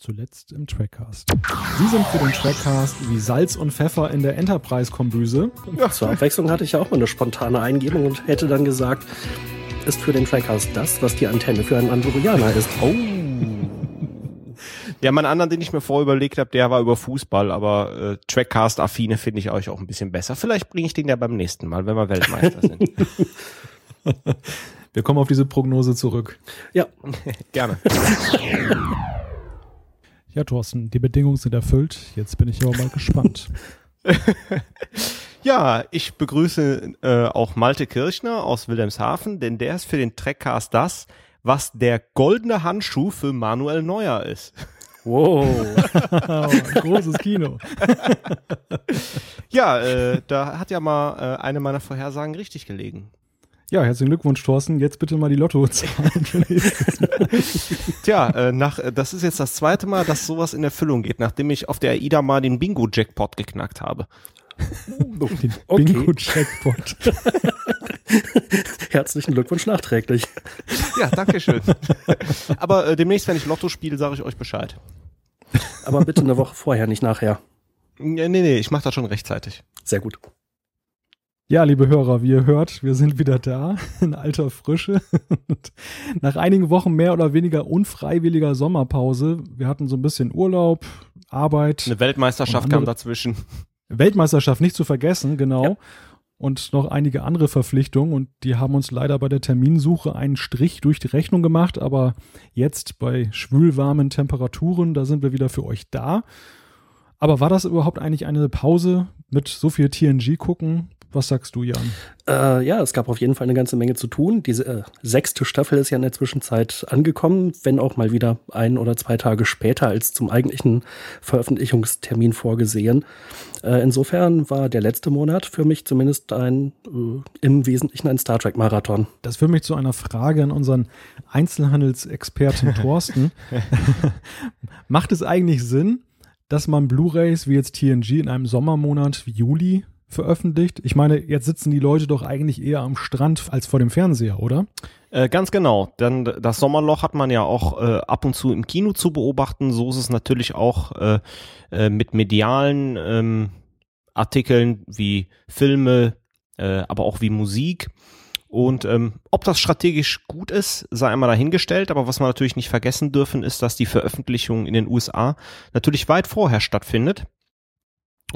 zuletzt im Trackcast. Sie sind für den Trackcast wie Salz und Pfeffer in der Enterprise-Kombüse. Ja, zur Abwechslung hatte ich ja auch mal eine spontane Eingebung und hätte dann gesagt, ist für den Trackcast das, was die Antenne für einen Andorianer ist. Oh. Ja, mein anderen, den ich mir vorher überlegt habe, der war über Fußball, aber äh, Trackcast-affine finde ich euch auch ein bisschen besser. Vielleicht bringe ich den ja beim nächsten Mal, wenn wir Weltmeister sind. Wir kommen auf diese Prognose zurück. Ja, Gerne. Ja, Thorsten, die Bedingungen sind erfüllt. Jetzt bin ich aber mal gespannt. Ja, ich begrüße äh, auch Malte Kirchner aus Wilhelmshaven, denn der ist für den Trackcast das, was der goldene Handschuh für Manuel Neuer ist. wow. Großes Kino. Ja, äh, da hat ja mal äh, eine meiner Vorhersagen richtig gelegen. Ja, herzlichen Glückwunsch, Thorsten. Jetzt bitte mal die Lottozahlen für nächstes Mal. Tja, äh, nach, äh, das ist jetzt das zweite Mal, dass sowas in Erfüllung geht, nachdem ich auf der AIDA mal den Bingo-Jackpot geknackt habe. Den Okay. Bingo-Checkpot. Herzlichen Glückwunsch nachträglich. Ja, danke schön. Aber äh, demnächst, wenn ich Lotto spiele, sage ich euch Bescheid. Aber bitte eine Woche vorher, nicht nachher. Nee, nee, nee, ich mache das schon rechtzeitig. Sehr gut. Ja, liebe Hörer, wie ihr hört, wir sind wieder da in alter Frische. Nach einigen Wochen mehr oder weniger unfreiwilliger Sommerpause, wir hatten so ein bisschen Urlaub, Arbeit, Eine Weltmeisterschaft kam dazwischen. Weltmeisterschaft nicht zu vergessen, genau. Ja. Und noch einige andere Verpflichtungen und die haben uns leider bei der Terminsuche einen Strich durch die Rechnung gemacht, aber jetzt bei schwülwarmen Temperaturen, da sind wir wieder für euch da. Aber war das überhaupt eigentlich eine Pause mit so viel TNG gucken? Was sagst du, Jan? Äh, ja, es gab auf jeden Fall eine ganze Menge zu tun. Diese äh, sechste Staffel ist ja in der Zwischenzeit angekommen, wenn auch mal wieder ein oder zwei Tage später als zum eigentlichen Veröffentlichungstermin vorgesehen. Äh, insofern war der letzte Monat für mich zumindest ein äh, im Wesentlichen ein Star Trek Marathon. Das führt mich zu einer Frage an unseren Einzelhandelsexperten Thorsten. Macht es eigentlich Sinn, dass man Blu-rays wie jetzt TNG in einem Sommermonat wie Juli veröffentlicht? Ich meine, jetzt sitzen die Leute doch eigentlich eher am Strand als vor dem Fernseher, oder? Äh, ganz genau, denn das Sommerloch hat man ja auch äh, ab und zu im Kino zu beobachten. So ist es natürlich auch äh, äh, mit medialen ähm, Artikeln wie Filme, äh, aber auch wie Musik. Und ähm, ob das strategisch gut ist, sei einmal dahingestellt. Aber was wir natürlich nicht vergessen dürfen, ist, dass die Veröffentlichung in den USA natürlich weit vorher stattfindet.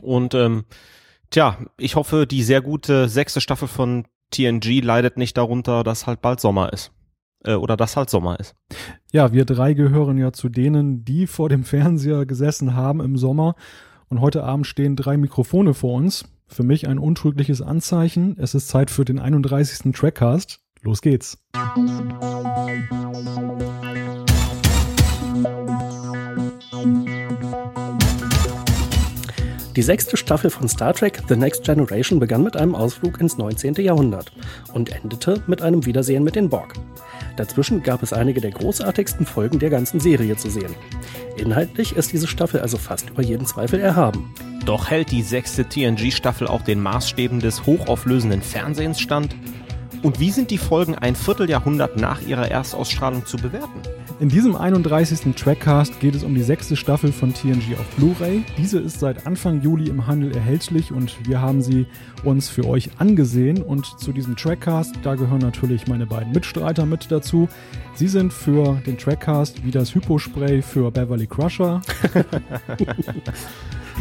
Und ähm, tja, ich hoffe, die sehr gute sechste Staffel von TNG leidet nicht darunter, dass halt bald Sommer ist. Äh, oder dass halt Sommer ist. Ja, wir drei gehören ja zu denen, die vor dem Fernseher gesessen haben im Sommer. Und heute Abend stehen drei Mikrofone vor uns. Für mich ein untrügliches Anzeichen. Es ist Zeit für den 31. Trackcast. Los geht's. Die sechste Staffel von Star Trek The Next Generation begann mit einem Ausflug ins 19. Jahrhundert und endete mit einem Wiedersehen mit den Borg. Dazwischen gab es einige der großartigsten Folgen der ganzen Serie zu sehen. Inhaltlich ist diese Staffel also fast über jeden Zweifel erhaben. Doch hält die sechste TNG-Staffel auch den Maßstäben des hochauflösenden Fernsehens stand? Und wie sind die Folgen ein Vierteljahrhundert nach ihrer Erstausstrahlung zu bewerten? In diesem 31. Trackcast geht es um die sechste Staffel von TNG auf Blu-ray. Diese ist seit Anfang Juli im Handel erhältlich und wir haben sie uns für euch angesehen. Und zu diesem Trackcast, da gehören natürlich meine beiden Mitstreiter mit dazu. Sie sind für den Trackcast wie das Hypospray für Beverly Crusher.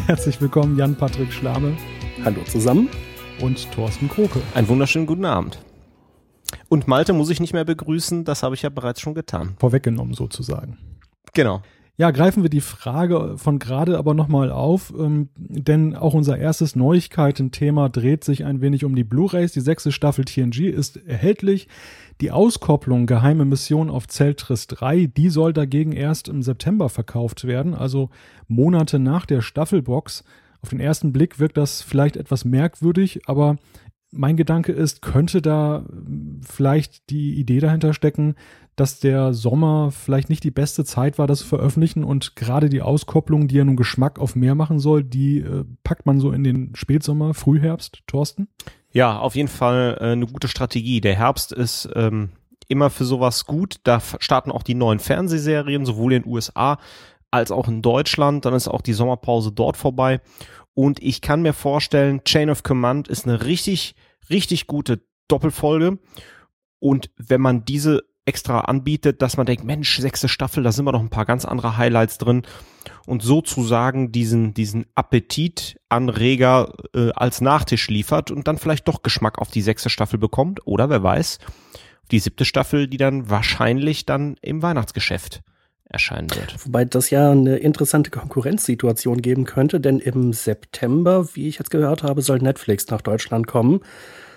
Herzlich willkommen, Jan-Patrick Schlame Hallo zusammen. und Thorsten Kroke. Einen wunderschönen guten Abend. Und Malte muss ich nicht mehr begrüßen, das habe ich ja bereits schon getan. Vorweggenommen sozusagen. Genau. Ja, greifen wir die Frage von gerade aber nochmal auf, ähm, denn auch unser erstes Neuigkeiten-Thema dreht sich ein wenig um die Blu-rays. Die sechste Staffel TNG ist erhältlich. Die Auskopplung Geheime Mission auf Zeltris 3, die soll dagegen erst im September verkauft werden, also Monate nach der Staffelbox. Auf den ersten Blick wirkt das vielleicht etwas merkwürdig, aber mein Gedanke ist, könnte da ähm, vielleicht die Idee dahinter stecken, dass der Sommer vielleicht nicht die beste Zeit war, das zu veröffentlichen und gerade die Auskopplung, die ja nun Geschmack auf mehr machen soll, die äh, packt man so in den Spätsommer, Frühherbst, Thorsten? Ja, auf jeden Fall äh, eine gute Strategie. Der Herbst ist ähm, immer für sowas gut. Da starten auch die neuen Fernsehserien, sowohl in den USA als auch in Deutschland. Dann ist auch die Sommerpause dort vorbei. Und ich kann mir vorstellen, Chain of Command ist eine richtig, richtig gute Doppelfolge. Und wenn man diese extra anbietet, dass man denkt, Mensch, sechste Staffel, da sind wir doch ein paar ganz andere Highlights drin. Und sozusagen diesen, diesen Appetitanreger äh, als Nachtisch liefert und dann vielleicht doch Geschmack auf die sechste Staffel bekommt. Oder wer weiß, die siebte Staffel, die dann wahrscheinlich dann im Weihnachtsgeschäft erscheinen wird. Wobei das ja eine interessante Konkurrenzsituation geben könnte, denn im September, wie ich jetzt gehört habe, soll Netflix nach Deutschland kommen.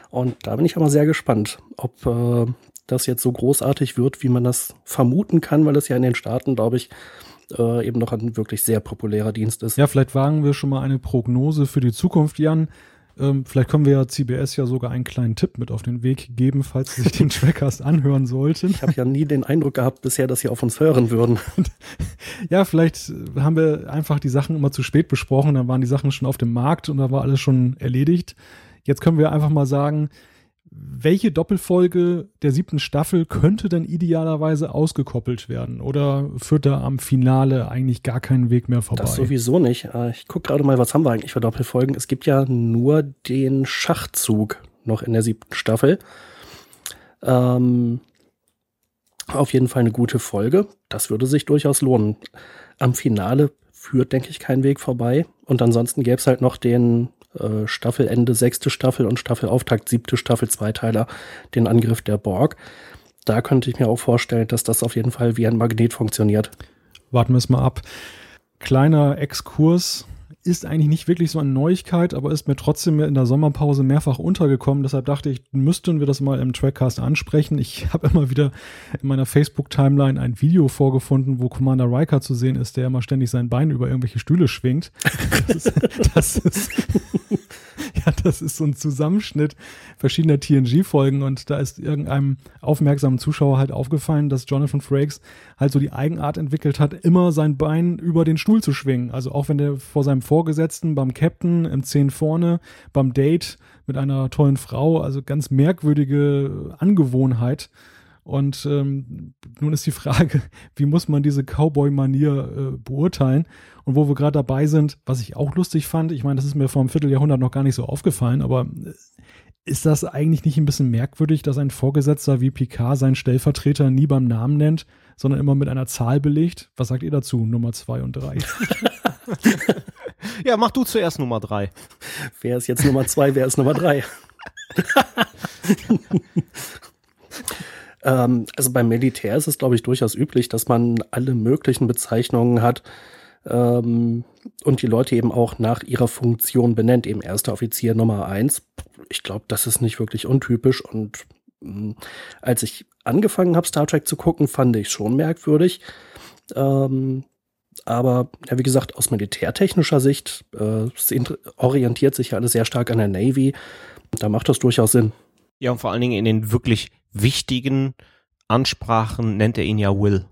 Und da bin ich aber sehr gespannt, ob äh, das jetzt so großartig wird, wie man das vermuten kann, weil es ja in den Staaten, glaube ich, äh, eben noch ein wirklich sehr populärer Dienst ist. Ja, vielleicht wagen wir schon mal eine Prognose für die Zukunft, Jan. Ähm, vielleicht können wir ja CBS ja sogar einen kleinen Tipp mit auf den Weg geben, falls Sie sich den Trackcast anhören sollten. Ich habe ja nie den Eindruck gehabt bisher, dass Sie auf uns hören würden. ja, vielleicht haben wir einfach die Sachen immer zu spät besprochen, dann waren die Sachen schon auf dem Markt und da war alles schon erledigt. Jetzt können wir einfach mal sagen, welche Doppelfolge der siebten Staffel könnte denn idealerweise ausgekoppelt werden? Oder führt da am Finale eigentlich gar keinen Weg mehr vorbei? Das sowieso nicht. Äh, ich gucke gerade mal, was haben wir eigentlich für Doppelfolgen? Es gibt ja nur den Schachzug noch in der siebten Staffel. Ähm, auf jeden Fall eine gute Folge. Das würde sich durchaus lohnen. Am Finale führt, denke ich, kein Weg vorbei. Und ansonsten gäbe es halt noch den äh, Staffelende sechste Staffel und Staffelauftakt siebte Staffel Zweiteiler, den Angriff der Borg. Da könnte ich mir auch vorstellen, dass das auf jeden Fall wie ein Magnet funktioniert. Warten wir es mal ab. Kleiner Exkurs ist eigentlich nicht wirklich so eine Neuigkeit, aber ist mir trotzdem in der Sommerpause mehrfach untergekommen. Deshalb dachte ich, müssten wir das mal im Trackcast ansprechen. Ich habe immer wieder in meiner Facebook-Timeline ein Video vorgefunden, wo Commander Riker zu sehen ist, der immer ständig sein Bein über irgendwelche Stühle schwingt. Das ist, das ist ja, das ist so ein Zusammenschnitt verschiedener TNG-Folgen und da ist irgendeinem aufmerksamen Zuschauer halt aufgefallen, dass Jonathan Frakes halt so die Eigenart entwickelt hat, immer sein Bein über den Stuhl zu schwingen. Also auch wenn der vor seinem Vorgesetzten, beim Captain, im Zehn vorne, beim Date mit einer tollen Frau, also ganz merkwürdige Angewohnheit. Und ähm, nun ist die Frage, wie muss man diese Cowboy-Manier äh, beurteilen? Und wo wir gerade dabei sind, was ich auch lustig fand, ich meine, das ist mir vor einem Vierteljahrhundert noch gar nicht so aufgefallen, aber äh, ist das eigentlich nicht ein bisschen merkwürdig, dass ein Vorgesetzter wie Picard seinen Stellvertreter nie beim Namen nennt, sondern immer mit einer Zahl belegt? Was sagt ihr dazu, Nummer zwei und drei? ja, mach du zuerst Nummer drei. Wer ist jetzt Nummer zwei, wer ist Nummer drei? ähm, also beim Militär ist es, glaube ich, durchaus üblich, dass man alle möglichen Bezeichnungen hat, ähm, und die Leute eben auch nach ihrer Funktion benennt, eben erster Offizier Nummer eins. Ich glaube, das ist nicht wirklich untypisch und mh, mm, als ich angefangen habe, Star Trek zu gucken, fand ich schon merkwürdig. Ähm, aber ja, wie gesagt, aus militärtechnischer Sicht äh, orientiert sich ja alles sehr stark an der Navy. Da macht das durchaus Sinn. Ja, und vor allen Dingen in den wirklich wichtigen Ansprachen nennt er ihn ja Will.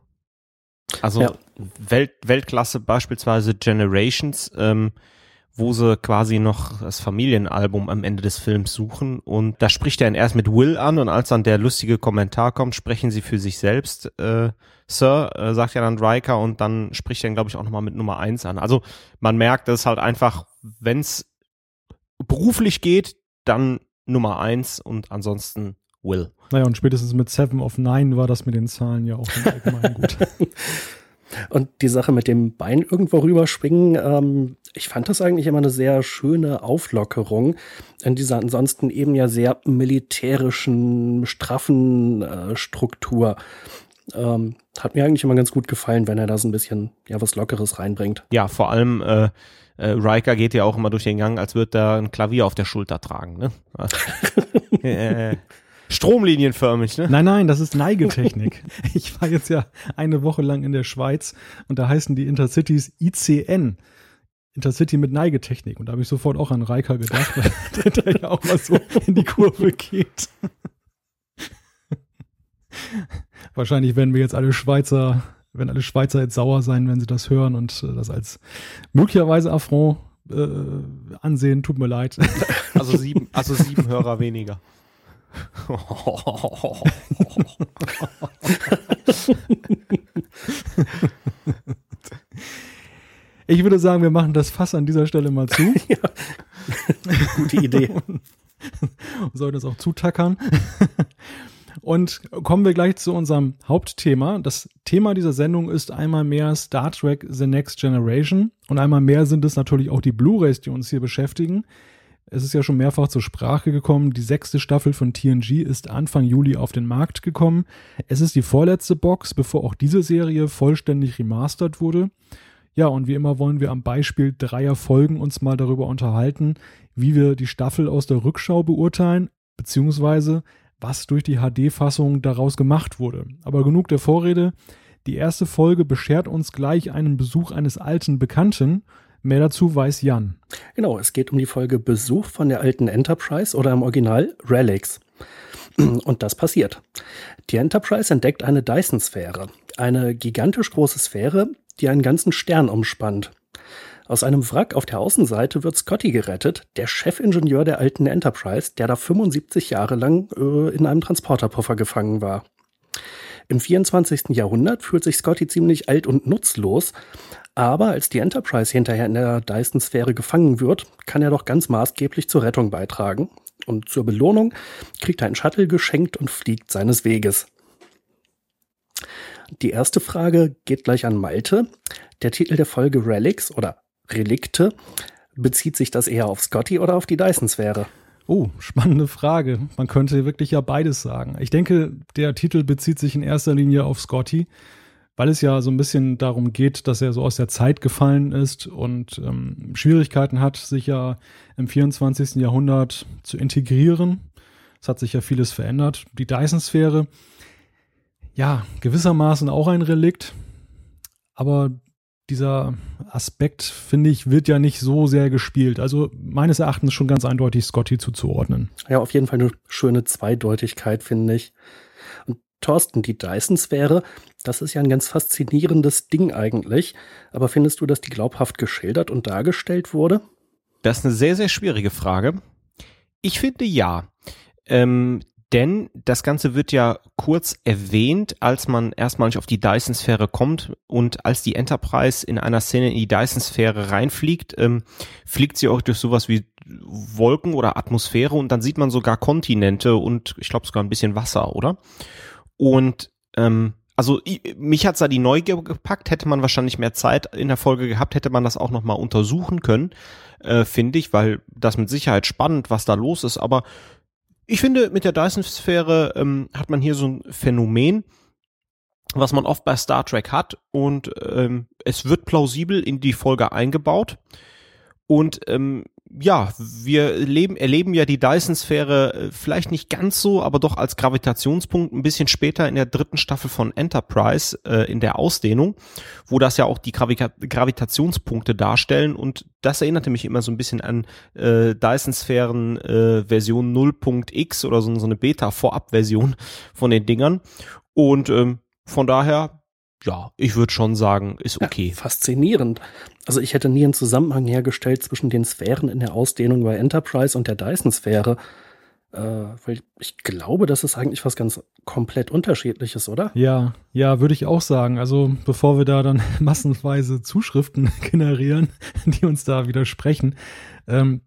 Also ja. Welt, Weltklasse beispielsweise Generations, ähm, wo sie quasi noch das Familienalbum am Ende des Films suchen und da spricht er ihn erst mit Will an und als dann der lustige Kommentar kommt, sprechen sie für sich selbst, äh, Sir, äh, sagt ja dann Riker und dann spricht er ihn, glaube ich, auch nochmal mit Nummer eins an. Also man merkt, dass halt einfach, wenn es beruflich geht, dann Nummer eins und ansonsten Will. Naja, und spätestens mit Seven of Nine war das mit den Zahlen ja auch allgemein gut. Und die Sache mit dem Bein irgendwo rüberspringen, ähm, ich fand das eigentlich immer eine sehr schöne Auflockerung in dieser ansonsten eben ja sehr militärischen, straffen äh, Struktur. Ähm, hat mir eigentlich immer ganz gut gefallen, wenn er da so ein bisschen ja was Lockeres reinbringt. Ja, vor allem äh, äh, Riker geht ja auch immer durch den Gang, als würde er ein Klavier auf der Schulter tragen. Ne? Stromlinienförmig, ne? Nein, nein, das ist Neigetechnik. ich war jetzt ja eine Woche lang in der Schweiz und da heißen die Intercities ICN. Intercity mit Neigetechnik. Und da habe ich sofort auch an Reika gedacht, weil der ja auch mal so in die Kurve geht. Wahrscheinlich werden wir jetzt alle Schweizer, werden alle Schweizer jetzt sauer sein, wenn sie das hören und äh, das als möglicherweise Affront äh, ansehen. Tut mir leid. Also sieben, also sieben Hörer weniger. Ich würde sagen, wir machen das Fass an dieser Stelle mal zu. ja. Gute Idee. Sollten das auch zutackern. Und kommen wir gleich zu unserem Hauptthema. Das Thema dieser Sendung ist einmal mehr Star Trek The Next Generation und einmal mehr sind es natürlich auch die Blu-rays, die uns hier beschäftigen. Es ist ja schon mehrfach zur Sprache gekommen. Die sechste Staffel von TNG ist Anfang Juli auf den Markt gekommen. Es ist die vorletzte Box, bevor auch diese Serie vollständig remastert wurde. Ja, und wie immer wollen wir am Beispiel dreier Folgen uns mal darüber unterhalten, wie wir die Staffel aus der Rückschau beurteilen, beziehungsweise was durch die HD-Fassung daraus gemacht wurde. Aber genug der Vorrede. Die erste Folge beschert uns gleich einen Besuch eines alten Bekannten. Mehr dazu weiß Jan. Genau, es geht um die Folge Besuch von der alten Enterprise oder im Original Relics. Und das passiert. Die Enterprise entdeckt eine Dyson-Sphäre, eine gigantisch große Sphäre, die einen ganzen Stern umspannt. Aus einem Wrack auf der Außenseite wird Scotty gerettet, der Chefingenieur der alten Enterprise, der da 75 Jahre lang äh, in einem Transporterpuffer gefangen war. Im 24. Jahrhundert fühlt sich Scotty ziemlich alt und nutzlos, aber als die Enterprise hinterher in der Dyson-Sphäre gefangen wird, kann er doch ganz maßgeblich zur Rettung beitragen. Und zur Belohnung kriegt er ein Shuttle geschenkt und fliegt seines Weges. Die erste Frage geht gleich an Malte. Der Titel der Folge Relics oder Relikte, bezieht sich das eher auf Scotty oder auf die Dyson-Sphäre? Oh, spannende Frage. Man könnte wirklich ja beides sagen. Ich denke, der Titel bezieht sich in erster Linie auf Scotty, weil es ja so ein bisschen darum geht, dass er so aus der Zeit gefallen ist und ähm, Schwierigkeiten hat, sich ja im 24. Jahrhundert zu integrieren. Es hat sich ja vieles verändert. Die Dyson-Sphäre, ja, gewissermaßen auch ein Relikt, aber dieser Aspekt, finde ich, wird ja nicht so sehr gespielt. Also meines Erachtens schon ganz eindeutig Scotty zuzuordnen. Ja, auf jeden Fall eine schöne Zweideutigkeit, finde ich. Und Thorsten, die Dyson-Sphäre, das ist ja ein ganz faszinierendes Ding eigentlich. Aber findest du, dass die glaubhaft geschildert und dargestellt wurde? Das ist eine sehr, sehr schwierige Frage. Ich finde ja. Ähm, denn das Ganze wird ja kurz erwähnt, als man erstmalig auf die Dyson-Sphäre kommt und als die Enterprise in einer Szene in die Dyson-Sphäre reinfliegt, ähm, fliegt sie auch durch sowas wie Wolken oder Atmosphäre und dann sieht man sogar Kontinente und ich glaube sogar ein bisschen Wasser, oder? Und ähm, also mich hat's da die Neugier gepackt, hätte man wahrscheinlich mehr Zeit in der Folge gehabt, hätte man das auch nochmal untersuchen können, äh, finde ich, weil das mit Sicherheit spannend, was da los ist, aber ich finde, mit der Dyson-Sphäre ähm, hat man hier so ein Phänomen, was man oft bei Star Trek hat und ähm, es wird plausibel in die Folge eingebaut. Und ähm, ja, wir leben, erleben ja die Dyson-Sphäre äh, vielleicht nicht ganz so, aber doch als Gravitationspunkt ein bisschen später in der dritten Staffel von Enterprise äh, in der Ausdehnung, wo das ja auch die Gravita Gravitationspunkte darstellen. Und das erinnerte mich immer so ein bisschen an äh, Dyson-Sphären äh, Version 0.x oder so, so eine Beta-Vorab-Version von den Dingern. Und ähm, von daher ja, ich würde schon sagen, ist okay. Ja, faszinierend. Also ich hätte nie einen Zusammenhang hergestellt zwischen den Sphären in der Ausdehnung bei Enterprise und der Dyson-Sphäre. Äh, weil ich glaube, das ist eigentlich was ganz komplett unterschiedliches, oder? Ja, ja, würde ich auch sagen. Also bevor wir da dann massenweise Zuschriften generieren, die uns da widersprechen, ähm,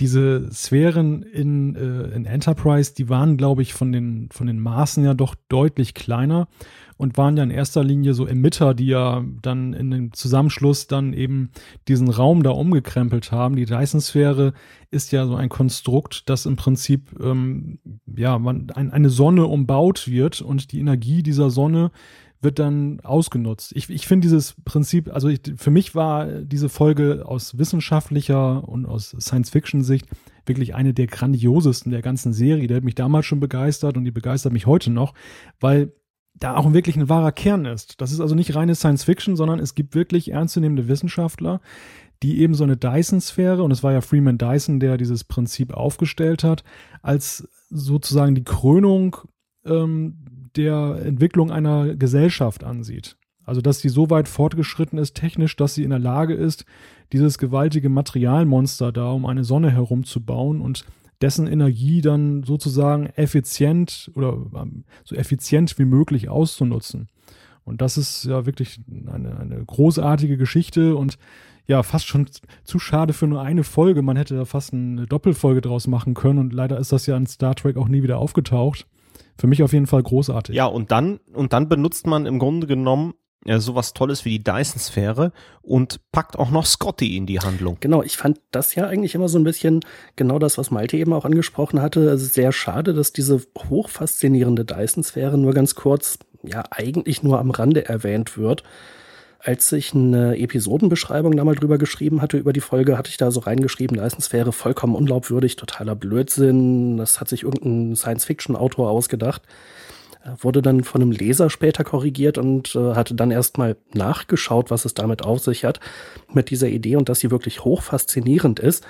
diese Sphären in, äh, in Enterprise, die waren, glaube ich, von den, von den Maßen ja doch deutlich kleiner und waren ja in erster Linie so Emitter, die ja dann in dem Zusammenschluss dann eben diesen Raum da umgekrempelt haben. Die Dyson-Sphäre ist ja so ein Konstrukt, das im Prinzip ähm, ja man, ein, eine Sonne umbaut wird und die Energie dieser Sonne wird dann ausgenutzt. Ich, ich finde dieses Prinzip, also ich, für mich war diese Folge aus wissenschaftlicher und aus Science-Fiction-Sicht wirklich eine der grandiosesten der ganzen Serie. Der hat mich damals schon begeistert und die begeistert mich heute noch, weil da auch wirklich ein wahrer Kern ist. Das ist also nicht reine Science Fiction, sondern es gibt wirklich ernstzunehmende Wissenschaftler, die eben so eine Dyson-Sphäre, und es war ja Freeman Dyson, der dieses Prinzip aufgestellt hat, als sozusagen die Krönung ähm, der Entwicklung einer Gesellschaft ansieht. Also, dass sie so weit fortgeschritten ist technisch, dass sie in der Lage ist, dieses gewaltige Materialmonster da um eine Sonne herumzubauen und dessen Energie dann sozusagen effizient oder ähm, so effizient wie möglich auszunutzen. Und das ist ja wirklich eine, eine großartige Geschichte und ja fast schon zu schade für nur eine Folge. Man hätte da fast eine Doppelfolge draus machen können und leider ist das ja in Star Trek auch nie wieder aufgetaucht. Für mich auf jeden Fall großartig. Ja, und dann, und dann benutzt man im Grunde genommen ja, sowas Tolles wie die Dyson-Sphäre und packt auch noch Scotty in die Handlung. Genau, ich fand das ja eigentlich immer so ein bisschen genau das, was Malte eben auch angesprochen hatte. Also sehr schade, dass diese hochfaszinierende Dyson-Sphäre nur ganz kurz, ja, eigentlich nur am Rande erwähnt wird. Als ich eine Episodenbeschreibung da mal drüber geschrieben hatte über die Folge, hatte ich da so reingeschrieben, Dyson-Sphäre vollkommen unglaubwürdig, totaler Blödsinn. Das hat sich irgendein Science-Fiction-Autor ausgedacht wurde dann von einem Leser später korrigiert und äh, hatte dann erstmal nachgeschaut, was es damit auf sich hat, mit dieser Idee und dass sie wirklich hoch faszinierend ist.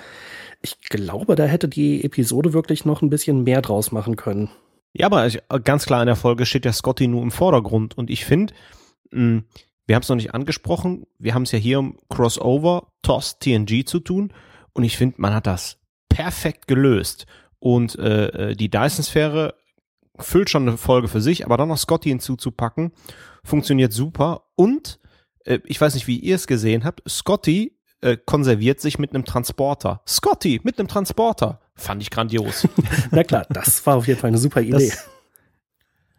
Ich glaube, da hätte die Episode wirklich noch ein bisschen mehr draus machen können. Ja, aber ganz klar in der Folge steht ja Scotty nur im Vordergrund und ich finde, hm, wir haben es noch nicht angesprochen, wir haben es ja hier um Crossover, TOS, TNG zu tun und ich finde, man hat das perfekt gelöst. Und äh, äh die Dyson-Sphäre füllt schon eine Folge für sich, aber dann noch Scotty hinzuzupacken, funktioniert super. Und äh, ich weiß nicht, wie ihr es gesehen habt, Scotty äh, konserviert sich mit einem Transporter. Scotty mit einem Transporter. Fand ich grandios. Na klar, das war auf jeden Fall eine super Idee. Das,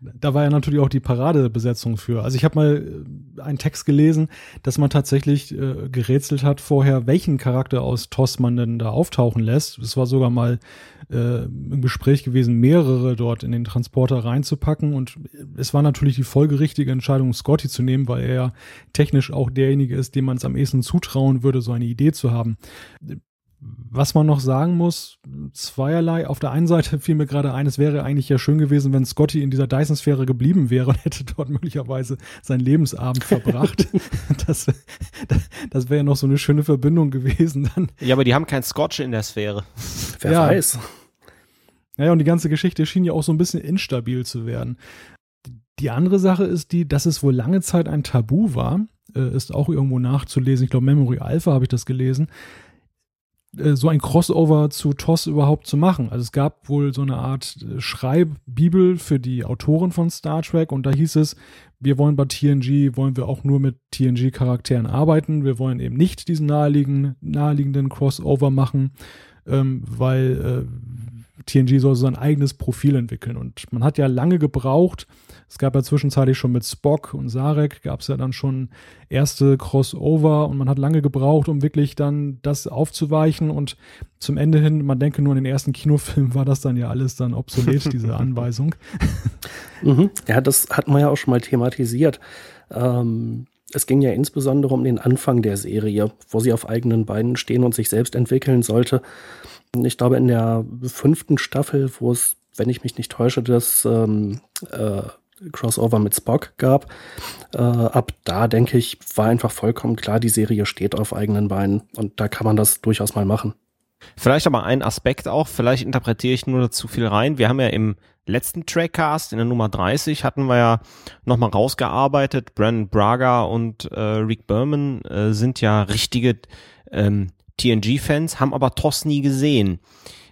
da war ja natürlich auch die Paradebesetzung für. Also ich habe mal äh, einen Text gelesen, dass man tatsächlich äh, gerätselt hat vorher, welchen Charakter aus TOS man denn da auftauchen lässt. Es war sogar mal äh, im Gespräch gewesen, mehrere dort in den Transporter reinzupacken. Und es war natürlich die folgerichtige Entscheidung, Scotty zu nehmen, weil er ja technisch auch derjenige ist, dem man es am ehesten zutrauen würde, so eine Idee zu haben was man noch sagen muss, zweierlei. Auf der einen Seite fiel mir gerade ein, es wäre eigentlich ja schön gewesen, wenn Scotty in dieser Dyson-Sphäre geblieben wäre und hätte dort möglicherweise seinen Lebensabend verbracht. das das wäre ja noch so eine schöne Verbindung gewesen dann. Ja, aber die haben kein Scotch in der Sphäre. Wer ja. weiß. Naja, und die ganze Geschichte schien ja auch so ein bisschen instabil zu werden. Die andere Sache ist die, dass es wohl lange Zeit ein Tabu war, äh, ist auch irgendwo nachzulesen. Ich glaube, Memory Alpha habe ich das gelesen so ein Crossover zu TOS überhaupt zu machen. Also es gab wohl so eine Art äh, Schreibbibel für die Autoren von Star Trek und da hieß es, wir wollen bei TNG, wollen wir auch nur mit TNG-Charakteren arbeiten. Wir wollen eben nicht diesen naheliegenden, naheliegenden Crossover machen, ähm, weil äh, TNG soll sein eigenes Profil entwickeln. Und man hat ja lange gebraucht, es gab ja zwischenzeitlich schon mit Spock und Sarek gab es ja dann schon erste Crossover und man hat lange gebraucht, um wirklich dann das aufzuweichen und zum Ende hin, man denke nur an den ersten Kinofilm, war das dann ja alles dann obsolet, diese Anweisung. Mhm. Ja, das hat man ja auch schon mal thematisiert. Ähm, es ging ja insbesondere um den Anfang der Serie, wo sie auf eigenen Beinen stehen und sich selbst entwickeln sollte. Ich glaube, in der fünften Staffel, wo es, wenn ich mich nicht täusche, das ähm, äh, Crossover mit Spock gab. Äh, ab da, denke ich, war einfach vollkommen klar, die Serie steht auf eigenen Beinen und da kann man das durchaus mal machen. Vielleicht aber ein Aspekt auch, vielleicht interpretiere ich nur zu viel rein. Wir haben ja im letzten Trackcast, in der Nummer 30, hatten wir ja nochmal rausgearbeitet. Brandon Braga und äh, Rick Berman äh, sind ja richtige ähm, TNG-Fans, haben aber TOS nie gesehen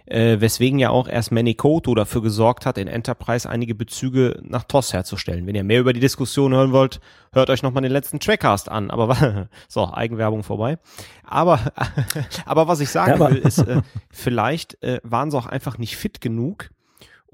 äh, weswegen ja auch erst Manikoto dafür gesorgt hat, in Enterprise einige Bezüge nach TOS herzustellen. Wenn ihr mehr über die Diskussion hören wollt, hört euch nochmal den letzten Trackcast an. Aber so, Eigenwerbung vorbei. Aber, aber was ich sagen ja, will, ist, äh, vielleicht äh, waren sie auch einfach nicht fit genug,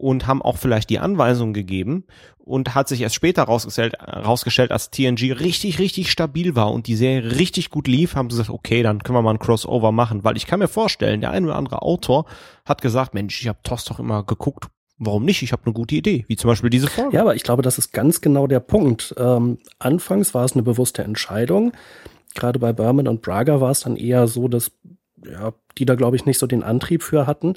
und haben auch vielleicht die Anweisung gegeben und hat sich erst später rausgestellt, rausgestellt, als TNG richtig, richtig stabil war und die Serie richtig gut lief, haben sie gesagt, okay, dann können wir mal ein Crossover machen, weil ich kann mir vorstellen, der ein oder andere Autor hat gesagt, Mensch, ich habe TOS doch immer geguckt, warum nicht? Ich habe eine gute Idee, wie zum Beispiel diese Folge. Ja, aber ich glaube, das ist ganz genau der Punkt. Ähm, anfangs war es eine bewusste Entscheidung. Gerade bei Berman und Braga war es dann eher so, dass ja, die da, glaube ich, nicht so den Antrieb für hatten.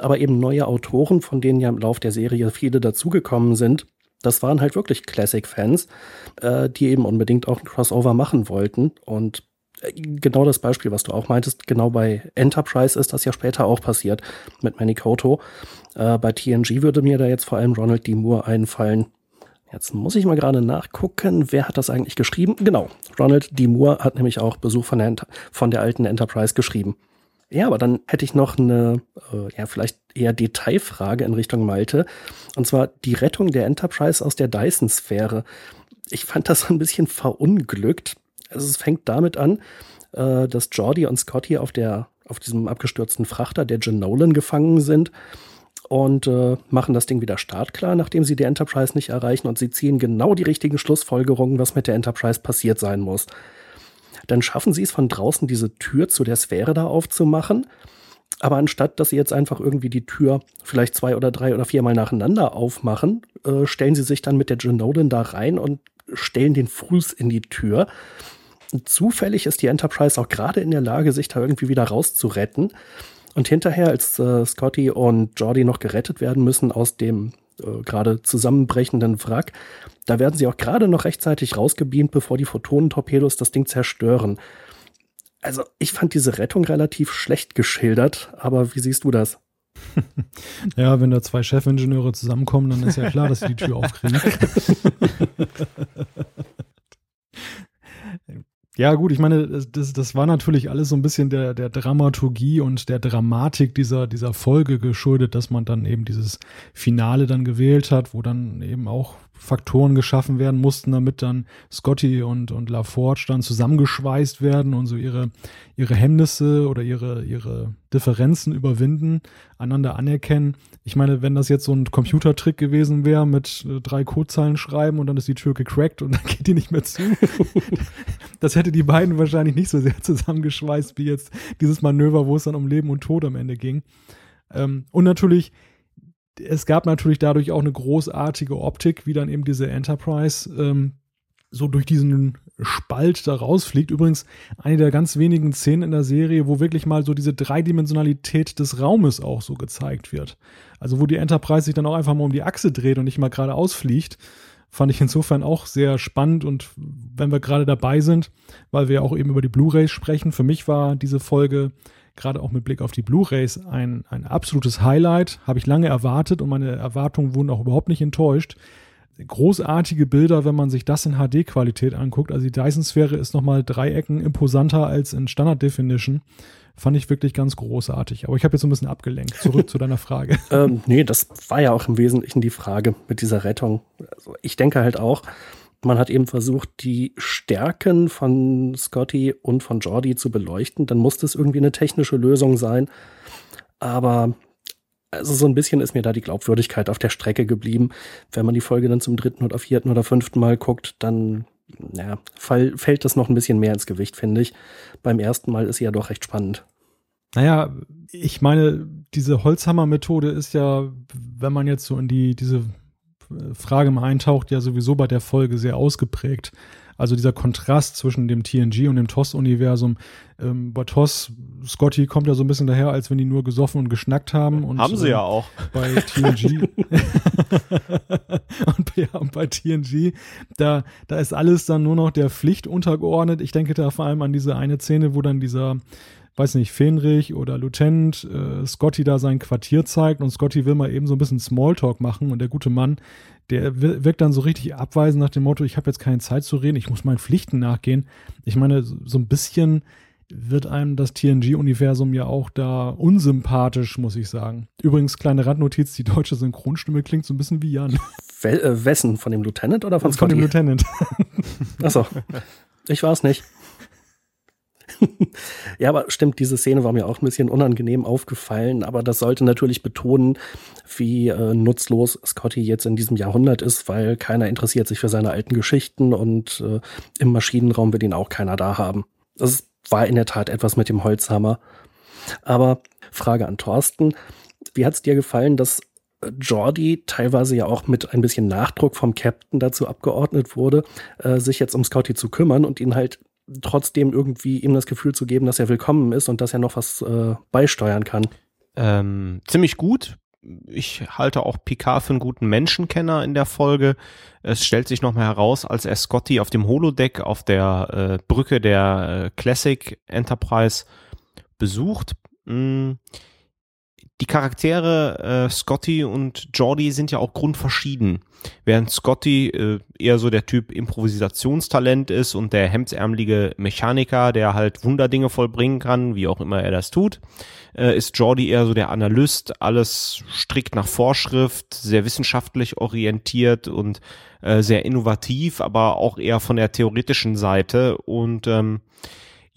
Aber eben neue Autoren, von denen ja im Lauf der Serie viele dazugekommen sind, das waren halt wirklich Classic-Fans, äh, die eben unbedingt auch ein Crossover machen wollten. Und äh, genau das Beispiel, was du auch meintest, genau bei Enterprise ist das ja später auch passiert mit Manikoto. Äh, bei TNG würde mir da jetzt vor allem Ronald D. Moore einfallen. Jetzt muss ich mal gerade nachgucken, wer hat das eigentlich geschrieben? Genau, Ronald D. Moore hat nämlich auch Besuch von der, von der alten Enterprise geschrieben. Ja, aber dann hätte ich noch eine, äh, ja, vielleicht eher Detailfrage in Richtung Malte. Und zwar die Rettung der Enterprise aus der Dyson-Sphäre. Ich fand das ein bisschen verunglückt. Also es fängt damit an, äh, dass Jordi und Scotty auf der auf diesem abgestürzten Frachter der Jen Nolan gefangen sind und äh, machen das Ding wieder startklar, nachdem sie die Enterprise nicht erreichen und sie ziehen genau die richtigen Schlussfolgerungen, was mit der Enterprise passiert sein muss. Dann schaffen sie es von draußen, diese Tür zu der Sphäre da aufzumachen. Aber anstatt, dass sie jetzt einfach irgendwie die Tür vielleicht zwei oder drei oder viermal nacheinander aufmachen, äh, stellen sie sich dann mit der Genolan da rein und stellen den Fuß in die Tür. Zufällig ist die Enterprise auch gerade in der Lage, sich da irgendwie wieder rauszuretten. Und hinterher, als äh, Scotty und Jordi noch gerettet werden müssen aus dem äh, gerade zusammenbrechenden Wrack, da werden sie auch gerade noch rechtzeitig rausgebeamt, bevor die Photonentorpedos das Ding zerstören. Also ich fand diese Rettung relativ schlecht geschildert, aber wie siehst du das? Ja, wenn da zwei Chefingenieure zusammenkommen, dann ist ja klar, dass sie die Tür aufkriegen. Ja, gut, ich meine, das, das war natürlich alles so ein bisschen der, der Dramaturgie und der Dramatik dieser, dieser Folge geschuldet, dass man dann eben dieses Finale dann gewählt hat, wo dann eben auch Faktoren geschaffen werden mussten, damit dann Scotty und, und LaForge dann zusammengeschweißt werden und so ihre, ihre Hemmnisse oder ihre, ihre Differenzen überwinden, einander anerkennen. Ich meine, wenn das jetzt so ein Computertrick gewesen wäre mit äh, drei Codezeilen schreiben und dann ist die Tür gecrackt und dann geht die nicht mehr zu, das hätte die beiden wahrscheinlich nicht so sehr zusammengeschweißt wie jetzt dieses Manöver, wo es dann um Leben und Tod am Ende ging. Ähm, und natürlich es gab natürlich dadurch auch eine großartige Optik, wie dann eben diese Enterprise ähm, so durch diesen Spalt da rausfliegt. Übrigens eine der ganz wenigen Szenen in der Serie, wo wirklich mal so diese Dreidimensionalität des Raumes auch so gezeigt wird. Also wo die Enterprise sich dann auch einfach mal um die Achse dreht und nicht mal geradeaus fliegt. Fand ich insofern auch sehr spannend und wenn wir gerade dabei sind, weil wir auch eben über die Blu-rays sprechen, für mich war diese Folge gerade auch mit Blick auf die Blu-rays ein, ein absolutes Highlight. Habe ich lange erwartet und meine Erwartungen wurden auch überhaupt nicht enttäuscht. Großartige Bilder, wenn man sich das in HD-Qualität anguckt. Also die Dyson-Sphäre ist nochmal drei Ecken imposanter als in Standard Definition. Fand ich wirklich ganz großartig. Aber ich habe jetzt so ein bisschen abgelenkt. Zurück zu deiner Frage. Ähm, nee, das war ja auch im Wesentlichen die Frage mit dieser Rettung. Also ich denke halt auch, man hat eben versucht, die Stärken von Scotty und von Jordi zu beleuchten. Dann musste es irgendwie eine technische Lösung sein. Aber also so ein bisschen ist mir da die Glaubwürdigkeit auf der Strecke geblieben. Wenn man die Folge dann zum dritten oder vierten oder fünften Mal guckt, dann ja, fall, fällt das noch ein bisschen mehr ins Gewicht, finde ich. Beim ersten Mal ist sie ja doch recht spannend. Naja, ich meine, diese Holzhammer-Methode ist ja, wenn man jetzt so in die, diese Frage mal eintaucht, ja sowieso bei der Folge sehr ausgeprägt. Also dieser Kontrast zwischen dem TNG und dem TOS-Universum. Ähm, bei TOS, Scotty kommt ja so ein bisschen daher, als wenn die nur gesoffen und geschnackt haben. Und, haben sie äh, ja auch. Bei TNG. und, bei, und bei TNG, da, da ist alles dann nur noch der Pflicht untergeordnet. Ich denke da vor allem an diese eine Szene, wo dann dieser weiß nicht, Fenrich oder Lieutenant äh, Scotty da sein Quartier zeigt und Scotty will mal eben so ein bisschen Smalltalk machen und der gute Mann, der wirkt dann so richtig abweisend nach dem Motto, ich habe jetzt keine Zeit zu reden, ich muss meinen Pflichten nachgehen. Ich meine, so ein bisschen wird einem das TNG-Universum ja auch da unsympathisch, muss ich sagen. Übrigens, kleine Randnotiz, die deutsche Synchronstimme klingt so ein bisschen wie Jan. Wel äh, wessen? Von dem Lieutenant oder von Scotty? Von dem Lieutenant. Achso, ich war es nicht. ja, aber stimmt, diese Szene war mir auch ein bisschen unangenehm aufgefallen, aber das sollte natürlich betonen, wie äh, nutzlos Scotty jetzt in diesem Jahrhundert ist, weil keiner interessiert sich für seine alten Geschichten und äh, im Maschinenraum wird ihn auch keiner da haben. Das war in der Tat etwas mit dem Holzhammer. Aber Frage an Thorsten, wie hat es dir gefallen, dass Jordi teilweise ja auch mit ein bisschen Nachdruck vom Captain dazu abgeordnet wurde, äh, sich jetzt um Scotty zu kümmern und ihn halt trotzdem irgendwie ihm das Gefühl zu geben, dass er willkommen ist und dass er noch was äh, beisteuern kann. Ähm, ziemlich gut. Ich halte auch Picard für einen guten Menschenkenner in der Folge. Es stellt sich nochmal heraus, als er Scotty auf dem Holodeck auf der äh, Brücke der äh, Classic Enterprise besucht. Mh, hm, die Charaktere äh, Scotty und Jordi sind ja auch grundverschieden. Während Scotty äh, eher so der Typ Improvisationstalent ist und der hemdsärmelige Mechaniker, der halt Wunderdinge vollbringen kann, wie auch immer er das tut, äh, ist Jordi eher so der Analyst, alles strikt nach Vorschrift, sehr wissenschaftlich orientiert und äh, sehr innovativ, aber auch eher von der theoretischen Seite und ähm,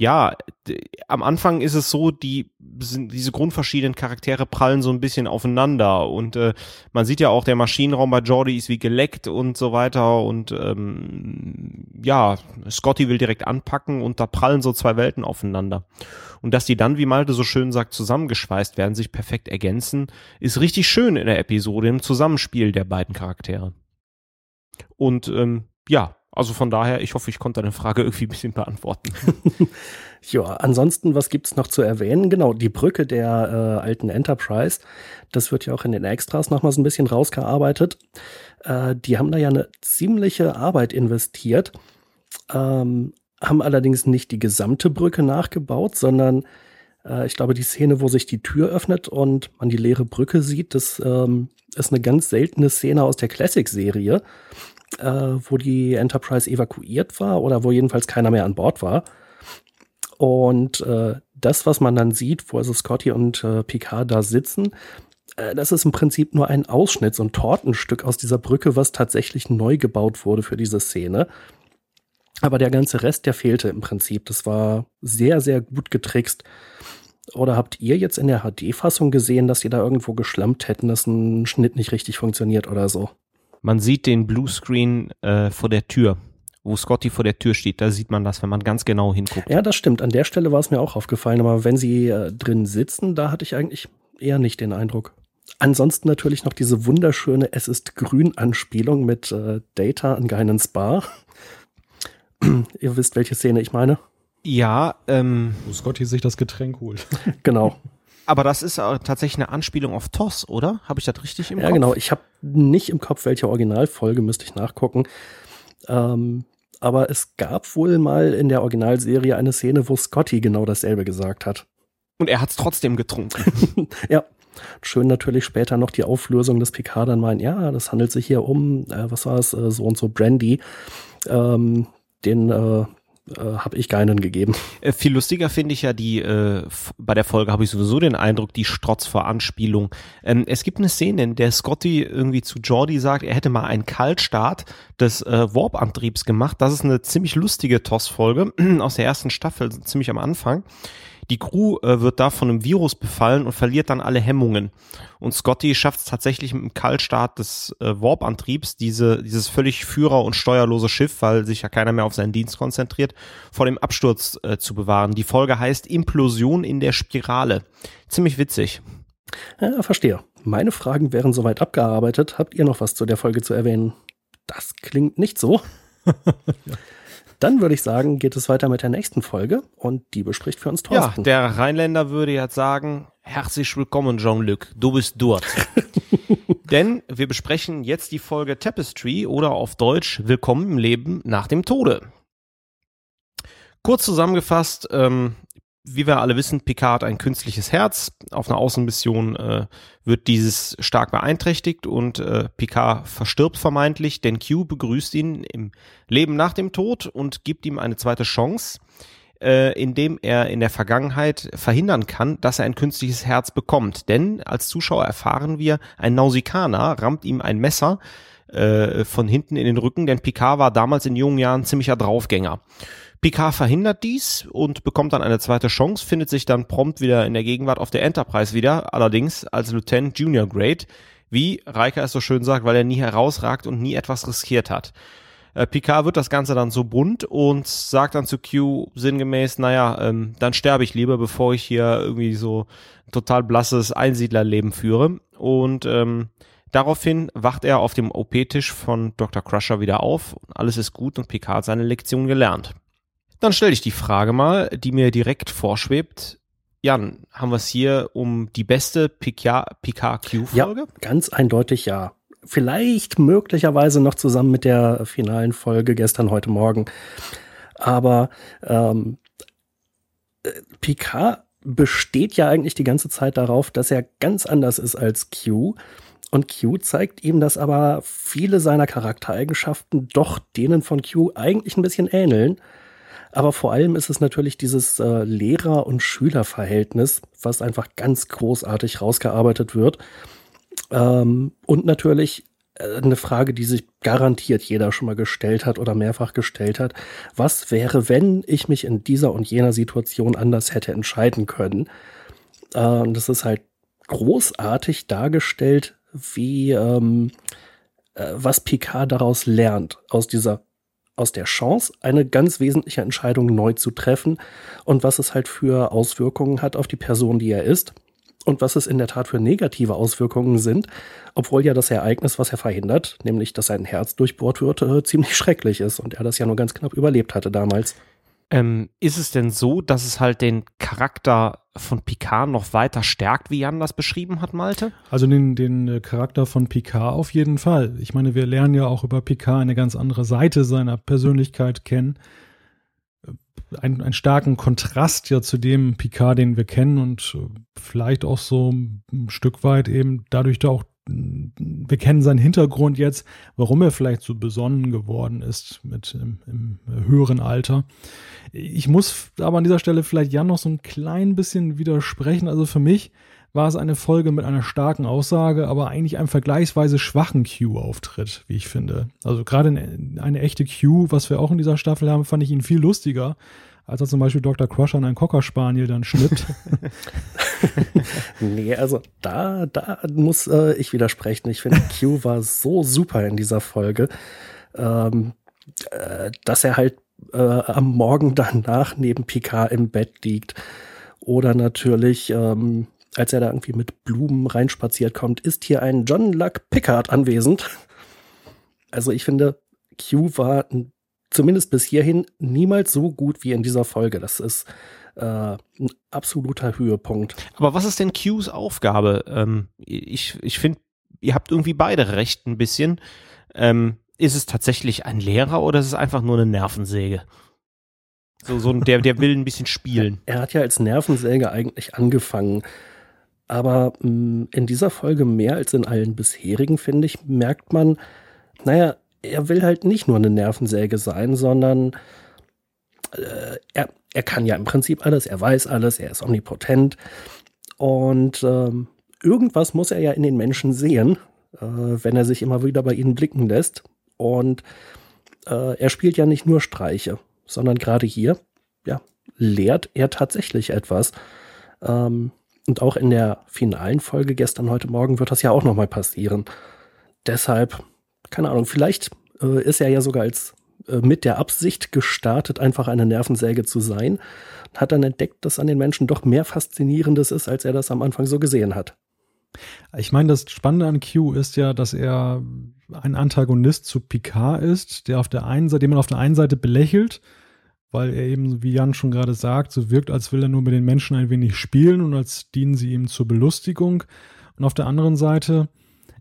ja, am Anfang ist es so, die sind, diese grundverschiedenen Charaktere prallen so ein bisschen aufeinander und äh, man sieht ja auch, der Maschinenraum bei Jordi ist wie geleckt und so weiter und ähm, ja, Scotty will direkt anpacken und da prallen so zwei Welten aufeinander. Und dass die dann, wie Malte so schön sagt, zusammengeschweißt werden, sich perfekt ergänzen, ist richtig schön in der Episode im Zusammenspiel der beiden Charaktere. Und ähm, ja, also von daher, ich hoffe, ich konnte deine Frage irgendwie ein bisschen beantworten. ja, ansonsten, was gibt's noch zu erwähnen? Genau, die Brücke der äh, alten Enterprise, das wird ja auch in den Extras nochmal so ein bisschen rausgearbeitet. Äh, die haben da ja eine ziemliche Arbeit investiert, ähm, haben allerdings nicht die gesamte Brücke nachgebaut, sondern äh, ich glaube, die Szene, wo sich die Tür öffnet und man die leere Brücke sieht, das ähm, ist eine ganz seltene Szene aus der Classic-Serie äh, wo die Enterprise evakuiert war oder wo jedenfalls keiner mehr an Bord war. Und äh, das, was man dann sieht, wo also Scotty und äh, Picard da sitzen, äh, das ist im Prinzip nur ein Ausschnitt, so ein Tortenstück aus dieser Brücke, was tatsächlich neu gebaut wurde für diese Szene. Aber der ganze Rest, der fehlte im Prinzip. Das war sehr, sehr gut getrickst. Oder habt ihr jetzt in der HD-Fassung gesehen, dass sie da irgendwo geschlampt hätten, dass ein Schnitt nicht richtig funktioniert oder so? Man sieht den Bluescreen äh, vor der Tür, wo Scotty vor der Tür steht. Da sieht man das, wenn man ganz genau hinguckt. Ja, das stimmt. An der Stelle war es mir auch aufgefallen. Aber wenn sie äh, drin sitzen, da hatte ich eigentlich eher nicht den Eindruck. Ansonsten natürlich noch diese wunderschöne Es ist grün Anspielung mit äh, Data an Geinens Bar. Ihr wisst, welche Szene ich meine. Ja, ähm. Wo Scotty sich das Getränk holt. genau. Aber das ist tatsächlich eine Anspielung auf TOS, oder? Habe ich das richtig im ja, Kopf? Ja, genau. Ich habe nicht im Kopf, welche Originalfolge, müsste ich nachgucken. Ähm, aber es gab wohl mal in der Originalserie eine Szene, wo Scotty genau dasselbe gesagt hat. Und er hat es trotzdem getrunken. ja. Schön natürlich später noch die Auflösung des Picard dann meint, ja, das handelt sich hier um, äh, was war es, äh, so und so Brandy. Ähm, den äh, äh, habe ich keinen gegeben. Äh, viel lustiger finde ich ja die, äh, bei der Folge habe ich sowieso den Eindruck, die Strotz vor Anspielung. Ähm, es gibt eine Szene, in der Scotty irgendwie zu Jordi sagt, er hätte mal einen Kaltstart des äh, Warp-Antriebs gemacht. Das ist eine ziemlich lustige TOS-Folge aus der ersten Staffel, ziemlich am Anfang. Die Crew äh, wird da von einem Virus befallen und verliert dann alle Hemmungen. Und Scotty schafft es tatsächlich mit dem Kaltstart des äh, Warp-Antriebs, diese, dieses völlig führer- und steuerlose Schiff, weil sich ja keiner mehr auf seinen Dienst konzentriert, vor dem Absturz äh, zu bewahren. Die Folge heißt Implosion in der Spirale. Ziemlich witzig. Ja, verstehe. Meine Fragen wären soweit abgearbeitet. Habt ihr noch was zu der Folge zu erwähnen? Das klingt nicht so. ja. Dann würde ich sagen, geht es weiter mit der nächsten Folge und die bespricht für uns Thorsten. Ja, der Rheinländer würde jetzt sagen, herzlich willkommen Jean-Luc, du bist dort. Denn wir besprechen jetzt die Folge Tapestry oder auf Deutsch Willkommen im Leben nach dem Tode. Kurz zusammengefasst, ähm, wie wir alle wissen, Picard hat ein künstliches Herz. Auf einer Außenmission äh, wird dieses stark beeinträchtigt und äh, Picard verstirbt vermeintlich, denn Q begrüßt ihn im Leben nach dem Tod und gibt ihm eine zweite Chance, äh, indem er in der Vergangenheit verhindern kann, dass er ein künstliches Herz bekommt. Denn als Zuschauer erfahren wir, ein Nausikaner rammt ihm ein Messer äh, von hinten in den Rücken, denn Picard war damals in jungen Jahren ziemlicher Draufgänger. Picard verhindert dies und bekommt dann eine zweite Chance, findet sich dann prompt wieder in der Gegenwart auf der Enterprise wieder, allerdings als Lieutenant Junior Grade, wie Riker es so schön sagt, weil er nie herausragt und nie etwas riskiert hat. Äh, Picard wird das Ganze dann so bunt und sagt dann zu Q sinngemäß, naja, ähm, dann sterbe ich lieber, bevor ich hier irgendwie so total blasses Einsiedlerleben führe. Und ähm, daraufhin wacht er auf dem OP-Tisch von Dr. Crusher wieder auf. Alles ist gut und Picard hat seine Lektion gelernt. Dann stelle ich die Frage mal, die mir direkt vorschwebt. Jan, haben wir es hier um die beste PKQ-Folge? Ja, ganz eindeutig ja. Vielleicht möglicherweise noch zusammen mit der finalen Folge gestern, heute Morgen. Aber ähm, Picard besteht ja eigentlich die ganze Zeit darauf, dass er ganz anders ist als Q. Und Q zeigt ihm, dass aber viele seiner Charaktereigenschaften doch denen von Q eigentlich ein bisschen ähneln. Aber vor allem ist es natürlich dieses äh, Lehrer- und Schülerverhältnis, was einfach ganz großartig rausgearbeitet wird. Ähm, und natürlich äh, eine Frage, die sich garantiert jeder schon mal gestellt hat oder mehrfach gestellt hat. Was wäre, wenn ich mich in dieser und jener Situation anders hätte entscheiden können? Äh, das ist halt großartig dargestellt, wie ähm, äh, was Picard daraus lernt, aus dieser aus der Chance, eine ganz wesentliche Entscheidung neu zu treffen und was es halt für Auswirkungen hat auf die Person, die er ist und was es in der Tat für negative Auswirkungen sind, obwohl ja das Ereignis, was er verhindert, nämlich dass sein Herz durchbohrt wird, äh, ziemlich schrecklich ist und er das ja nur ganz knapp überlebt hatte damals. Ähm, ist es denn so, dass es halt den Charakter von Picard noch weiter stärkt, wie Jan das beschrieben hat, Malte? Also den, den äh, Charakter von Picard auf jeden Fall. Ich meine, wir lernen ja auch über Picard eine ganz andere Seite seiner Persönlichkeit kennen. Äh, ein, einen starken Kontrast ja zu dem Picard, den wir kennen und äh, vielleicht auch so ein Stück weit eben dadurch da auch wir kennen seinen Hintergrund jetzt, warum er vielleicht so besonnen geworden ist mit im, im, höheren Alter. Ich muss aber an dieser Stelle vielleicht Jan noch so ein klein bisschen widersprechen. Also für mich war es eine Folge mit einer starken Aussage, aber eigentlich einem vergleichsweise schwachen Q-Auftritt, wie ich finde. Also gerade eine, eine echte Q, was wir auch in dieser Staffel haben, fand ich ihn viel lustiger als er zum Beispiel Dr. Crusher an einen Cocker Spaniel dann schnippt. nee, also da, da muss äh, ich widersprechen. Ich finde, Q war so super in dieser Folge, ähm, äh, dass er halt äh, am Morgen danach neben Picard im Bett liegt. Oder natürlich, ähm, als er da irgendwie mit Blumen reinspaziert kommt, ist hier ein John Luck Pickard anwesend. Also ich finde, Q war ein zumindest bis hierhin niemals so gut wie in dieser Folge. Das ist äh, ein absoluter Höhepunkt. Aber was ist denn Qs Aufgabe? Ähm, ich ich finde, ihr habt irgendwie beide recht ein bisschen. Ähm, ist es tatsächlich ein Lehrer oder ist es einfach nur eine Nervensäge? So, so der, der will ein bisschen spielen. Er hat ja als Nervensäge eigentlich angefangen. Aber mh, mm, in dieser Folge mehr als in allen bisherigen, finde ich, merkt man, naja, er will halt nicht nur eine Nervensäge sein, sondern äh, er, er kann ja im Prinzip alles, er weiß alles, er ist omnipotent. Und ähm, irgendwas muss er ja in den Menschen sehen, äh, wenn er sich immer wieder bei ihnen blicken lässt. Und äh, er spielt ja nicht nur Streiche, sondern gerade hier, ja, lehrt er tatsächlich etwas. Ähm, und auch in der finalen Folge gestern, heute Morgen wird das ja auch nochmal passieren. Deshalb keine Ahnung, vielleicht äh, ist er ja sogar als äh, mit der Absicht gestartet, einfach eine Nervensäge zu sein. Hat dann entdeckt, dass an den Menschen doch mehr Faszinierendes ist, als er das am Anfang so gesehen hat. Ich meine, das Spannende an Q ist ja, dass er ein Antagonist zu Picard ist, der auf der einen Seite, den man auf der einen Seite belächelt, weil er eben, wie Jan schon gerade sagt, so wirkt, als will er nur mit den Menschen ein wenig spielen und als dienen sie ihm zur Belustigung. Und auf der anderen Seite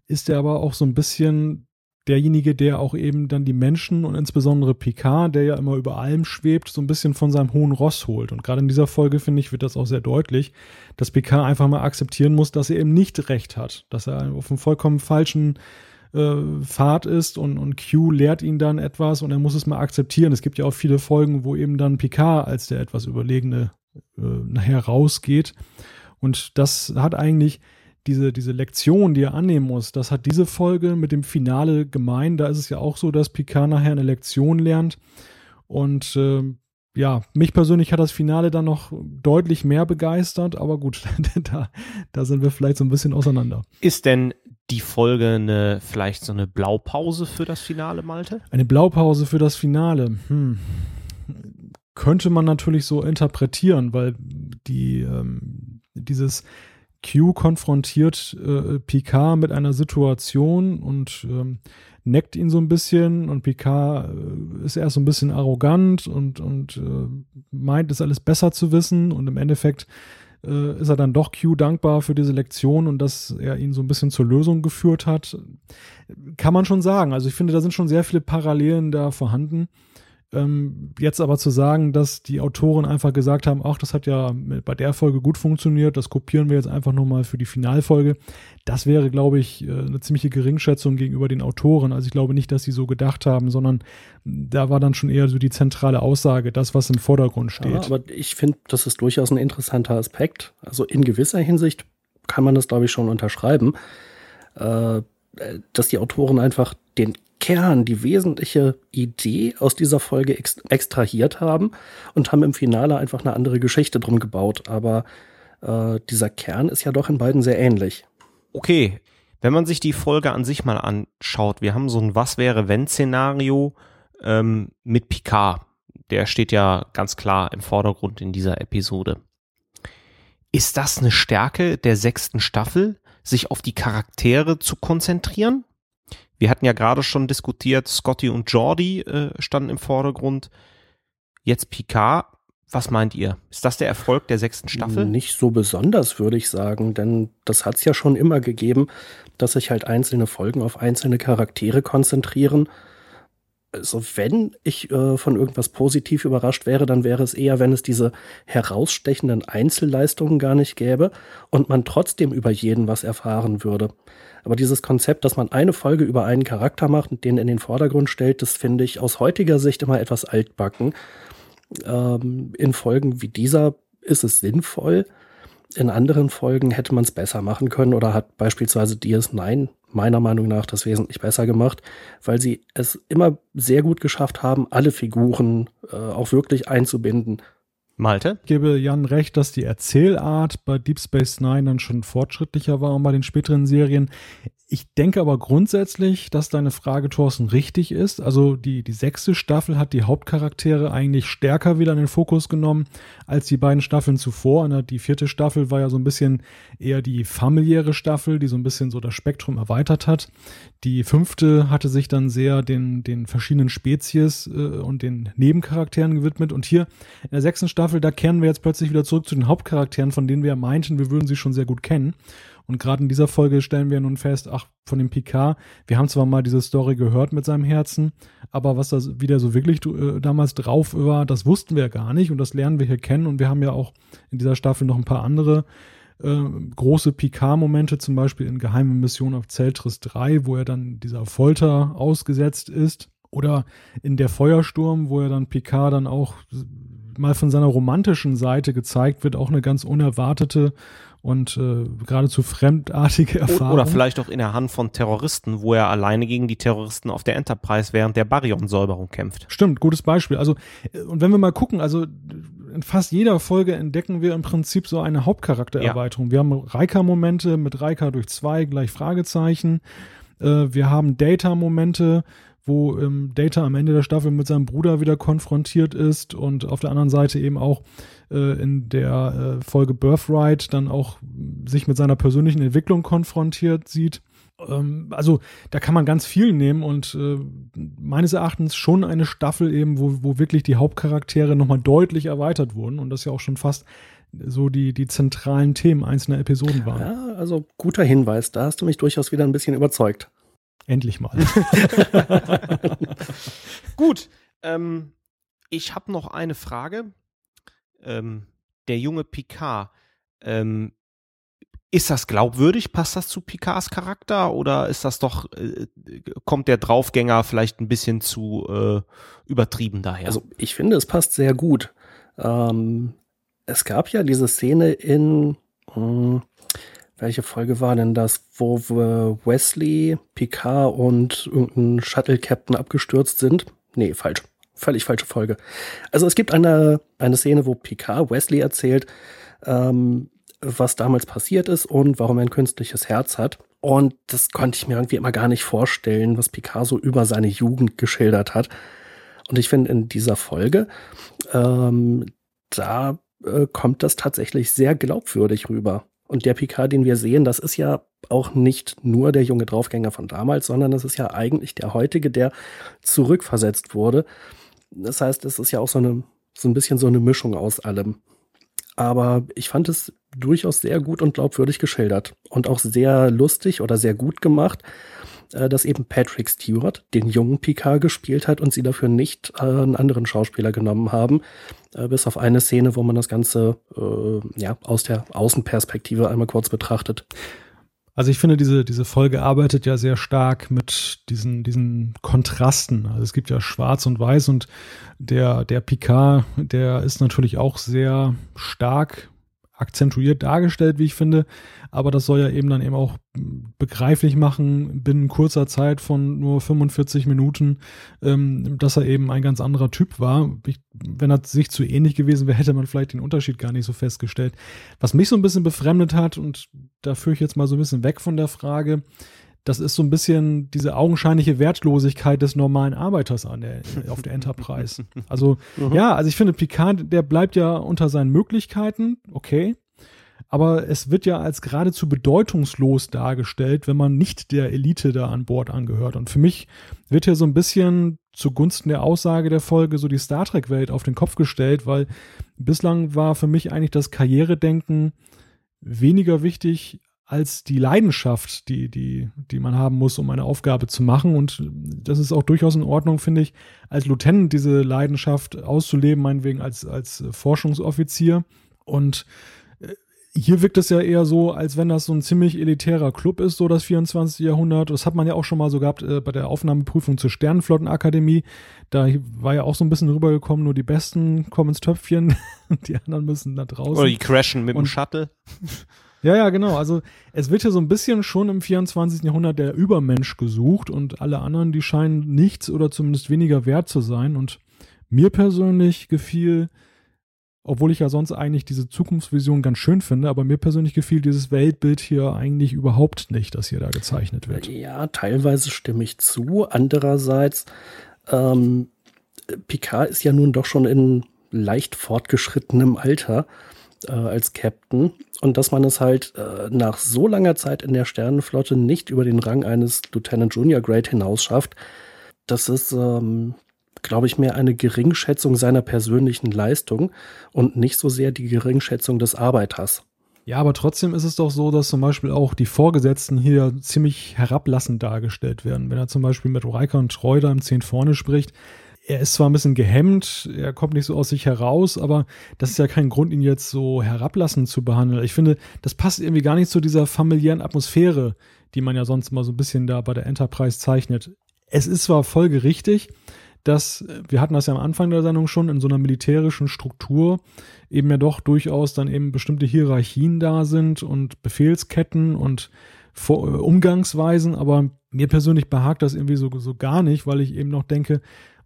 ist er aber auch so ein bisschen derjenige, der auch eben dann die Menschen und insbesondere Picard, der ja immer über allem schwebt, so ein bisschen von seinem hohen Ross holt. Und gerade in dieser Folge, finde ich, wird das auch sehr deutlich, dass Picard einfach mal akzeptieren muss, dass er eben nicht recht hat, dass er auf einem vollkommen falschen äh, Pfad ist und, und Q lehrt ihn dann etwas und er muss es mal akzeptieren. Es gibt ja auch viele Folgen, wo eben dann Picard als der etwas Überlegene äh, nachher rausgeht. Und das hat eigentlich diese, diese Lektion, die er annehmen muss, das hat diese Folge mit dem Finale gemein. Da ist es ja auch so, dass Picard nachher eine Lektion lernt. Und äh, ja, mich persönlich hat das Finale dann noch deutlich mehr begeistert, aber gut, da, da sind wir vielleicht so ein bisschen auseinander. Ist denn die Folge eine, vielleicht so eine Blaupause für das Finale, Malte? Eine Blaupause für das Finale. Hm. Könnte man natürlich so interpretieren, weil die, ähm, dieses Q konfrontiert äh, Picard mit einer Situation und ähm, neckt ihn so ein bisschen und Picard äh, ist erst so ein bisschen arrogant und, und äh, meint, es alles besser zu wissen und im Endeffekt äh, ist er dann doch Q dankbar für diese Lektion und dass er ihn so ein bisschen zur Lösung geführt hat. Kann man schon sagen. Also ich finde, da sind schon sehr viele Parallelen da vorhanden. Ähm, jetzt aber zu sagen, dass die Autoren einfach gesagt haben, ach, das hat ja bei der Folge gut funktioniert, das kopieren wir jetzt einfach nochmal für die Finalfolge, das wäre, glaube ich, äh, eine ziemliche Geringschätzung gegenüber den Autoren. Also ich glaube nicht, dass sie so gedacht haben, sondern da war dann schon eher so die zentrale Aussage, das, was im Vordergrund steht. Ja, aber ich finde, das ist durchaus ein interessanter Aspekt. Also in gewisser Hinsicht kann man das, glaube ich, schon unterschreiben. Äh, äh, dass die Autoren einfach den Kern, die wesentliche Idee aus dieser Folge ex extrahiert haben und haben im Finale einfach eine andere Geschichte drum gebaut. Aber äh, dieser Kern ist ja doch in beiden sehr ähnlich. Okay, wenn man sich die Folge an sich mal anschaut, wir haben so ein Was wäre wenn Szenario ähm, mit Picard. Der steht ja ganz klar im Vordergrund in dieser Episode. Ist das eine Stärke der sechsten Staffel, sich auf die Charaktere zu konzentrieren? Wir hatten ja gerade schon diskutiert, Scotty und Jordi äh, standen im Vordergrund. Jetzt Picard. Was meint ihr? Ist das der Erfolg der sechsten Staffel? Nicht so besonders, würde ich sagen, denn das hat es ja schon immer gegeben, dass sich halt einzelne Folgen auf einzelne Charaktere konzentrieren also wenn ich äh, von irgendwas positiv überrascht wäre, dann wäre es eher, wenn es diese herausstechenden Einzelleistungen gar nicht gäbe und man trotzdem über jeden was erfahren würde. Aber dieses Konzept, dass man eine Folge über einen Charakter macht und den in den Vordergrund stellt, das finde ich aus heutiger Sicht immer etwas altbacken. Ähm, in Folgen wie dieser ist es sinnvoll. In anderen Folgen hätte man es besser machen können oder hat beispielsweise DS9 meiner Meinung nach das wesentlich besser gemacht, weil sie es immer sehr gut geschafft haben, alle Figuren äh, auch wirklich einzubinden. Malte? Ich gebe Jan recht, dass die Erzählart bei Deep Space Nine dann schon fortschrittlicher war und bei den späteren Serien. Ich denke aber grundsätzlich, dass deine Frage, Thorsten, richtig ist. Also die, die sechste Staffel hat die Hauptcharaktere eigentlich stärker wieder in den Fokus genommen als die beiden Staffeln zuvor. Die vierte Staffel war ja so ein bisschen eher die familiäre Staffel, die so ein bisschen so das Spektrum erweitert hat. Die fünfte hatte sich dann sehr den, den verschiedenen Spezies äh, und den Nebencharakteren gewidmet. Und hier in der sechsten Staffel, da kehren wir jetzt plötzlich wieder zurück zu den Hauptcharakteren, von denen wir meinten, wir würden sie schon sehr gut kennen. Und gerade in dieser Folge stellen wir nun fest, ach, von dem Picard, wir haben zwar mal diese Story gehört mit seinem Herzen, aber was da wieder so wirklich äh, damals drauf war, das wussten wir gar nicht und das lernen wir hier kennen. Und wir haben ja auch in dieser Staffel noch ein paar andere äh, große Picard-Momente, zum Beispiel in Geheime Mission auf Zeltris 3, wo er dann dieser Folter ausgesetzt ist. Oder in der Feuersturm, wo er dann Picard dann auch mal von seiner romantischen Seite gezeigt wird, auch eine ganz unerwartete und äh, geradezu fremdartige Erfahrung. Oder vielleicht auch in der Hand von Terroristen, wo er alleine gegen die Terroristen auf der Enterprise während der Baryon-Säuberung kämpft. Stimmt, gutes Beispiel. Also, äh, und wenn wir mal gucken, also in fast jeder Folge entdecken wir im Prinzip so eine Hauptcharaktererweiterung. Ja. Wir haben Reika-Momente mit Reika durch zwei gleich Fragezeichen. Äh, wir haben Data-Momente wo ähm, Data am Ende der Staffel mit seinem Bruder wieder konfrontiert ist und auf der anderen Seite eben auch äh, in der äh, Folge Birthright dann auch sich mit seiner persönlichen Entwicklung konfrontiert sieht. Ähm, also da kann man ganz viel nehmen und äh, meines Erachtens schon eine Staffel eben, wo, wo wirklich die Hauptcharaktere nochmal deutlich erweitert wurden und das ja auch schon fast so die, die zentralen Themen einzelner Episoden waren. Ja, also guter Hinweis, da hast du mich durchaus wieder ein bisschen überzeugt. Endlich mal. Gut. Ähm, ich habe noch eine Frage. Ähm, der junge Picard, ähm, ist das glaubwürdig? Passt das zu Picards Charakter oder ist das doch, äh, kommt der Draufgänger vielleicht ein bisschen zu äh, übertrieben daher? Also ich finde, es passt sehr gut. Ähm, es gab ja diese Szene in, mh, hm, welche Folge war denn das, wo Wesley, Picard und irgendein Shuttle-Captain abgestürzt sind? Nee, falsch. Völlig falsche Folge. Also es gibt eine, eine Szene, wo Picard Wesley erzählt, ähm, was damals passiert ist und warum er ein künstliches Herz hat. Und das konnte ich mir irgendwie immer gar nicht vorstellen, was Picasso über seine Jugend geschildert hat. Und ich finde, in dieser Folge, ähm, da äh, kommt das tatsächlich sehr glaubwürdig rüber. Und der Picard, den wir sehen, das ist ja auch nicht nur der junge Draufgänger von damals, sondern das ist ja eigentlich der heutige, der zurückversetzt wurde. Das heißt, es ist ja auch so eine, so ein bisschen so eine Mischung aus allem. Aber ich fand es durchaus sehr gut und glaubwürdig geschildert und auch sehr lustig oder sehr gut gemacht, dass eben Patrick Stewart den jungen Picard gespielt hat und sie dafür nicht äh, einen anderen Schauspieler genommen haben, äh, bis auf eine Szene, wo man das Ganze ja aus der Außenperspektive einmal kurz betrachtet. Also ich finde, diese, diese Folge arbeitet ja sehr stark mit diesen, diesen Kontrasten. Also es gibt ja Schwarz und Weiß und der, der Picard, der ist natürlich auch sehr stark akzentuiert dargestellt, wie ich finde. Aber das soll ja eben dann eben auch begreiflich machen, binnen kurzer Zeit von nur 45 Minuten, ähm, dass er eben ein ganz anderer Typ war. Ich, wenn er sich zu ähnlich gewesen wäre, hätte man vielleicht den Unterschied gar nicht so festgestellt. Was mich so ein bisschen befremdet hat, und da führe ich jetzt mal so ein bisschen weg von der Frage, das ist so ein bisschen diese augenscheinliche Wertlosigkeit des normalen Arbeiters an der, auf der Enterprise. Also, mhm. ja, also ich finde, Picard, der bleibt ja unter seinen Möglichkeiten, okay. Aber es wird ja als geradezu bedeutungslos dargestellt, wenn man nicht der Elite da an Bord angehört. Und für mich wird hier so ein bisschen zugunsten der Aussage der Folge so die Star Trek-Welt auf den Kopf gestellt, weil bislang war für mich eigentlich das Karrieredenken weniger wichtig als die Leidenschaft, die, die, die man haben muss, um eine Aufgabe zu machen. Und das ist auch durchaus in Ordnung, finde ich, als Lieutenant diese Leidenschaft auszuleben, meinetwegen als, als Forschungsoffizier. Und äh, hier wirkt es ja eher so, als wenn das so ein ziemlich elitärer Club ist, so das 24. Jahrhundert. Das hat man ja auch schon mal so gehabt äh, bei der Aufnahmeprüfung zur Sternenflottenakademie. Da war ja auch so ein bisschen rübergekommen, nur die Besten kommen ins Töpfchen, die anderen müssen da draußen. Oder die crashen mit Und, dem Shuttle. Ja, ja, genau. Also es wird ja so ein bisschen schon im 24. Jahrhundert der Übermensch gesucht und alle anderen, die scheinen nichts oder zumindest weniger wert zu sein. Und mir persönlich gefiel, obwohl ich ja sonst eigentlich diese Zukunftsvision ganz schön finde, aber mir persönlich gefiel dieses Weltbild hier eigentlich überhaupt nicht, das hier da gezeichnet wird. Ja, teilweise stimme ich zu. Andererseits, ähm, Picard ist ja nun doch schon in leicht fortgeschrittenem Alter äh, als Captain und dass man es halt äh, nach so langer Zeit in der Sternenflotte nicht über den Rang eines Lieutenant Junior Grade hinaus schafft, das ist, ähm, glaube ich, mehr eine Geringschätzung seiner persönlichen Leistung und nicht so sehr die Geringschätzung des Arbeiters. Ja, aber trotzdem ist es doch so, dass zum Beispiel auch die Vorgesetzten hier ziemlich herablassend dargestellt werden. Wenn er zum Beispiel mit Riker und Treu da im 10 vorne spricht, er ist zwar ein bisschen gehemmt, er kommt nicht so aus sich heraus, aber das ist ja kein Grund, ihn jetzt so herablassend zu behandeln. Ich finde, das passt irgendwie gar nicht zu dieser familiären Atmosphäre, die man ja sonst mal so ein bisschen da bei der Enterprise zeichnet. Es ist zwar folgerichtig, dass wir hatten das ja am Anfang der Sendung schon in so einer militärischen Struktur eben ja doch durchaus dann eben bestimmte Hierarchien da sind und Befehlsketten und Umgangsweisen, aber mir persönlich behagt das irgendwie so, so gar nicht, weil ich eben noch denke,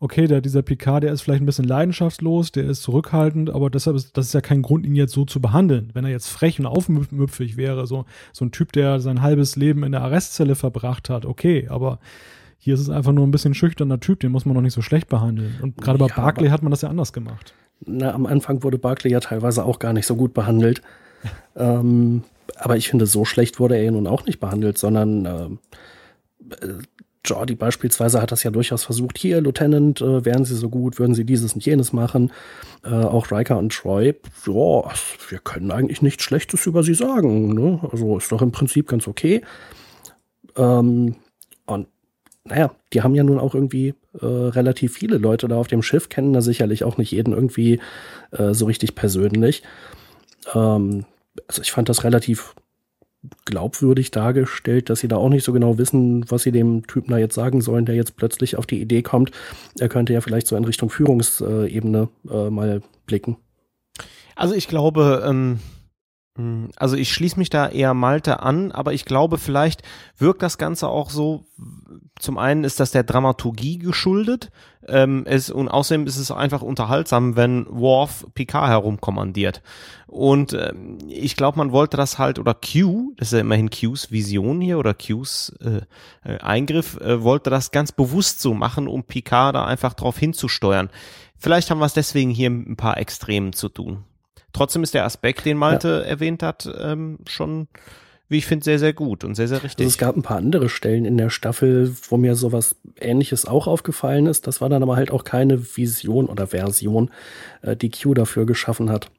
okay, der, dieser Picard, der ist vielleicht ein bisschen leidenschaftslos, der ist zurückhaltend, aber deshalb ist das ist ja kein Grund, ihn jetzt so zu behandeln. Wenn er jetzt frech und aufmüpfig wäre, so, so ein Typ, der sein halbes Leben in der Arrestzelle verbracht hat, okay, aber hier ist es einfach nur ein bisschen schüchterner Typ, den muss man noch nicht so schlecht behandeln. Und gerade bei ja, Barclay hat man das ja anders gemacht. Na, am Anfang wurde Barclay ja teilweise auch gar nicht so gut behandelt. ähm, aber ich finde, so schlecht wurde er nun auch nicht behandelt, sondern äh, Jordi beispielsweise hat das ja durchaus versucht. Hier, Lieutenant, äh, wären Sie so gut, würden Sie dieses und jenes machen. Äh, auch Riker und Troy, ja, wir können eigentlich nichts Schlechtes über Sie sagen. Ne? Also ist doch im Prinzip ganz okay. Ähm, und naja, die haben ja nun auch irgendwie äh, relativ viele Leute da auf dem Schiff, kennen da sicherlich auch nicht jeden irgendwie äh, so richtig persönlich. Ähm, also ich fand das relativ glaubwürdig dargestellt, dass sie da auch nicht so genau wissen, was sie dem Typen da jetzt sagen sollen, der jetzt plötzlich auf die Idee kommt, er könnte ja vielleicht so in Richtung Führungsebene äh, mal blicken. Also ich glaube, ähm, hm, also ich schließe mich da eher Malte an, aber ich glaube, vielleicht wirkt das Ganze auch so. Zum einen ist das der Dramaturgie geschuldet, ähm, es, und außerdem ist es einfach unterhaltsam, wenn Worf Picard herumkommandiert. Und ähm, ich glaube, man wollte das halt, oder Q, das ist ja immerhin Qs Vision hier, oder Qs äh, äh, Eingriff, äh, wollte das ganz bewusst so machen, um Picard da einfach drauf hinzusteuern. Vielleicht haben wir es deswegen hier mit ein paar Extremen zu tun. Trotzdem ist der Aspekt, den Malte ja. erwähnt hat, ähm, schon, wie ich finde, sehr, sehr gut und sehr, sehr richtig. Also es gab ein paar andere Stellen in der Staffel, wo mir sowas ähnliches auch aufgefallen ist. Das war dann aber halt auch keine Vision oder Version, äh, die Q dafür geschaffen hat.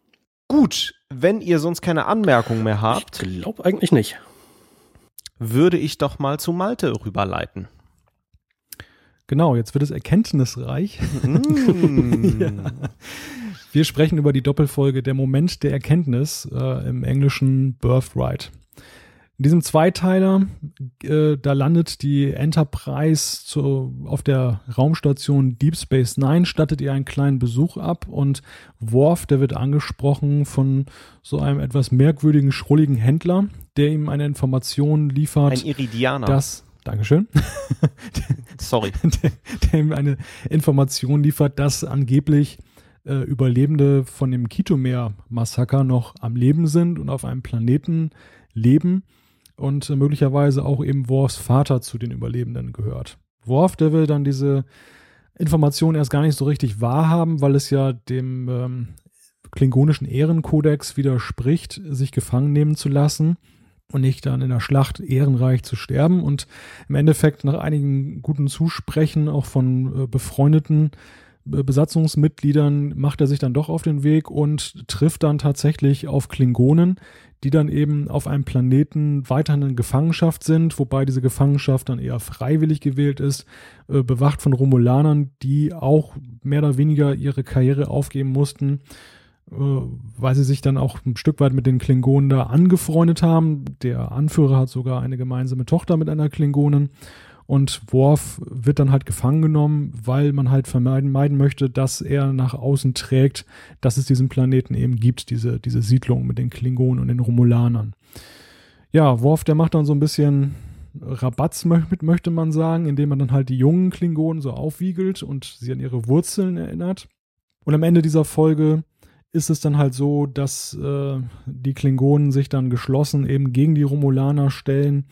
Gut, wenn ihr sonst keine Anmerkungen mehr habt. Ich glaube eigentlich nicht. Würde ich doch mal zu Malte rüberleiten. Genau, jetzt wird es erkenntnisreich. Mm. ja. Wir sprechen über die Doppelfolge Der Moment der Erkenntnis äh, im englischen Birthright. In diesem Zweiteiler, äh, da landet die Enterprise zu, auf der Raumstation Deep Space Nine, stattet ihr einen kleinen Besuch ab und Worf, der wird angesprochen von so einem etwas merkwürdigen, schrulligen Händler, der ihm eine Information liefert. Ein Iridianer. Dass, Dankeschön. Sorry. Der, der ihm eine Information liefert, dass angeblich äh, Überlebende von dem Kitomer-Massaker noch am Leben sind und auf einem Planeten leben und äh, möglicherweise auch eben Worfs Vater zu den Überlebenden gehört. Worf, der will dann diese Information erst gar nicht so richtig wahrhaben, weil es ja dem ähm, klingonischen Ehrenkodex widerspricht, sich gefangen nehmen zu lassen und nicht dann in der Schlacht ehrenreich zu sterben. Und im Endeffekt nach einigen guten Zusprechen auch von äh, befreundeten Besatzungsmitgliedern macht er sich dann doch auf den Weg und trifft dann tatsächlich auf Klingonen, die dann eben auf einem Planeten weiterhin in Gefangenschaft sind, wobei diese Gefangenschaft dann eher freiwillig gewählt ist, äh, bewacht von Romulanern, die auch mehr oder weniger ihre Karriere aufgeben mussten, äh, weil sie sich dann auch ein Stück weit mit den Klingonen da angefreundet haben. Der Anführer hat sogar eine gemeinsame Tochter mit einer Klingonin. Und Worf wird dann halt gefangen genommen, weil man halt vermeiden meiden möchte, dass er nach außen trägt, dass es diesen Planeten eben gibt, diese, diese Siedlung mit den Klingonen und den Romulanern. Ja, Worf, der macht dann so ein bisschen Rabatz, möchte man sagen, indem man dann halt die jungen Klingonen so aufwiegelt und sie an ihre Wurzeln erinnert. Und am Ende dieser Folge ist es dann halt so, dass äh, die Klingonen sich dann geschlossen eben gegen die Romulaner stellen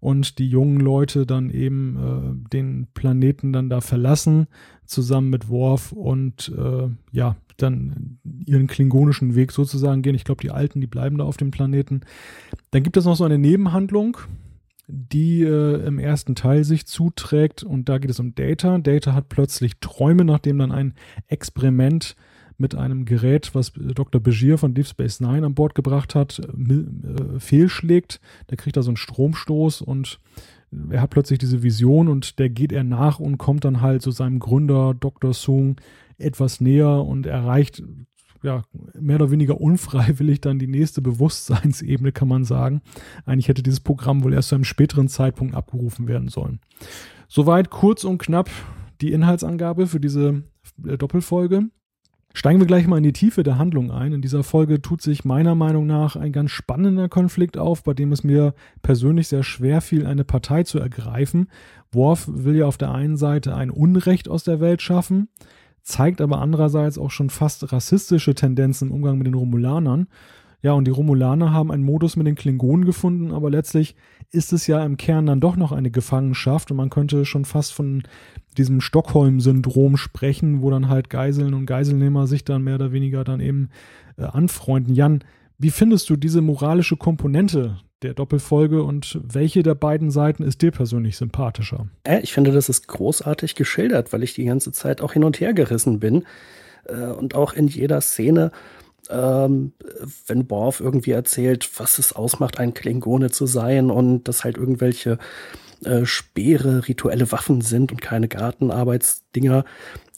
und die jungen Leute dann eben äh, den Planeten dann da verlassen, zusammen mit Worf und äh, ja, dann ihren klingonischen Weg sozusagen gehen. Ich glaube, die Alten, die bleiben da auf dem Planeten. Dann gibt es noch so eine Nebenhandlung, die äh, im ersten Teil sich zuträgt und da geht es um Data. Data hat plötzlich Träume, nachdem dann ein Experiment mit einem Gerät, was Dr. Begier von Deep Space Nine an Bord gebracht hat, äh, fehlschlägt. Der kriegt da so einen Stromstoß und er hat plötzlich diese Vision und der geht er nach und kommt dann halt zu seinem Gründer Dr. Sung etwas näher und erreicht ja, mehr oder weniger unfreiwillig dann die nächste Bewusstseinsebene, kann man sagen. Eigentlich hätte dieses Programm wohl erst zu einem späteren Zeitpunkt abgerufen werden sollen. Soweit kurz und knapp die Inhaltsangabe für diese äh, Doppelfolge. Steigen wir gleich mal in die Tiefe der Handlung ein. In dieser Folge tut sich meiner Meinung nach ein ganz spannender Konflikt auf, bei dem es mir persönlich sehr schwer fiel, eine Partei zu ergreifen. Worf will ja auf der einen Seite ein Unrecht aus der Welt schaffen, zeigt aber andererseits auch schon fast rassistische Tendenzen im Umgang mit den Romulanern. Ja, und die Romulaner haben einen Modus mit den Klingonen gefunden, aber letztlich ist es ja im Kern dann doch noch eine Gefangenschaft und man könnte schon fast von diesem Stockholm-Syndrom sprechen, wo dann halt Geiseln und Geiselnehmer sich dann mehr oder weniger dann eben äh, anfreunden. Jan, wie findest du diese moralische Komponente der Doppelfolge und welche der beiden Seiten ist dir persönlich sympathischer? Ja, ich finde, das ist großartig geschildert, weil ich die ganze Zeit auch hin und her gerissen bin äh, und auch in jeder Szene ähm, wenn Borf irgendwie erzählt, was es ausmacht, ein Klingone zu sein und dass halt irgendwelche äh, Speere rituelle Waffen sind und keine Gartenarbeitsdinger,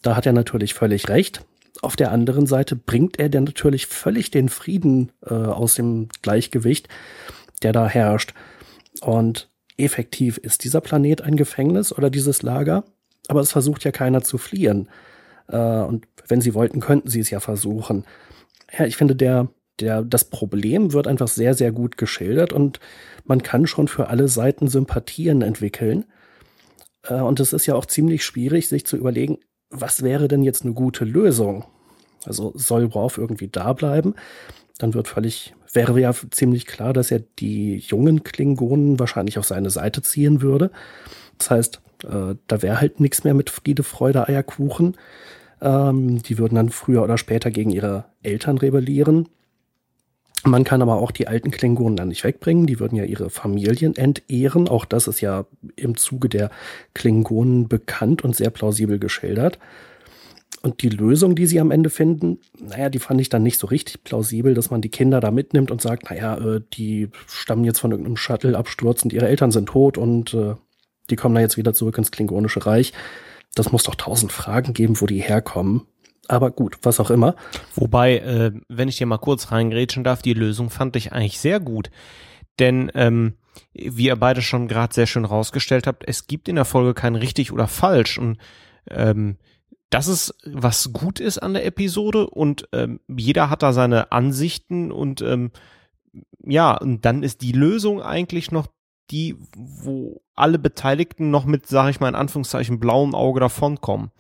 da hat er natürlich völlig recht. Auf der anderen Seite bringt er dann natürlich völlig den Frieden äh, aus dem Gleichgewicht, der da herrscht. Und effektiv ist dieser Planet ein Gefängnis oder dieses Lager, aber es versucht ja keiner zu fliehen. Äh, und wenn sie wollten, könnten sie es ja versuchen ja, ich finde, der, der, das Problem wird einfach sehr, sehr gut geschildert und man kann schon für alle Seiten Sympathien entwickeln. Äh, und es ist ja auch ziemlich schwierig, sich zu überlegen, was wäre denn jetzt eine gute Lösung? Also soll Worf irgendwie da bleiben? Dann wird völlig, wäre ja ziemlich klar, dass er die jungen Klingonen wahrscheinlich auf seine Seite ziehen würde. Das heißt, äh, da wäre halt nichts mehr mit Friede, Freude, Eierkuchen. Ähm, die würden dann früher oder später gegen ihre Eltern rebellieren. Man kann aber auch die alten Klingonen dann nicht wegbringen. Die würden ja ihre Familien entehren. Auch das ist ja im Zuge der Klingonen bekannt und sehr plausibel geschildert. Und die Lösung, die sie am Ende finden, naja, die fand ich dann nicht so richtig plausibel, dass man die Kinder da mitnimmt und sagt, naja, äh, die stammen jetzt von irgendeinem Shuttle-Absturz und ihre Eltern sind tot und äh, die kommen da jetzt wieder zurück ins Klingonische Reich. Das muss doch tausend Fragen geben, wo die herkommen. Aber gut, was auch immer. Wobei, äh, wenn ich dir mal kurz reingrätschen darf, die Lösung fand ich eigentlich sehr gut. Denn ähm, wie ihr beide schon gerade sehr schön rausgestellt habt, es gibt in der Folge kein richtig oder falsch und ähm, das ist, was gut ist an der Episode und ähm, jeder hat da seine Ansichten und ähm, ja, und dann ist die Lösung eigentlich noch die, wo alle Beteiligten noch mit, sage ich mal in Anführungszeichen, blauem Auge davonkommen.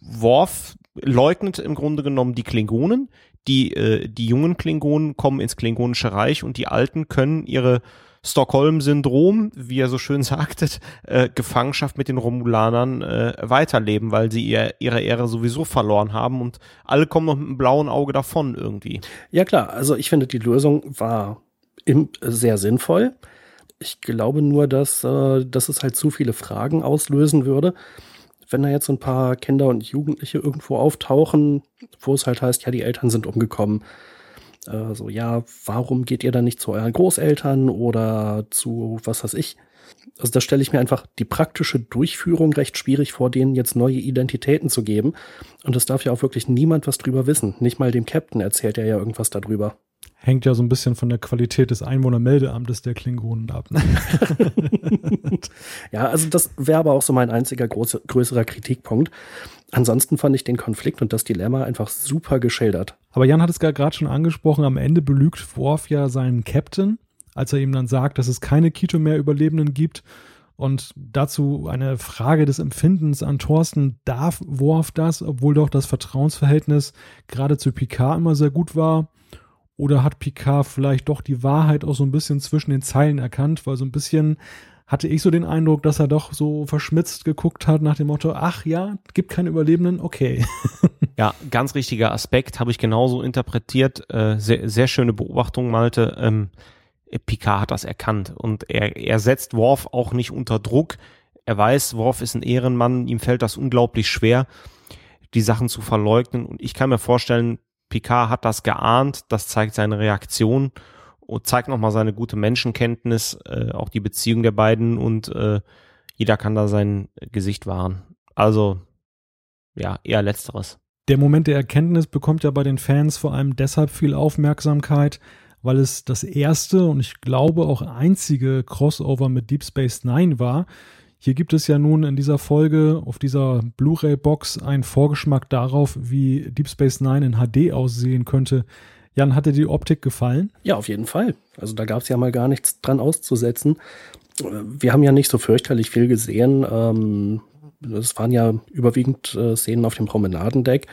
Worf leugnet im Grunde genommen die Klingonen, die, äh, die jungen Klingonen kommen ins Klingonische Reich und die Alten können ihre Stockholm-Syndrom, wie er so schön sagtet, äh, Gefangenschaft mit den Romulanern äh, weiterleben, weil sie ihr, ihre Ehre sowieso verloren haben und alle kommen noch mit einem blauen Auge davon irgendwie. Ja klar, also ich finde, die Lösung war im, sehr sinnvoll. Ich glaube nur, dass, äh, dass es halt zu viele Fragen auslösen würde wenn da jetzt ein paar Kinder und Jugendliche irgendwo auftauchen, wo es halt heißt, ja, die Eltern sind umgekommen. Äh, so, ja, warum geht ihr dann nicht zu euren Großeltern oder zu was weiß ich? Also da stelle ich mir einfach die praktische Durchführung recht schwierig vor, denen jetzt neue Identitäten zu geben. Und es darf ja auch wirklich niemand was drüber wissen. Nicht mal dem Captain erzählt er ja irgendwas darüber hängt ja so ein bisschen von der Qualität des Einwohnermeldeamtes der Klingonen ab. Ne? ja, also das wäre aber auch so mein einziger große, größerer Kritikpunkt. Ansonsten fand ich den Konflikt und das Dilemma einfach super geschildert. Aber Jan hat es gerade schon angesprochen, am Ende belügt Worf ja seinen Captain, als er ihm dann sagt, dass es keine Kito mehr Überlebenden gibt. Und dazu eine Frage des Empfindens an Thorsten. Darf Worf das, obwohl doch das Vertrauensverhältnis gerade zu Picard immer sehr gut war? Oder hat Picard vielleicht doch die Wahrheit auch so ein bisschen zwischen den Zeilen erkannt? Weil so ein bisschen hatte ich so den Eindruck, dass er doch so verschmitzt geguckt hat nach dem Motto, ach ja, gibt keine Überlebenden, okay. Ja, ganz richtiger Aspekt, habe ich genauso interpretiert. Äh, sehr, sehr schöne Beobachtung, Malte. Ähm, Picard hat das erkannt und er, er setzt Worf auch nicht unter Druck. Er weiß, Worf ist ein Ehrenmann, ihm fällt das unglaublich schwer, die Sachen zu verleugnen. Und ich kann mir vorstellen, Picard hat das geahnt, das zeigt seine Reaktion und zeigt nochmal seine gute Menschenkenntnis, äh, auch die Beziehung der beiden und äh, jeder kann da sein Gesicht wahren. Also ja, eher letzteres. Der Moment der Erkenntnis bekommt ja bei den Fans vor allem deshalb viel Aufmerksamkeit, weil es das erste und ich glaube auch einzige Crossover mit Deep Space Nine war, hier gibt es ja nun in dieser Folge auf dieser Blu-ray-Box einen Vorgeschmack darauf, wie Deep Space Nine in HD aussehen könnte. Jan, hat dir die Optik gefallen? Ja, auf jeden Fall. Also da gab es ja mal gar nichts dran auszusetzen. Wir haben ja nicht so fürchterlich viel gesehen. Ähm, es waren ja überwiegend äh, Szenen auf dem Promenadendeck.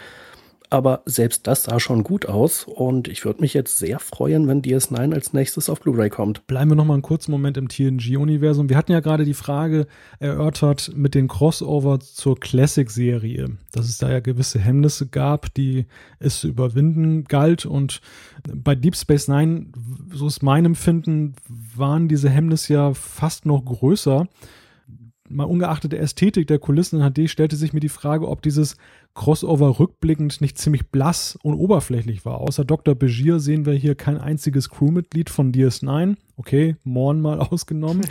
Aber selbst das sah schon gut aus und ich würde mich jetzt sehr freuen, wenn DS9 als nächstes auf Blu-ray kommt. Bleiben wir noch mal einen kurzen Moment im TNG-Universum. Wir hatten ja gerade die Frage erörtert mit den Crossover zur Classic-Serie, dass es da ja gewisse Hemmnisse gab, die es zu überwinden galt. Und bei Deep Space Nine, so ist mein Empfinden, waren diese Hemmnisse ja fast noch größer mal ungeachtet der Ästhetik der Kulissen in HD stellte sich mir die Frage, ob dieses Crossover rückblickend nicht ziemlich blass und oberflächlich war. Außer Dr. Begier sehen wir hier kein einziges Crewmitglied von DS9. Okay, Morn mal ausgenommen.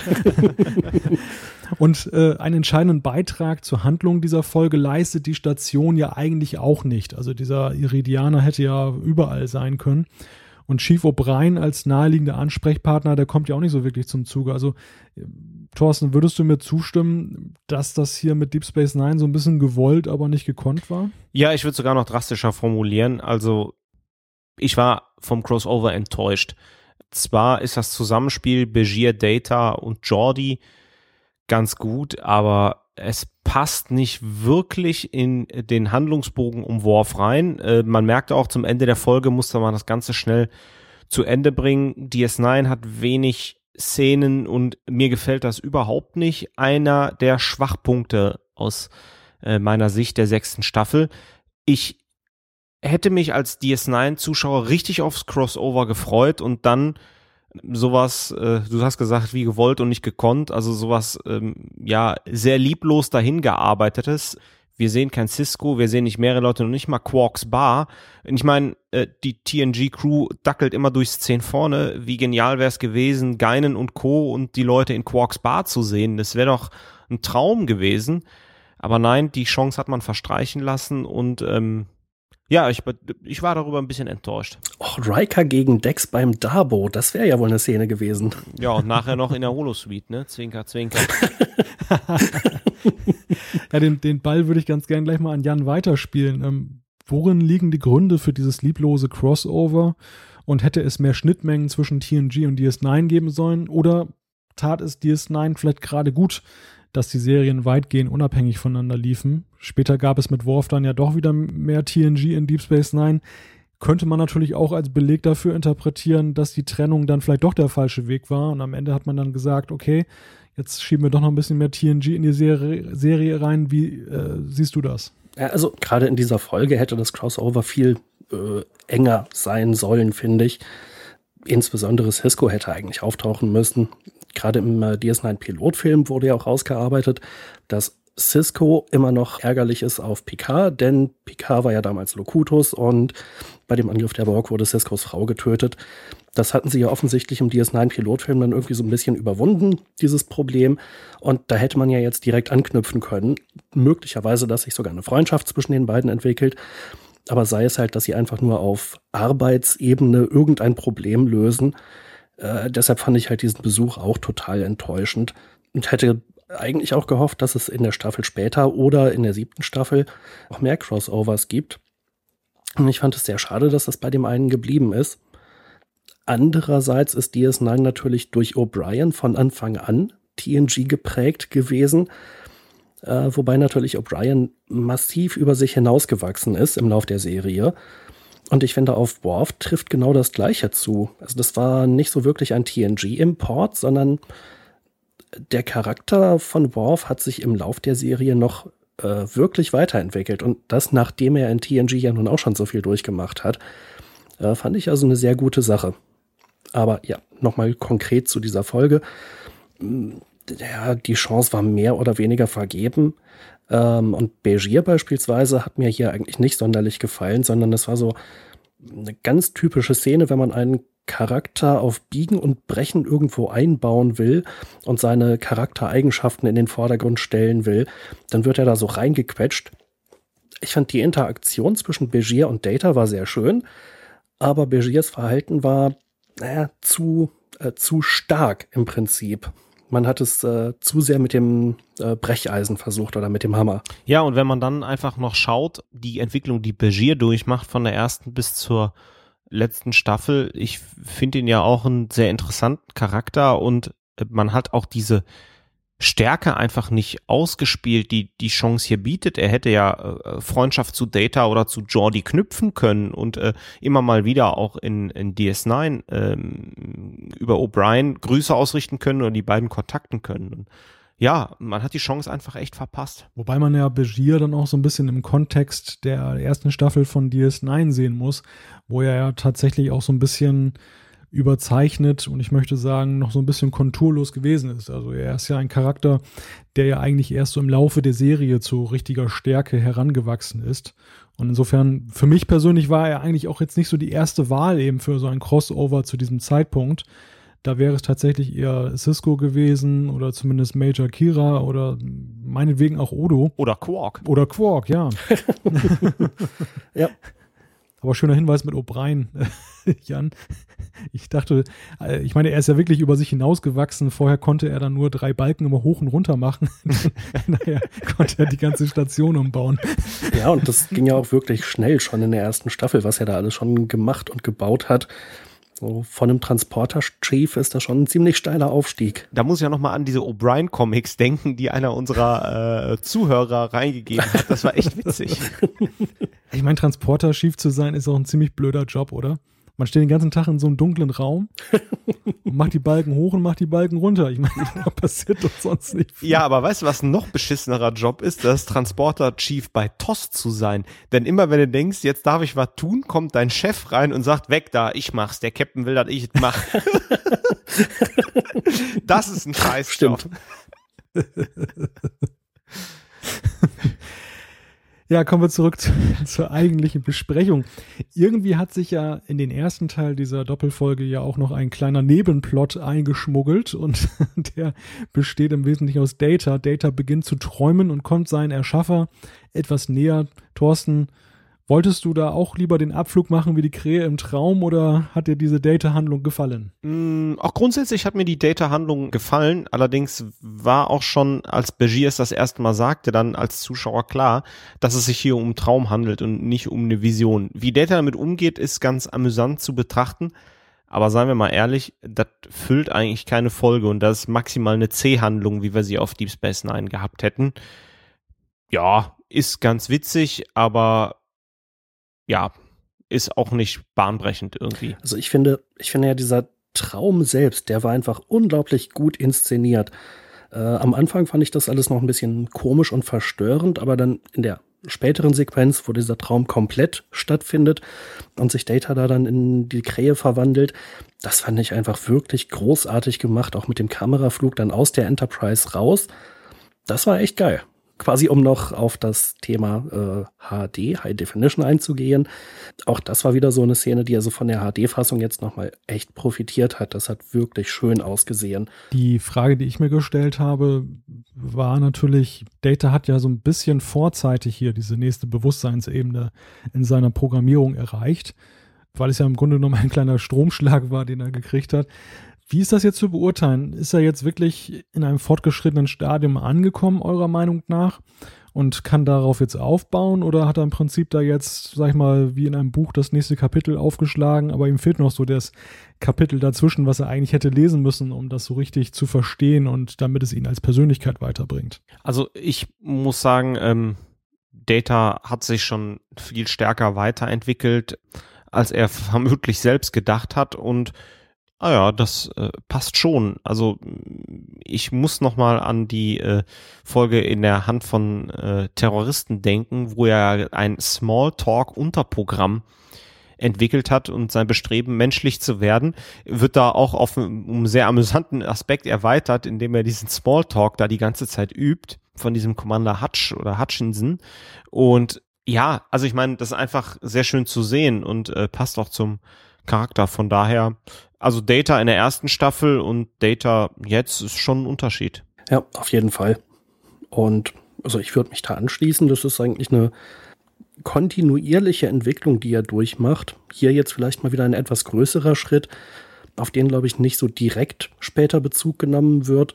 und äh, einen entscheidenden Beitrag zur Handlung dieser Folge leistet die Station ja eigentlich auch nicht. Also dieser Iridianer hätte ja überall sein können. Und Chief O'Brien als naheliegender Ansprechpartner, der kommt ja auch nicht so wirklich zum Zuge. Also, Thorsten, würdest du mir zustimmen, dass das hier mit Deep Space Nine so ein bisschen gewollt, aber nicht gekonnt war? Ja, ich würde sogar noch drastischer formulieren. Also, ich war vom Crossover enttäuscht. Zwar ist das Zusammenspiel Begier, Data und Jordi ganz gut, aber es passt nicht wirklich in den Handlungsbogen um Worf rein. Äh, man merkte auch zum Ende der Folge musste man das Ganze schnell zu Ende bringen. DS9 hat wenig Szenen und mir gefällt das überhaupt nicht. Einer der Schwachpunkte aus äh, meiner Sicht der sechsten Staffel. Ich hätte mich als DS9-Zuschauer richtig aufs Crossover gefreut und dann sowas, äh, du hast gesagt, wie gewollt und nicht gekonnt, also sowas, ähm, ja, sehr lieblos dahin gearbeitetes. Wir sehen kein Cisco, wir sehen nicht mehrere Leute, noch nicht mal Quarks Bar. Ich meine, äh, die TNG-Crew dackelt immer durchs Szenen vorne. Wie genial wäre es gewesen, Geinen und Co. und die Leute in Quarks Bar zu sehen. Das wäre doch ein Traum gewesen. Aber nein, die Chance hat man verstreichen lassen und ähm, Ja, ich, ich war darüber ein bisschen enttäuscht. Och, Riker gegen Dex beim Dabo, das wäre ja wohl eine Szene gewesen. Ja, und nachher noch in der Holosuite, ne? Zwinker, zwinker. ja, den, den Ball würde ich ganz gern gleich mal an Jan weiterspielen. Ähm, worin liegen die Gründe für dieses lieblose Crossover? Und hätte es mehr Schnittmengen zwischen TNG und DS9 geben sollen? Oder tat es DS9 vielleicht gerade gut, dass die Serien weitgehend unabhängig voneinander liefen. Später gab es mit Worf dann ja doch wieder mehr TNG in Deep Space Nine. Könnte man natürlich auch als Beleg dafür interpretieren, dass die Trennung dann vielleicht doch der falsche Weg war. Und am Ende hat man dann gesagt, okay, jetzt schieben wir doch noch ein bisschen mehr TNG in die Serie, Serie rein. Wie äh, siehst du das? Also gerade in dieser Folge hätte das Crossover viel äh, enger sein sollen, finde ich. Insbesondere Cisco hätte eigentlich auftauchen müssen gerade im äh, DS9-Pilotfilm wurde ja auch rausgearbeitet, dass Cisco immer noch ärgerlich ist auf Picard, denn Picard war ja damals Locutus und bei dem Angriff der Borg wurde Ciscos Frau getötet. Das hatten sie ja offensichtlich im DS9-Pilotfilm dann irgendwie so ein bisschen überwunden, dieses Problem. Und da hätte man ja jetzt direkt anknüpfen können. Möglicherweise, dass sich sogar eine Freundschaft zwischen den beiden entwickelt. Aber sei es halt, dass sie einfach nur auf Arbeitsebene irgendein Problem lösen äh, deshalb fand ich halt diesen Besuch auch total enttäuschend und hätte eigentlich auch gehofft, dass es in der Staffel später oder in der siebten Staffel auch mehr Crossovers gibt. Und ich fand es sehr schade, dass das bei dem einen geblieben ist. Andererseits ist DS9 natürlich durch O'Brien von Anfang an TNG geprägt gewesen, äh, wobei natürlich O'Brien massiv über sich hinausgewachsen ist im Lauf der Serie. Und ich finde, auf Worf trifft genau das Gleiche zu. Also das war nicht so wirklich ein TNG-Import, sondern der Charakter von Worf hat sich im Lauf der Serie noch äh, wirklich weiterentwickelt. Und das, nachdem er in TNG ja nun auch schon so viel durchgemacht hat, äh, fand ich also eine sehr gute Sache. Aber ja, nochmal konkret zu dieser Folge. Ja, die Chance war mehr oder weniger vergeben. Ähm, und Begier beispielsweise hat mir hier eigentlich nicht sonderlich gefallen, sondern es war so eine ganz typische Szene, wenn man einen Charakter auf Biegen und Brechen irgendwo einbauen will und seine Charaktereigenschaften in den Vordergrund stellen will, dann wird er da so reingequetscht. Ich fand die Interaktion zwischen Begier und Data war sehr schön, aber Begiers Verhalten war naja, zu, äh, zu stark im Prinzip man hat es äh, zu sehr mit dem äh, Brecheisen versucht oder mit dem Hammer. Ja, und wenn man dann einfach noch schaut, die Entwicklung, die Begier durchmacht von der ersten bis zur letzten Staffel, ich finde ihn ja auch einen sehr interessanten Charakter und äh, man hat auch diese Stärke einfach nicht ausgespielt, die die Chance hier bietet. Er hätte ja äh, Freundschaft zu Data oder zu Jordi knüpfen können und äh, immer mal wieder auch in, in DS9 ähm, über O'Brien Grüße ausrichten können oder die beiden kontakten können. Und ja, man hat die Chance einfach echt verpasst. Wobei man ja Begier dann auch so ein bisschen im Kontext der ersten Staffel von DS9 sehen muss, wo er ja tatsächlich auch so ein bisschen überzeichnet und ich möchte sagen, noch so ein bisschen konturlos gewesen ist. Also er ist ja ein Charakter, der ja eigentlich erst so im Laufe der Serie zu richtiger Stärke herangewachsen ist. Und insofern, für mich persönlich war er eigentlich auch jetzt nicht so die erste Wahl eben für so ein Crossover zu diesem Zeitpunkt. Da wäre es tatsächlich eher Cisco gewesen oder zumindest Major Kira oder meinetwegen auch Odo. Oder Quark. Oder Quark, ja. ja. Aber schöner Hinweis mit O'Brien, Jan. Ich dachte, äh, ich meine, er ist ja wirklich über sich hinausgewachsen. Vorher konnte er dann nur drei Balken immer hoch und runter machen. naja, konnte er die ganze Station umbauen. Ja, und das ging ja auch wirklich schnell schon in der ersten Staffel, was er da alles schon gemacht und gebaut hat. So von einem Transporter-Chief ist das schon ein ziemlich steiler Aufstieg. Da muss ich ja nochmal an diese O'Brien-Comics denken, die einer unserer äh, Zuhörer reingegeben hat. Das war echt witzig. ich meine, Transporter-Chief zu sein, ist auch ein ziemlich blöder Job, oder? Man steht den ganzen Tag in so einem dunklen Raum und macht die Balken hoch und macht die Balken runter. Ich meine, da passiert doch sonst nicht viel. Ja, aber weißt du, was ein noch beschissenerer Job ist? Das Transporter-Chief bei TOS zu sein. Denn immer wenn du denkst, jetzt darf ich was tun, kommt dein Chef rein und sagt, weg da, ich mach's. Der Captain will, dass ich es mach. das ist ein Scheißjob. Ja, kommen wir zurück zu, zur eigentlichen Besprechung. Irgendwie hat sich ja in den ersten Teil dieser Doppelfolge ja auch noch ein kleiner Nebenplot eingeschmuggelt und der besteht im Wesentlichen aus Data. Data beginnt zu träumen und kommt seinen Erschaffer etwas näher. Thorsten, Wolltest du da auch lieber den Abflug machen wie die Krähe im Traum oder hat dir diese Data-Handlung gefallen? Mm, auch grundsätzlich hat mir die Data-Handlung gefallen. Allerdings war auch schon, als Begiers das erste Mal sagte, dann als Zuschauer klar, dass es sich hier um Traum handelt und nicht um eine Vision. Wie Data damit umgeht, ist ganz amüsant zu betrachten. Aber seien wir mal ehrlich, das füllt eigentlich keine Folge und das ist maximal eine C-Handlung, wie wir sie auf Deep Space Nine gehabt hätten. Ja, ist ganz witzig, aber ja, ist auch nicht bahnbrechend irgendwie. Also ich finde, ich finde ja dieser Traum selbst, der war einfach unglaublich gut inszeniert. Äh, am Anfang fand ich das alles noch ein bisschen komisch und verstörend, aber dann in der späteren Sequenz, wo dieser Traum komplett stattfindet und sich Data da dann in die Krähe verwandelt, das fand ich einfach wirklich großartig gemacht, auch mit dem Kameraflug dann aus der Enterprise raus. Das war echt geil quasi um noch auf das Thema äh, HD, High Definition einzugehen. Auch das war wieder so eine Szene, die also von der HD-Fassung jetzt nochmal echt profitiert hat. Das hat wirklich schön ausgesehen. Die Frage, die ich mir gestellt habe, war natürlich, Data hat ja so ein bisschen vorzeitig hier diese nächste Bewusstseinsebene in seiner Programmierung erreicht, weil es ja im Grunde genommen ein kleiner Stromschlag war, den er gekriegt hat. Wie ist das jetzt zu beurteilen? Ist er jetzt wirklich in einem fortgeschrittenen Stadium angekommen, eurer Meinung nach? Und kann darauf jetzt aufbauen? Oder hat er im Prinzip da jetzt, sag ich mal, wie in einem Buch das nächste Kapitel aufgeschlagen, aber ihm fehlt noch so das Kapitel dazwischen, was er eigentlich hätte lesen müssen, um das so richtig zu verstehen und damit es ihn als Persönlichkeit weiterbringt? Also ich muss sagen, ähm, Data hat sich schon viel stärker weiterentwickelt, als er vermutlich selbst gedacht hat und Ah ja, das äh, passt schon. Also ich muss noch mal an die äh, Folge in der Hand von äh, Terroristen denken, wo er ein Smalltalk-Unterprogramm entwickelt hat und sein Bestreben, menschlich zu werden, wird da auch auf einen sehr amüsanten Aspekt erweitert, indem er diesen Smalltalk da die ganze Zeit übt von diesem Commander Hutch oder Hutchinson. Und ja, also ich meine, das ist einfach sehr schön zu sehen und äh, passt auch zum Charakter. Von daher also Data in der ersten Staffel und Data jetzt ist schon ein Unterschied. Ja, auf jeden Fall. Und also ich würde mich da anschließen. Das ist eigentlich eine kontinuierliche Entwicklung, die er durchmacht. Hier jetzt vielleicht mal wieder ein etwas größerer Schritt, auf den, glaube ich, nicht so direkt später Bezug genommen wird.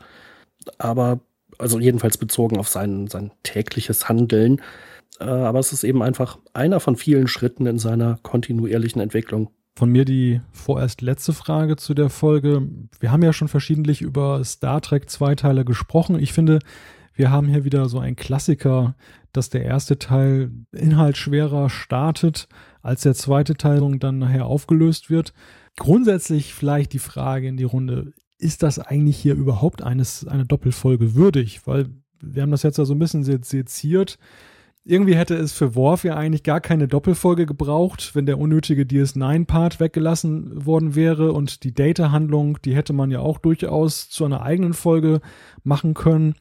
Aber, also jedenfalls bezogen auf sein, sein tägliches Handeln. Äh, aber es ist eben einfach einer von vielen Schritten in seiner kontinuierlichen Entwicklung. Von mir die vorerst letzte Frage zu der Folge. Wir haben ja schon verschiedentlich über Star Trek Zweiteiler gesprochen. Ich finde, wir haben hier wieder so einen Klassiker, dass der erste Teil inhaltsschwerer startet, als der zweite Teil dann nachher aufgelöst wird. Grundsätzlich vielleicht die Frage in die Runde, ist das eigentlich hier überhaupt eines, eine Doppelfolge würdig? Weil wir haben das jetzt ja so ein bisschen seziert irgendwie hätte es für Worf ja eigentlich gar keine Doppelfolge gebraucht, wenn der unnötige DS9-Part weggelassen worden wäre und die Data-Handlung, die hätte man ja auch durchaus zu einer eigenen Folge machen können.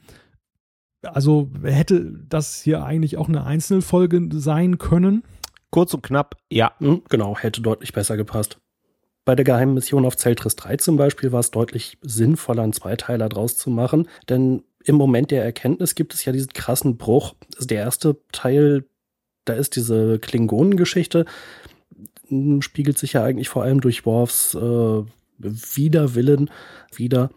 Also hätte das hier eigentlich auch eine Einzelfolge sein können? Kurz und knapp, ja. Hm, genau, hätte deutlich besser gepasst. Bei der geheimen Mission auf Zeltris 3 zum Beispiel war es deutlich sinnvoller, einen Zweiteiler draus zu machen, denn im Moment der Erkenntnis gibt es ja diesen krassen Bruch. Also der erste Teil, da ist diese Klingonengeschichte, hm, spiegelt sich ja eigentlich vor allem durch Worfs äh, Widerwillen wieder,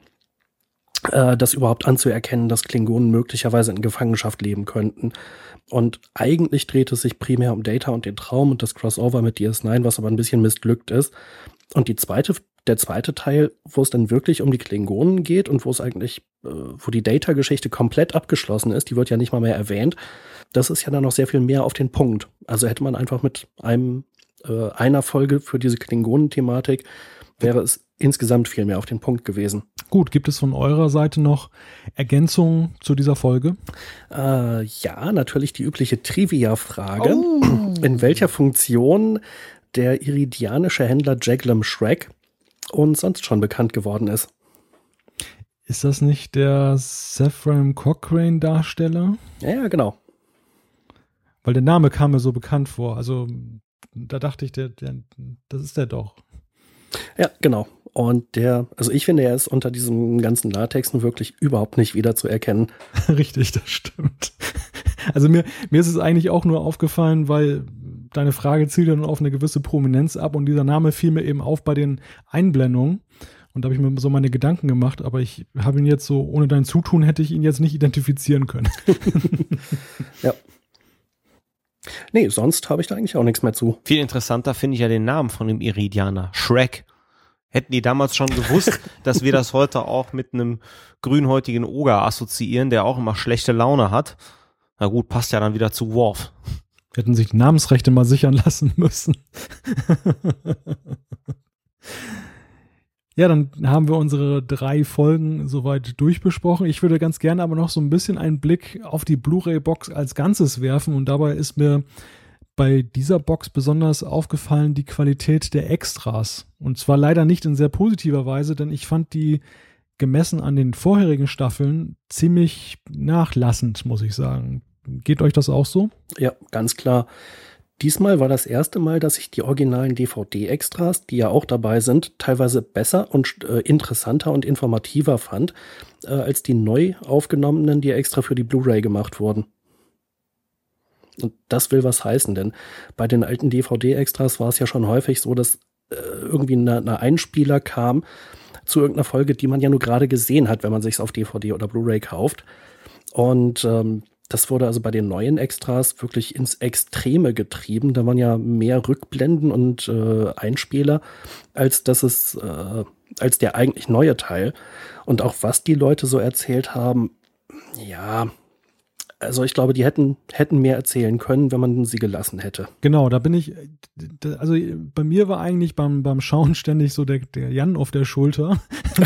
äh, das überhaupt anzuerkennen, dass Klingonen möglicherweise in Gefangenschaft leben könnten. Und eigentlich dreht es sich primär um Data und den Traum und das Crossover mit DS9, was aber ein bisschen missglückt ist. Und die zweite, der zweite Teil, wo es dann wirklich um die Klingonen geht und wo es eigentlich, äh, wo die Data-Geschichte komplett abgeschlossen ist, die wird ja nicht mal mehr erwähnt, das ist ja dann noch sehr viel mehr auf den Punkt. Also hätte man einfach mit einem, äh, einer Folge für diese Klingonen-Thematik, wäre es insgesamt viel mehr auf den Punkt gewesen. Gut, gibt es von eurer Seite noch Ergänzungen zu dieser Folge? Äh, ja, natürlich die übliche Trivia-Frage. Oh. In welcher Funktion der iridianische Händler Jaglem Shrek uns sonst schon bekannt geworden ist. Ist das nicht der Sephram Cochrane Darsteller? Ja, genau. Weil der Name kam mir so bekannt vor. Also da dachte ich, der, der, das ist der doch. Ja, genau. Und der, also ich finde, er ist unter diesem ganzen Latex nun wirklich überhaupt nicht wiederzuerkennen. Richtig, das stimmt. Also mir, mir ist es eigentlich auch nur aufgefallen, weil deine Frage zielt dann auf eine gewisse Prominenz ab und dieser Name fiel mir eben auf bei den Einblendungen. Und da habe ich mir so meine Gedanken gemacht, aber ich habe ihn jetzt so, ohne dein Zutun hätte ich ihn jetzt nicht identifizieren können. ja. Nee, sonst habe ich da eigentlich auch nichts mehr zu. Viel interessanter finde ich ja den Namen von dem Iridianer. Shrek. Hätten die damals schon gewusst, dass wir das heute auch mit einem grünhäutigen Oger assoziieren, der auch immer schlechte Laune hat. Na gut, passt ja dann wieder zu Worf. Hätten sich Namensrechte mal sichern lassen müssen. ja, dann haben wir unsere drei Folgen soweit durchbesprochen. Ich würde ganz gerne aber noch so ein bisschen einen Blick auf die Blu-ray-Box als Ganzes werfen und dabei ist mir bei dieser Box besonders aufgefallen die Qualität der Extras. Und zwar leider nicht in sehr positiver Weise, denn ich fand die gemessen an den vorherigen Staffeln ziemlich nachlassend, muss ich sagen. Geht euch das auch so? Ja, ganz klar. Diesmal war das erste Mal, dass ich die originalen DVD-Extras, die ja auch dabei sind, teilweise besser und äh, interessanter und informativer fand, äh, als die neu aufgenommenen, die extra für die Blu-ray gemacht wurden. Und das will was heißen, denn bei den alten DVD-Extras war es ja schon häufig so, dass äh, irgendwie eine Einspieler kam zu irgendeiner Folge, die man ja nur gerade gesehen hat, wenn man sich auf DVD oder Blu-ray kauft. Und ähm, das wurde also bei den neuen Extras wirklich ins Extreme getrieben. Da waren ja mehr Rückblenden und äh, Einspieler, als dass es, äh, als der eigentlich neue Teil. Und auch was die Leute so erzählt haben, ja, also ich glaube, die hätten, hätten mehr erzählen können, wenn man sie gelassen hätte. Genau, da bin ich, also bei mir war eigentlich beim, beim Schauen ständig so der, der Jan auf der Schulter,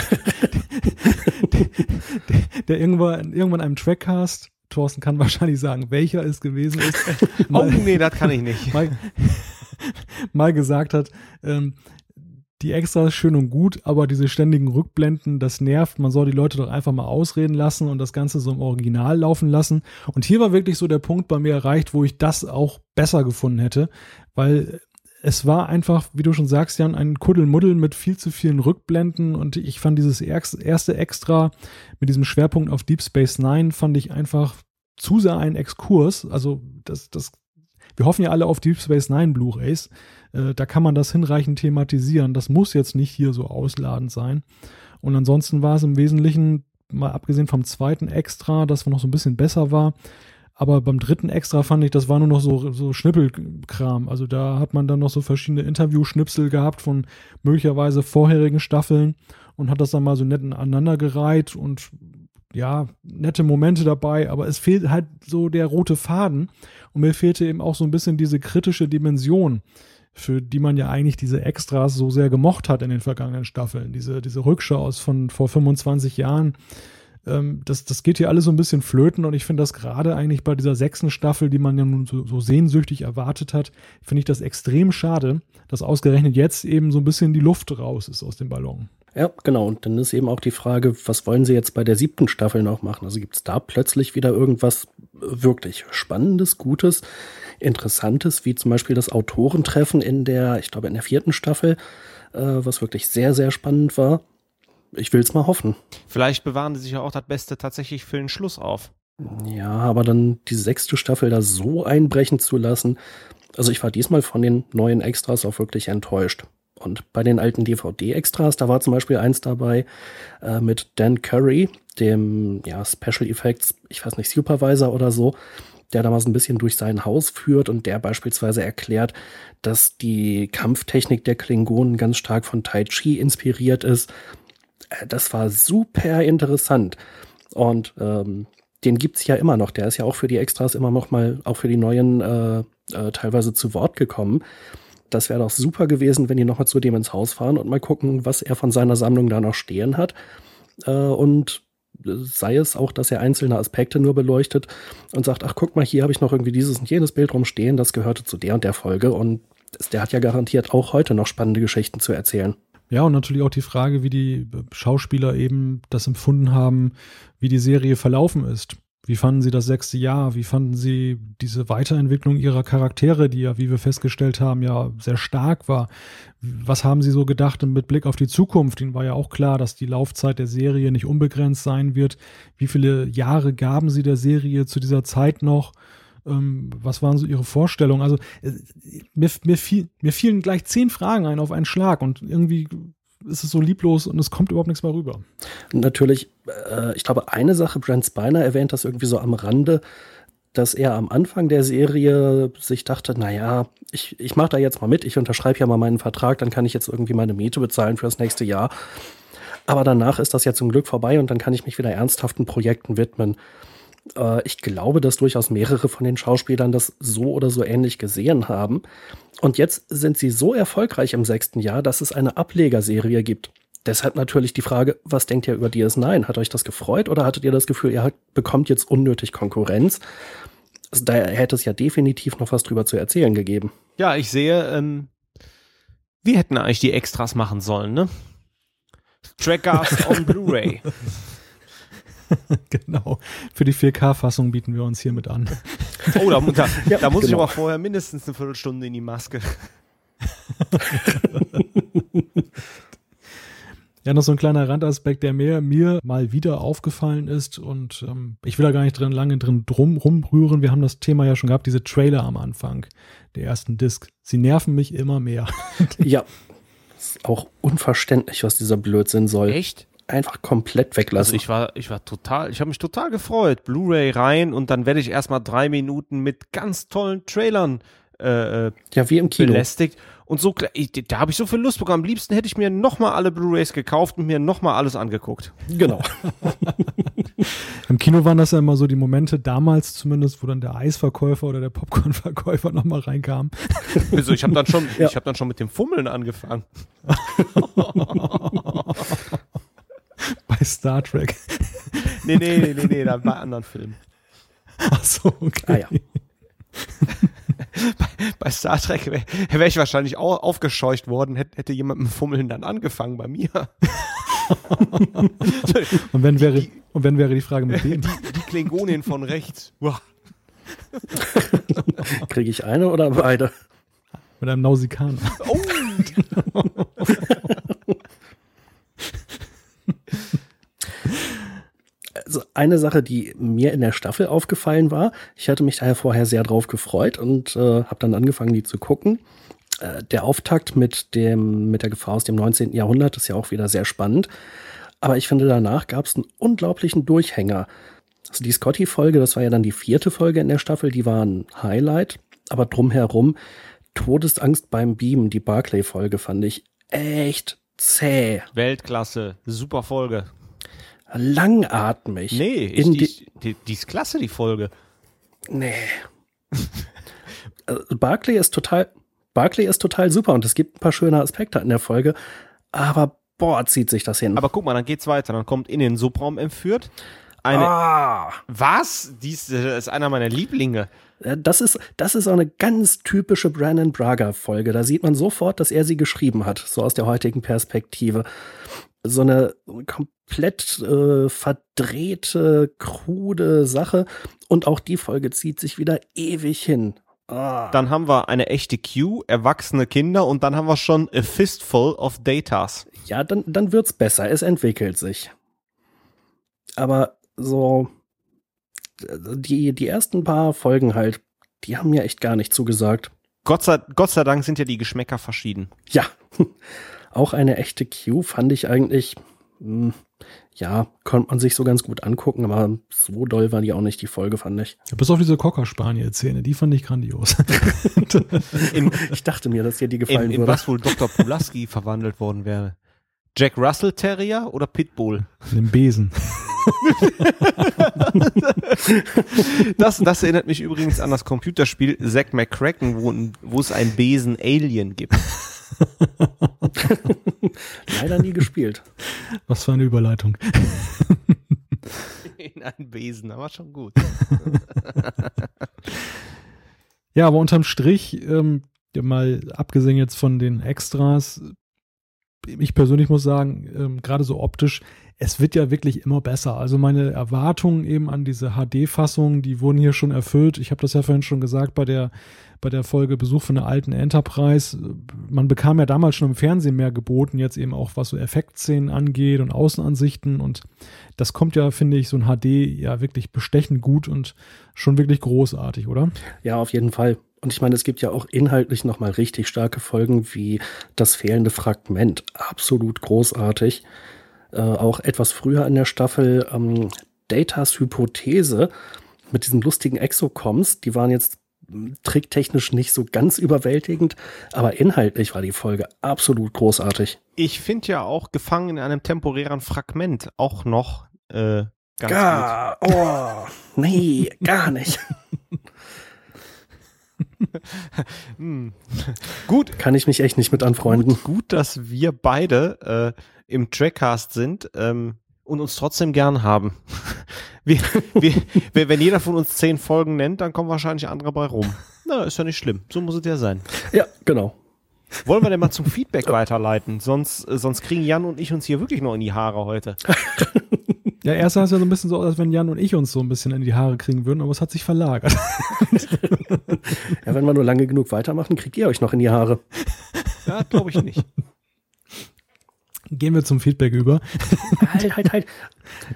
der, der, der, irgendwann, irgendwann einem Trackcast, Thorsten kann wahrscheinlich sagen, welcher es gewesen ist. mal, oh nee, das kann ich nicht. Mal, mal gesagt hat, ähm, die Extras schön und gut, aber diese ständigen Rückblenden, das nervt. Man soll die Leute doch einfach mal ausreden lassen und das Ganze so im Original laufen lassen. Und hier war wirklich so der Punkt bei mir erreicht, wo ich das auch besser gefunden hätte, weil es war einfach, wie du schon sagst, Jan, ein Kuddelmuddel mit viel zu vielen Rückblenden und ich fand dieses erste Extra mit diesem Schwerpunkt auf Deep Space Nine fand ich einfach zu sehr ein Exkurs. Also das, das, wir hoffen ja alle auf Deep Space Nine Blu-rays. Äh, da kann man das hinreichend thematisieren. Das muss jetzt nicht hier so ausladend sein. Und ansonsten war es im Wesentlichen, mal abgesehen vom zweiten Extra, das noch so ein bisschen besser war, aber beim dritten Extra fand ich, das war nur noch so, so Schnippelkram. Also da hat man dann noch so verschiedene Interview-Schnipsel gehabt von möglicherweise vorherigen Staffeln und hat das dann mal so nett aneinandergereiht und ja, nette Momente dabei, aber es fehlt halt so der rote Faden und mir fehlte eben auch so ein bisschen diese kritische Dimension für die man ja eigentlich diese Extras so sehr gemocht hat in den vergangenen Staffeln. Diese, diese Rückschau aus von vor 25 Jahren. Ähm, das, das geht hier alles so ein bisschen flöten und ich finde das gerade eigentlich bei dieser sechsten Staffel, die man ja nun so, so sehnsüchtig erwartet hat, finde ich das extrem schade, dass ausgerechnet jetzt eben so ein bisschen die Luft raus ist aus dem Ballon. Ja, genau. Und dann ist eben auch die Frage, was wollen sie jetzt bei der siebten Staffel noch machen? Also gibt es da plötzlich wieder irgendwas wirklich Spannendes, Gutes? Interessantes, wie zum Beispiel das Autorentreffen in der, ich glaube, in der vierten Staffel, äh, was wirklich sehr, sehr spannend war. Ich will es mal hoffen. Vielleicht bewahren sie sich ja auch das Beste tatsächlich für den Schluss auf. Ja, aber dann die sechste Staffel da so einbrechen zu lassen. Also ich war diesmal von den neuen Extras auch wirklich enttäuscht. Und bei den alten DVD-Extras, da war zum Beispiel eins dabei äh, mit Dan Curry, dem ja, Special Effects, ich weiß nicht, Supervisor oder so, der damals ein bisschen durch sein Haus führt und der beispielsweise erklärt, dass die Kampftechnik der Klingonen ganz stark von Tai Chi inspiriert ist. Äh, das war super interessant. Und ähm, den gibt's ja immer noch. Der ist ja auch für die Extras immer noch mal, auch für die neuen äh, äh, teilweise zu Wort gekommen. Das wäre doch super gewesen, wenn die noch mal zu dem ins Haus fahren und mal gucken, was er von seiner Sammlung da noch stehen hat. Äh, und sei es auch, dass er einzelne Aspekte nur beleuchtet und sagt, ach guck mal, hier habe ich noch irgendwie dieses und jenes Bild rumstehen, das gehörte zu der und der Folge und der hat ja garantiert auch heute noch spannende Geschichten zu erzählen. Ja, und natürlich auch die Frage, wie die Schauspieler eben das empfunden haben, wie die Serie verlaufen ist. Wie fanden Sie das sechste Jahr? Wie fanden Sie diese Weiterentwicklung Ihrer Charaktere, die ja, wie wir festgestellt haben, ja sehr stark war? Was haben Sie so gedacht mit Blick auf die Zukunft? Ihnen war ja auch klar, dass die Laufzeit der Serie nicht unbegrenzt sein wird. Wie viele Jahre gaben Sie der Serie zu dieser Zeit noch? Ähm, was waren so Ihre Vorstellungen? Also äh, mir, mir, fiel, mir fielen gleich zehn Fragen ein auf einen Schlag und irgendwie ist es so lieblos und es kommt überhaupt nichts mehr rüber. Natürlich, äh, ich glaube, eine Sache, Brent Spiner erwähnt das irgendwie so am Rande, dass er am Anfang der Serie sich dachte, naja, ich, ich mache da jetzt mal mit, ich unterschreibe ja mal meinen Vertrag, dann kann ich jetzt irgendwie meine Miete bezahlen für das nächste Jahr. Aber danach ist das ja zum Glück vorbei und dann kann ich mich wieder ernsthaften Projekten widmen. Äh, ich glaube, dass durchaus mehrere von den Schauspielern das so oder so ähnlich gesehen haben. Und jetzt sind sie so erfolgreich im sechsten Jahr, dass es eine Ablegerserie gibt. Deshalb natürlich die Frage, was denkt ihr über DS9? Hat euch das gefreut oder hattet ihr das Gefühl, ihr bekommt jetzt unnötig Konkurrenz? Also, da hätte es ja definitiv noch was drüber zu erzählen gegeben. Ja, ich sehe, ähm, wir hätten eigentlich die Extras machen sollen, ne? Trackers on Blu-ray. genau. Für die 4K-Fassung bieten wir uns hiermit an. Oh, da, da, ja, da muss genau. ich aber vorher mindestens eine Viertelstunde in die Maske. Ja, noch so ein kleiner Randaspekt, der mir, mir mal wieder aufgefallen ist und ähm, ich will da gar nicht drin lange drin drum rumrühren. Wir haben das Thema ja schon gehabt, diese Trailer am Anfang der ersten Disc. Sie nerven mich immer mehr. ja, ist auch unverständlich, was dieser Blödsinn soll. Echt? Einfach komplett weglassen. Also ich war, ich war total, ich habe mich total gefreut. Blu-ray rein und dann werde ich erstmal drei Minuten mit ganz tollen Trailern äh, äh ja, wie im Kino. belästigt. Und so, da habe ich so viel Lust bekommen. Am liebsten hätte ich mir nochmal alle Blu-rays gekauft und mir nochmal alles angeguckt. Genau. Im Kino waren das ja immer so die Momente, damals zumindest, wo dann der Eisverkäufer oder der Popcornverkäufer nochmal reinkam. Also ich habe dann schon, ja. ich habe dann schon mit dem Fummeln angefangen. bei Star Trek. nee, nee, nee, nee, nee, da bei anderen Filmen. Ach so, okay. Ah, ja. bei, bei, Star Trek wäre wär ich wahrscheinlich auch aufgescheucht worden, hätte, hätte jemand mit Fummeln dann angefangen bei mir. und, wenn wäre, die, und wenn wäre die Frage mit wem? Die, die Klingonin von rechts. Kriege ich eine oder beide? Mit einem Nausikaner. Oh! Also eine Sache, die mir in der Staffel aufgefallen war, ich hatte mich daher vorher sehr drauf gefreut und äh, habe dann angefangen, die zu gucken. Äh, der Auftakt mit dem mit der Gefahr aus dem 19. Jahrhundert ist ja auch wieder sehr spannend. Aber ich finde, danach gab es einen unglaublichen Durchhänger. Also die Scotty-Folge, das war ja dann die vierte Folge in der Staffel, die war ein Highlight. Aber drumherum, Todesangst beim Beamen, die Barclay-Folge fand ich echt zäh. Weltklasse, super Folge langatmig. Nee, ich, die, die, die, ist klasse, die Folge. Nee. Also Barclay ist total, Barclay ist total super und es gibt ein paar schöne Aspekte in der Folge, aber boah, zieht sich das hin. Aber guck mal, dann geht's weiter. Dann kommt in den Subraum entführt. Eine, ah. Was? Dies ist einer meiner Lieblinge. Das ist, das ist auch eine ganz typische Brandon Braga Folge. Da sieht man sofort, dass er sie geschrieben hat, so aus der heutigen Perspektive so eine komplett äh, verdrehte, krude Sache. Und auch die Folge zieht sich wieder ewig hin. Ah. Dann haben wir eine echte Q, erwachsene Kinder und dann haben wir schon a fistful of Datas. Ja, dann, dann wird's besser. Es entwickelt sich. Aber so, die, die ersten paar Folgen halt, die haben mir echt gar nicht zugesagt. Gott sei, Gott sei Dank sind ja die Geschmäcker verschieden. Ja. Auch eine echte Q fand ich eigentlich, mh, hm, ja, konnte man sich so ganz gut angucken, aber so doll war die auch nicht, die Folge, fand ich. Ja, bis auf diese Cocker-Spaniel-Szene, die fand ich grandios. in, ich dachte mir, dass dir die gefallen in, in würde. was wohl Dr. Pulaski verwandelt worden wäre. Jack Russell Terrier oder Pitbull? Den Besen. das, das erinnert mich übrigens an das Computerspiel Zack McCracken, wo, wo es ein Besen-Alien gibt. Leider nie gespielt. Was für eine Überleitung. In einen Besen, aber schon gut. ja, aber unterm Strich, ähm, mal abgesehen jetzt von den Extras, ich persönlich muss sagen, ähm, gerade so optisch, es wird ja wirklich immer besser. Also meine Erwartungen eben an diese HD-Fassung, die wurden hier schon erfüllt. Ich habe das ja vorhin schon gesagt bei der, bei der Folge Besuch von der alten Enterprise. Man bekam ja damals schon im Fernsehen mehr geboten, jetzt eben auch was so Effektszenen angeht und Außenansichten. Und das kommt ja, finde ich, so ein HD ja wirklich bestechend gut und schon wirklich großartig, oder? Ja, auf jeden Fall. Und ich meine, es gibt ja auch inhaltlich nochmal richtig starke Folgen wie das fehlende Fragment. Absolut großartig äh, auch etwas früher in der Staffel ähm, Datas Hypothese mit diesen lustigen Exocoms. Die waren jetzt tricktechnisch nicht so ganz überwältigend, aber inhaltlich war die Folge absolut großartig. Ich finde ja auch gefangen in einem temporären Fragment auch noch äh, ganz gar, gut. Oh, nee, gar nicht. hm. Gut. Kann ich mich echt nicht mit anfreunden. Gut, gut dass wir beide äh, im Trackcast sind ähm, und uns trotzdem gern haben. wir, wir, wenn jeder von uns zehn Folgen nennt, dann kommen wahrscheinlich andere bei rum. Na, ist ja nicht schlimm. So muss es ja sein. Ja, genau. Wollen wir denn mal zum Feedback weiterleiten? Sonst, äh, sonst kriegen Jan und ich uns hier wirklich noch in die Haare heute. Ja, erst sah es ja so ein bisschen so aus, als wenn Jan und ich uns so ein bisschen in die Haare kriegen würden, aber es hat sich verlagert. ja, wenn wir nur lange genug weitermachen, kriegt ihr euch noch in die Haare. Ja, glaube ich nicht. Gehen wir zum Feedback über. Halt, halt, halt.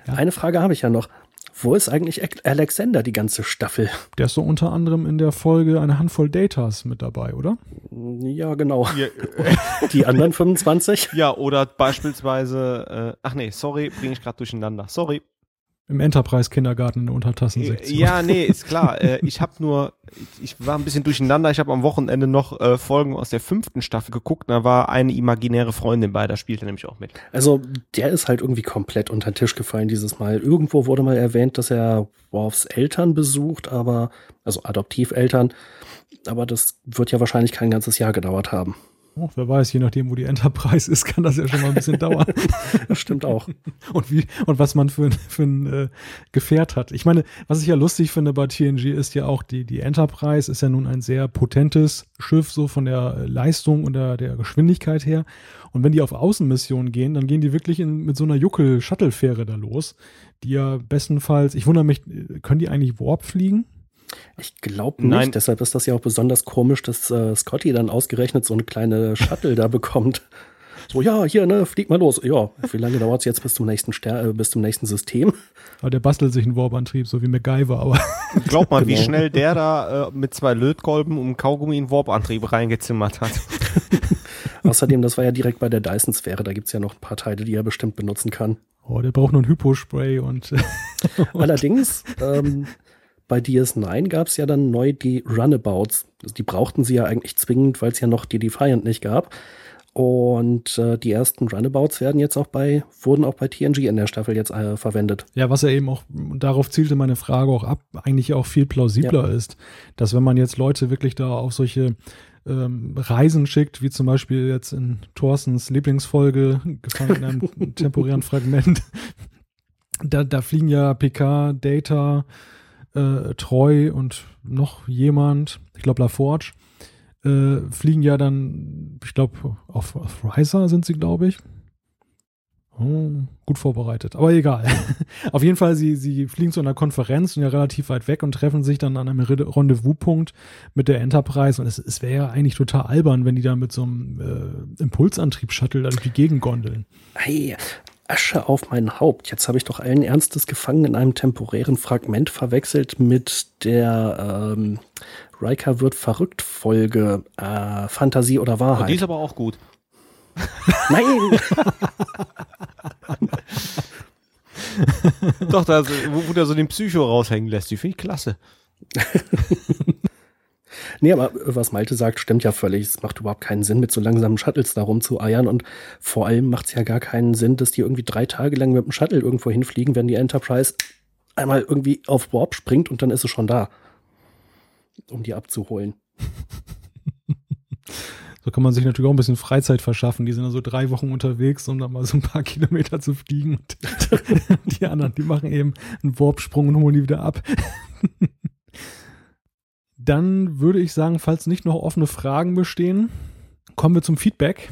Ja. Eine Frage habe ich ja noch. Wo ist eigentlich Alexander die ganze Staffel? Der ist so unter anderem in der Folge eine Handvoll Datas mit dabei, oder? Ja, genau. Ja, die anderen 25? Ja, oder beispielsweise, äh, ach nee, sorry, bringe ich gerade durcheinander. Sorry. Im Enterprise-Kindergarten in der Untertassensektion. Ja, nee, ist klar. äh, ich habe nur, ich war ein bisschen durcheinander. Ich habe am Wochenende noch äh, Folgen aus der fünften Staffel geguckt. Da war eine imaginäre Freundin bei, da spielte nämlich auch mit. Also der ist halt irgendwie komplett unter den Tisch gefallen dieses Mal. Irgendwo wurde mal erwähnt, dass er Worfs Eltern besucht, aber, also Adoptiveltern. Aber das wird ja wahrscheinlich kein ganzes Jahr gedauert haben. Oh, wer weiß, je nachdem, wo die Enterprise ist, kann das ja schon mal ein bisschen dauern. das stimmt auch. Und wie, und was man für, für ein äh, Gefährt hat. Ich meine, was ich ja lustig finde bei TNG ist ja auch, die, die Enterprise ist ja nun ein sehr potentes Schiff, so von der Leistung und der, der Geschwindigkeit her. Und wenn die auf Außenmissionen gehen, dann gehen die wirklich in, mit so einer Juckel-Shuttle-Fähre da los, die ja bestenfalls, ich wundere mich, können die eigentlich Warp fliegen? Ich glaube nicht, Nein. deshalb ist das ja auch besonders komisch, dass äh, Scotty dann ausgerechnet so eine kleine Shuttle da bekommt. So, ja, hier, ne, flieg mal los. Ja, wie lange dauert es jetzt bis zum nächsten Ster äh, bis zum nächsten System? Aber der bastelt sich einen Warp-Antrieb, so wie MacGyver, aber. Glaub mal, genau. wie schnell der da äh, mit zwei Lötkolben um Kaugummi einen Warp-Antrieb reingezimmert hat. Außerdem, das war ja direkt bei der Dyson-Sphäre, da gibt es ja noch ein paar Teile, die er bestimmt benutzen kann. Oh, der braucht nur ein Hypo-Spray und. Allerdings, ähm, bei DS9 gab es ja dann neu die Runabouts. Also die brauchten sie ja eigentlich zwingend, weil es ja noch die Defiant nicht gab. Und äh, die ersten Runabouts werden jetzt auch bei, wurden auch bei TNG in der Staffel jetzt äh, verwendet. Ja, was ja eben auch, darauf zielte meine Frage auch ab, eigentlich auch viel plausibler ja. ist, dass wenn man jetzt Leute wirklich da auf solche ähm, Reisen schickt, wie zum Beispiel jetzt in Thorstens Lieblingsfolge, gefangen in einem temporären Fragment, da, da fliegen ja PK, Data, äh, Treu und noch jemand, ich glaube LaForge, äh, fliegen ja dann, ich glaube, auf, auf Riser sind sie, glaube ich. Oh, gut vorbereitet, aber egal. auf jeden Fall, sie, sie fliegen zu einer Konferenz und ja relativ weit weg und treffen sich dann an einem Rendezvouspunkt mit der Enterprise. Und es, es wäre ja eigentlich total albern, wenn die da mit so einem äh, Impulsantrieb-Shuttle durch die Gegend gondeln. Hey, Asche auf mein Haupt. Jetzt habe ich doch allen Ernstes gefangen in einem temporären Fragment verwechselt mit der ähm, Riker wird verrückt Folge äh, Fantasie oder Wahrheit. Oh, die ist aber auch gut. Nein! Doch, da, wo, wo der so den Psycho raushängen lässt, die finde ich klasse. Nee, aber was Malte sagt, stimmt ja völlig. Es macht überhaupt keinen Sinn, mit so langsamen Shuttles da rumzueiern. Und vor allem macht es ja gar keinen Sinn, dass die irgendwie drei Tage lang mit dem Shuttle irgendwo hinfliegen, wenn die Enterprise einmal irgendwie auf Warp springt und dann ist es schon da. Um die abzuholen. So kann man sich natürlich auch ein bisschen Freizeit verschaffen. Die sind dann so drei Wochen unterwegs, um dann mal so ein paar Kilometer zu fliegen. Und die anderen, die machen eben einen Warpsprung und holen die wieder ab. Dann würde ich sagen, falls nicht noch offene Fragen bestehen, kommen wir zum Feedback.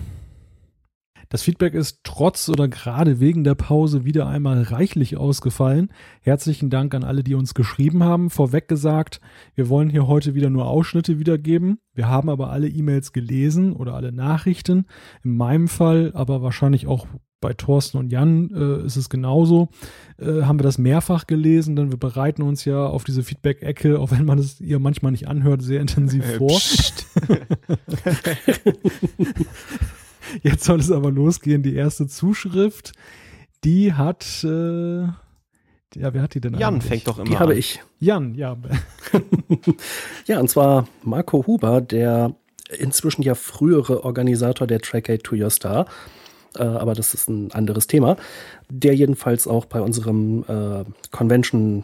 Das Feedback ist trotz oder gerade wegen der Pause wieder einmal reichlich ausgefallen. Herzlichen Dank an alle, die uns geschrieben haben. Vorweg gesagt, wir wollen hier heute wieder nur Ausschnitte wiedergeben. Wir haben aber alle E-Mails gelesen oder alle Nachrichten. In meinem Fall, aber wahrscheinlich auch bei Thorsten und Jan äh, ist es genauso. Äh, haben wir das mehrfach gelesen, denn wir bereiten uns ja auf diese Feedback-Ecke, auch wenn man es ihr manchmal nicht anhört, sehr intensiv äh, vor. Jetzt soll es aber losgehen. Die erste Zuschrift, die hat, äh, ja, wer hat die denn Jan eigentlich? fängt doch immer Die habe ich. Jan, ja. ja, und zwar Marco Huber, der inzwischen ja frühere Organisator der Track Aid to Your Star, äh, aber das ist ein anderes Thema, der jedenfalls auch bei unserem äh, Convention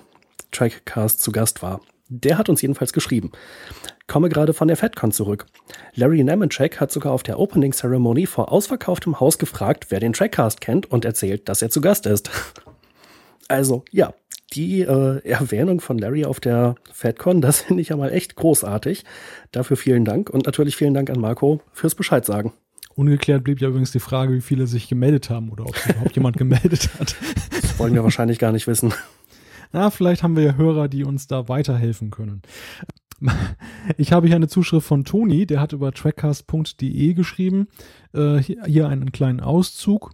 Trackcast zu Gast war. Der hat uns jedenfalls geschrieben. Komme gerade von der FedCon zurück. Larry Nemenchek hat sogar auf der Opening Ceremony vor ausverkauftem Haus gefragt, wer den Trackcast kennt und erzählt, dass er zu Gast ist. Also, ja, die äh, Erwähnung von Larry auf der FedCon, das finde ich ja mal echt großartig. Dafür vielen Dank und natürlich vielen Dank an Marco fürs Bescheid sagen. Ungeklärt blieb ja übrigens die Frage, wie viele sich gemeldet haben oder ob sich überhaupt jemand gemeldet hat. Das wollen wir wahrscheinlich gar nicht wissen. Na, vielleicht haben wir ja Hörer, die uns da weiterhelfen können. Ich habe hier eine Zuschrift von Toni, der hat über trackcast.de geschrieben. Äh, hier einen kleinen Auszug.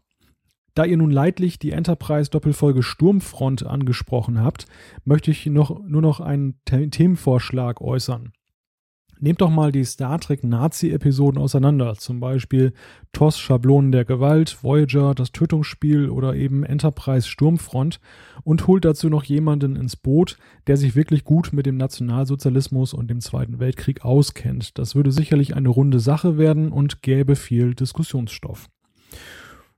Da ihr nun leidlich die Enterprise-Doppelfolge Sturmfront angesprochen habt, möchte ich noch, nur noch einen Themenvorschlag äußern. Nehmt doch mal die Star Trek Nazi-Episoden auseinander, zum Beispiel TOS Schablonen der Gewalt, Voyager, das Tötungsspiel oder eben Enterprise Sturmfront und holt dazu noch jemanden ins Boot, der sich wirklich gut mit dem Nationalsozialismus und dem Zweiten Weltkrieg auskennt. Das würde sicherlich eine runde Sache werden und gäbe viel Diskussionsstoff.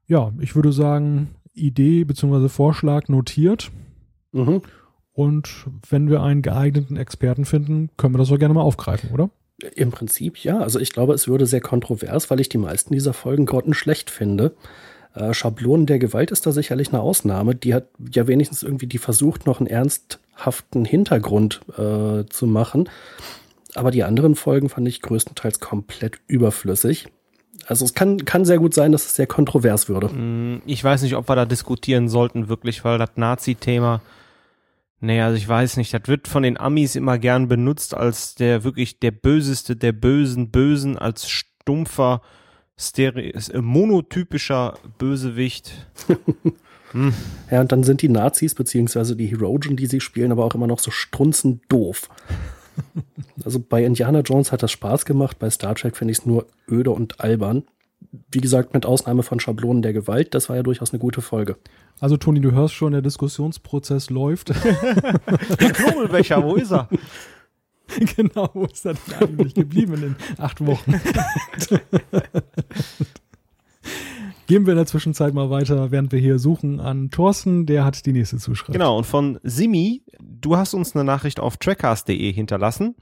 Ja, ich würde sagen, Idee bzw. Vorschlag notiert. Mhm. Und wenn wir einen geeigneten Experten finden, können wir das auch gerne mal aufgreifen, oder? Im Prinzip ja. Also ich glaube, es würde sehr kontrovers, weil ich die meisten dieser Folgen grottenschlecht finde. Äh, Schablonen der Gewalt ist da sicherlich eine Ausnahme. Die hat ja wenigstens irgendwie die versucht, noch einen ernsthaften Hintergrund äh, zu machen. Aber die anderen Folgen fand ich größtenteils komplett überflüssig. Also es kann, kann sehr gut sein, dass es sehr kontrovers würde. Mm, ich weiß nicht, ob wir da diskutieren sollten, wirklich, weil das Nazi-Thema Nee, also ich weiß nicht, das wird von den Amis immer gern benutzt als der wirklich der böseste der bösen Bösen, als stumpfer, Stere monotypischer Bösewicht. hm. Ja, und dann sind die Nazis beziehungsweise die Herogen, die sie spielen, aber auch immer noch so strunzend doof. also bei Indiana Jones hat das Spaß gemacht, bei Star Trek finde ich es nur öde und albern wie gesagt, mit Ausnahme von Schablonen der Gewalt, das war ja durchaus eine gute Folge. Also Toni, du hörst schon, der Diskussionsprozess läuft. der Knobelbecher, wo ist er? genau, wo ist er denn eigentlich geblieben in den acht Wochen? Gehen wir in der Zwischenzeit mal weiter, während wir hier suchen an Thorsten, der hat die nächste Zuschrift. Genau, und von Simi, du hast uns eine Nachricht auf trackcast.de hinterlassen.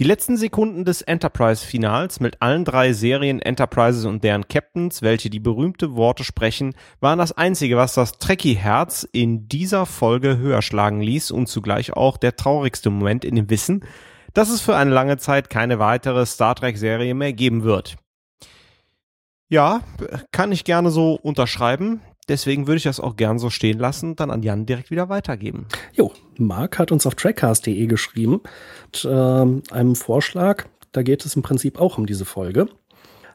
Die letzten Sekunden des Enterprise-Finals mit allen drei Serien Enterprises und deren Captains, welche die berühmte Worte sprechen, waren das einzige, was das Trekkie-Herz in dieser Folge höher schlagen ließ und zugleich auch der traurigste Moment in dem Wissen, dass es für eine lange Zeit keine weitere Star Trek-Serie mehr geben wird. Ja, kann ich gerne so unterschreiben. Deswegen würde ich das auch gern so stehen lassen dann an Jan direkt wieder weitergeben. Jo, Marc hat uns auf trackcast.de geschrieben mit äh, einem Vorschlag. Da geht es im Prinzip auch um diese Folge,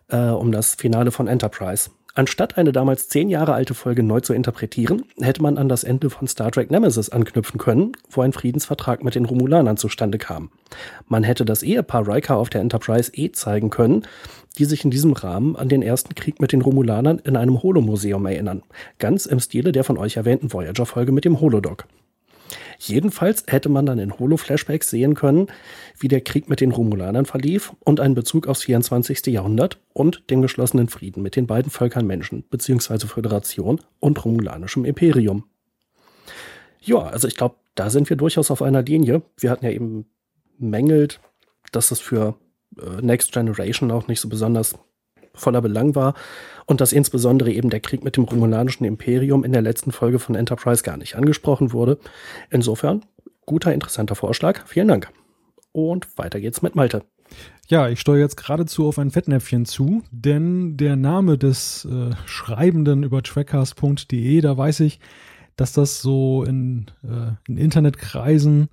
äh, um das Finale von Enterprise. Anstatt eine damals zehn Jahre alte Folge neu zu interpretieren, hätte man an das Ende von Star Trek Nemesis anknüpfen können, wo ein Friedensvertrag mit den Romulanern zustande kam. Man hätte das Ehepaar Riker auf der Enterprise eh zeigen können, die sich in diesem Rahmen an den ersten Krieg mit den Romulanern in einem Holomuseum erinnern. Ganz im Stile der von euch erwähnten Voyager-Folge mit dem Holodoc. Jedenfalls hätte man dann in Holo-Flashbacks sehen können, wie der Krieg mit den Romulanern verlief und einen Bezug aufs 24. Jahrhundert und den geschlossenen Frieden mit den beiden Völkern Menschen bzw. Föderation und romulanischem Imperium. Ja, also ich glaube, da sind wir durchaus auf einer Linie. Wir hatten ja eben mängelt, dass es für Next Generation auch nicht so besonders voller Belang war und dass insbesondere eben der Krieg mit dem Romulanischen Imperium in der letzten Folge von Enterprise gar nicht angesprochen wurde. Insofern, guter, interessanter Vorschlag. Vielen Dank. Und weiter geht's mit Malte. Ja, ich steuere jetzt geradezu auf ein Fettnäpfchen zu, denn der Name des äh, Schreibenden über trackcast.de, da weiß ich, dass das so in, äh, in Internetkreisen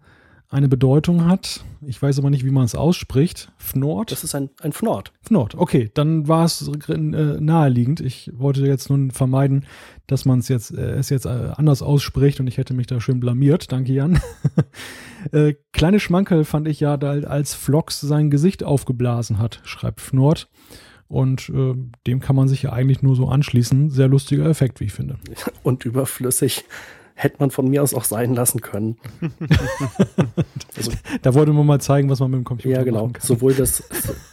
eine Bedeutung hat. Ich weiß aber nicht, wie man es ausspricht. Fnord? Das ist ein, ein Fnord. Fnord, okay, dann war es äh, naheliegend. Ich wollte jetzt nun vermeiden, dass man es jetzt, äh, es jetzt äh, anders ausspricht und ich hätte mich da schön blamiert. Danke, Jan. äh, kleine Schmankerl fand ich ja, da als Flox sein Gesicht aufgeblasen hat, schreibt Fnord. Und äh, dem kann man sich ja eigentlich nur so anschließen. Sehr lustiger Effekt, wie ich finde. Und überflüssig hätte man von mir aus auch sein lassen können. also, da wollte man mal zeigen, was man mit dem Computer Ja, genau. Sowohl das,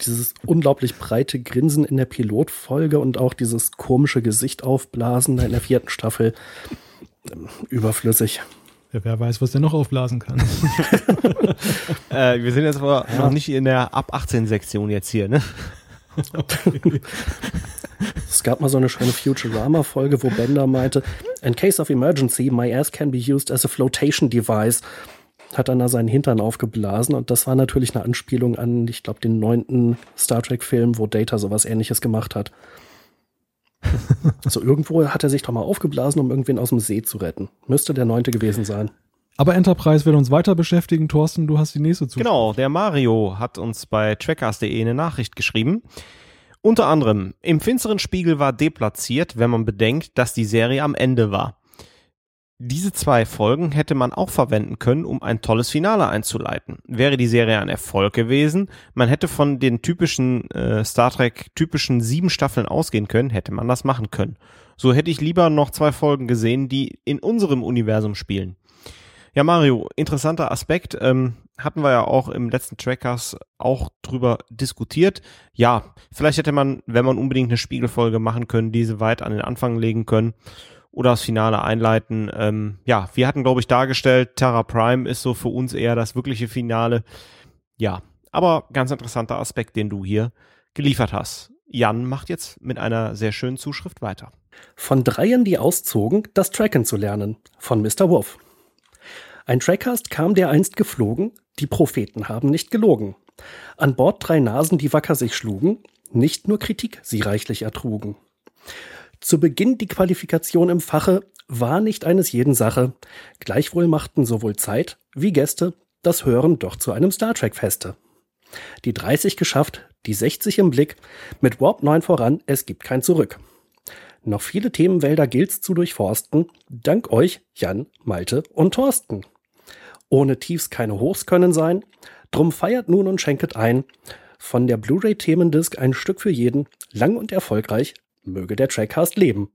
dieses unglaublich breite Grinsen in der Pilotfolge und auch dieses komische Gesicht aufblasen in der vierten Staffel. Ähm, überflüssig. Ja, wer weiß, was der noch aufblasen kann. äh, wir sind jetzt aber ja. noch nicht in der Ab 18 Sektion jetzt hier, ne? Es gab mal so eine schöne Futurama-Folge, wo Bender meinte, in case of emergency, my ass can be used as a flotation device. Hat dann da seinen Hintern aufgeblasen und das war natürlich eine Anspielung an, ich glaube, den neunten Star Trek-Film, wo Data sowas ähnliches gemacht hat. also irgendwo hat er sich doch mal aufgeblasen, um irgendwen aus dem See zu retten. Müsste der neunte gewesen sein. Aber Enterprise wird uns weiter beschäftigen. Thorsten, du hast die nächste zu. Genau, der Mario hat uns bei trackcast.de eine Nachricht geschrieben. Unter anderem, im finsteren Spiegel war deplatziert, wenn man bedenkt, dass die Serie am Ende war. Diese zwei Folgen hätte man auch verwenden können, um ein tolles Finale einzuleiten. Wäre die Serie ein Erfolg gewesen, man hätte von den typischen äh, Star Trek typischen sieben Staffeln ausgehen können, hätte man das machen können. So hätte ich lieber noch zwei Folgen gesehen, die in unserem Universum spielen. Ja, Mario, interessanter Aspekt. Ähm, hatten wir ja auch im letzten Trackers auch drüber diskutiert. Ja, vielleicht hätte man, wenn man unbedingt eine Spiegelfolge machen können, diese weit an den Anfang legen können oder das Finale einleiten. Ähm, ja, wir hatten, glaube ich, dargestellt, Terra Prime ist so für uns eher das wirkliche Finale. Ja, aber ganz interessanter Aspekt, den du hier geliefert hast. Jan macht jetzt mit einer sehr schönen Zuschrift weiter. Von Dreien, die auszogen, das Tracken zu lernen. Von Mr. Wolf. Ein Trackcast kam der einst geflogen, die Propheten haben nicht gelogen. An Bord drei Nasen, die wacker sich schlugen, nicht nur Kritik sie reichlich ertrugen. Zu Beginn die Qualifikation im Fache war nicht eines jeden Sache. Gleichwohl machten sowohl Zeit wie Gäste das Hören doch zu einem Star Trek Feste. Die 30 geschafft, die 60 im Blick, mit Warp 9 voran, es gibt kein Zurück. Noch viele Themenwälder gilt's zu durchforsten, dank euch, Jan, Malte und Thorsten. Ohne Tiefs keine Hochs können sein. Drum feiert nun und schenket ein. Von der Blu-ray-Themendisc ein Stück für jeden. Lang und erfolgreich. Möge der Trackcast leben.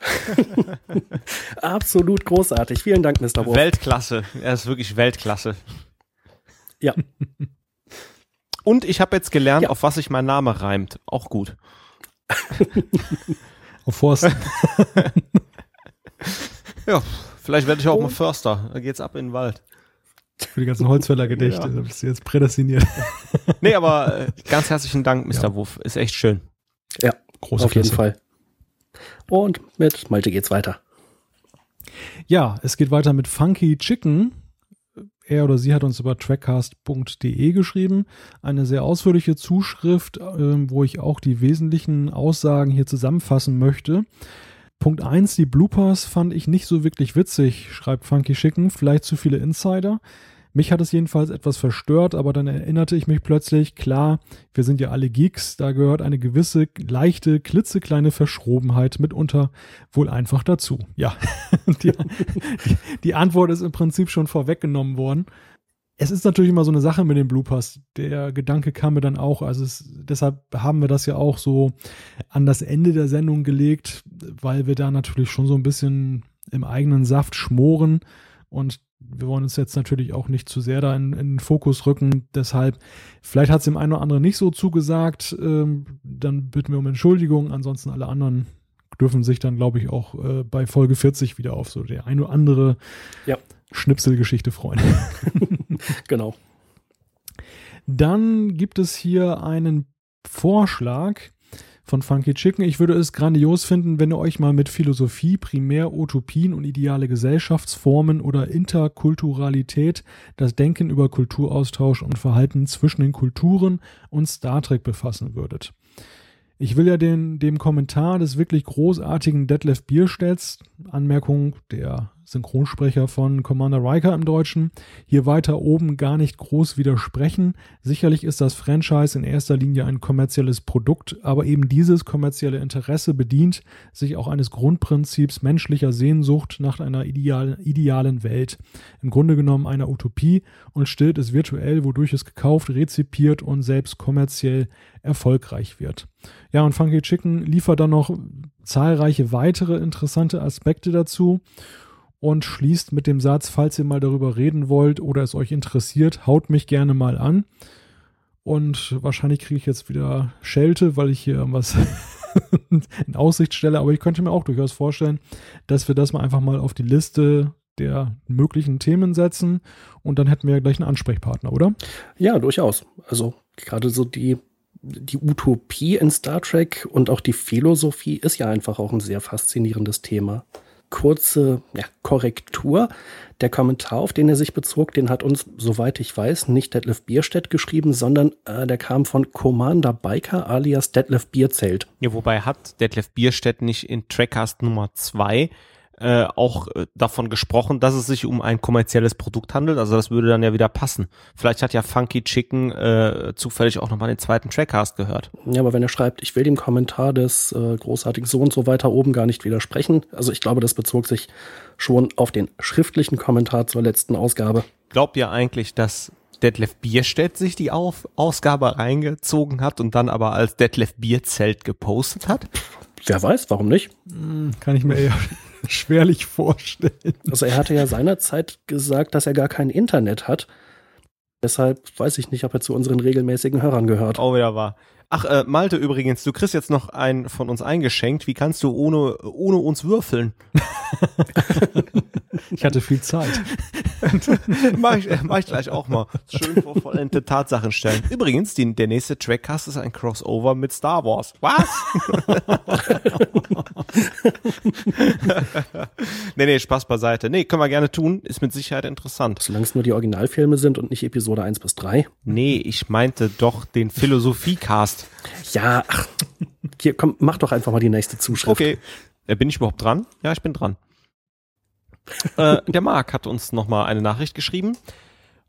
Absolut großartig. Vielen Dank, Mr. Wolf. Weltklasse. Er ist wirklich Weltklasse. Ja. Und ich habe jetzt gelernt, ja. auf was sich mein Name reimt. Auch gut. auf Forst. ja, vielleicht werde ich auch oh. mal Förster. Da geht's ab in den Wald. Für die ganzen Holzfäller-Gedichte. Ja. Da bist du jetzt prädestiniert. nee, aber äh, ganz herzlichen Dank, Mr. Ja. Wuff. Ist echt schön. Ja, Große auf Klasse. jeden Fall. Und mit Malte geht's weiter. Ja, es geht weiter mit Funky Chicken. Er oder sie hat uns über trackcast.de geschrieben. Eine sehr ausführliche Zuschrift, äh, wo ich auch die wesentlichen Aussagen hier zusammenfassen möchte. Punkt 1, die Bloopers fand ich nicht so wirklich witzig, schreibt Funky Chicken, vielleicht zu viele Insider. Mich hat es jedenfalls etwas verstört, aber dann erinnerte ich mich plötzlich, klar, wir sind ja alle Geeks, da gehört eine gewisse leichte, klitzekleine Verschrobenheit mitunter wohl einfach dazu. Ja, die, die Antwort ist im Prinzip schon vorweggenommen worden es ist natürlich immer so eine Sache mit den Bloopers. Der Gedanke kam mir dann auch, also es, deshalb haben wir das ja auch so an das Ende der Sendung gelegt, weil wir da natürlich schon so ein bisschen im eigenen Saft schmoren und wir wollen uns jetzt natürlich auch nicht zu sehr da in, in den Fokus rücken. Deshalb, vielleicht hat es dem einen oder anderen nicht so zugesagt. Ähm, dann bitten wir um Entschuldigung. Ansonsten alle anderen dürfen sich dann, glaube ich, auch äh, bei Folge 40 wieder auf so der eine oder andere ja. Schnipselgeschichte freuen. genau. Dann gibt es hier einen Vorschlag von Funky Chicken. Ich würde es grandios finden, wenn ihr euch mal mit Philosophie, primär Utopien und ideale Gesellschaftsformen oder Interkulturalität, das Denken über Kulturaustausch und Verhalten zwischen den Kulturen und Star Trek befassen würdet. Ich will ja den, dem Kommentar des wirklich großartigen Detlef Bierstedts, Anmerkung der Synchronsprecher von Commander Riker im Deutschen, hier weiter oben gar nicht groß widersprechen. Sicherlich ist das Franchise in erster Linie ein kommerzielles Produkt, aber eben dieses kommerzielle Interesse bedient sich auch eines Grundprinzips menschlicher Sehnsucht nach einer ideal, idealen Welt. Im Grunde genommen einer Utopie und stillt es virtuell, wodurch es gekauft, rezipiert und selbst kommerziell erfolgreich wird. Ja, und Funky Chicken liefert dann noch zahlreiche weitere interessante Aspekte dazu und schließt mit dem Satz, falls ihr mal darüber reden wollt oder es euch interessiert, haut mich gerne mal an. Und wahrscheinlich kriege ich jetzt wieder Schelte, weil ich hier was in Aussicht stelle. Aber ich könnte mir auch durchaus vorstellen, dass wir das mal einfach mal auf die Liste der möglichen Themen setzen und dann hätten wir ja gleich einen Ansprechpartner, oder? Ja, durchaus. Also gerade so die, die Utopie in Star Trek und auch die Philosophie ist ja einfach auch ein sehr faszinierendes Thema kurze ja, Korrektur. Der Kommentar, auf den er sich bezog, den hat uns, soweit ich weiß, nicht Detlef Bierstedt geschrieben, sondern äh, der kam von Commander Biker alias Detlef Bierzelt. Ja, wobei hat Detlef Bierstedt nicht in Trackcast Nummer 2 äh, auch äh, davon gesprochen, dass es sich um ein kommerzielles Produkt handelt. Also das würde dann ja wieder passen. Vielleicht hat ja Funky Chicken äh, zufällig auch nochmal den zweiten Trackcast gehört. Ja, aber wenn er schreibt, ich will dem Kommentar des äh, großartigen so und so weiter oben gar nicht widersprechen. Also ich glaube, das bezog sich schon auf den schriftlichen Kommentar zur letzten Ausgabe. Glaubt ihr eigentlich, dass Detlef Bierstedt sich die Auf Ausgabe reingezogen hat und dann aber als Detlef Bierzelt gepostet hat? Wer weiß, warum nicht? Hm, kann ich mir eher schwerlich vorstellen. Also er hatte ja seinerzeit gesagt, dass er gar kein Internet hat. Deshalb weiß ich nicht, ob er zu unseren regelmäßigen Hörern gehört. Oh, wieder war. Ach, äh, Malte übrigens, du kriegst jetzt noch einen von uns eingeschenkt. Wie kannst du ohne, ohne uns würfeln? ich hatte viel Zeit. mach, ich, mach ich gleich auch mal. Schön vor vollendete Tatsachen stellen. Übrigens, die, der nächste Trackcast ist ein Crossover mit Star Wars. Was? nee, nee, Spaß beiseite. Nee, können wir gerne tun. Ist mit Sicherheit interessant. Solange es nur die Originalfilme sind und nicht Episode 1 bis 3. Nee, ich meinte doch den Philosophiecast. Ja, ach, hier, komm, mach doch einfach mal die nächste Zuschrift. Okay. Äh, bin ich überhaupt dran? Ja, ich bin dran. äh, der Marc hat uns nochmal eine Nachricht geschrieben.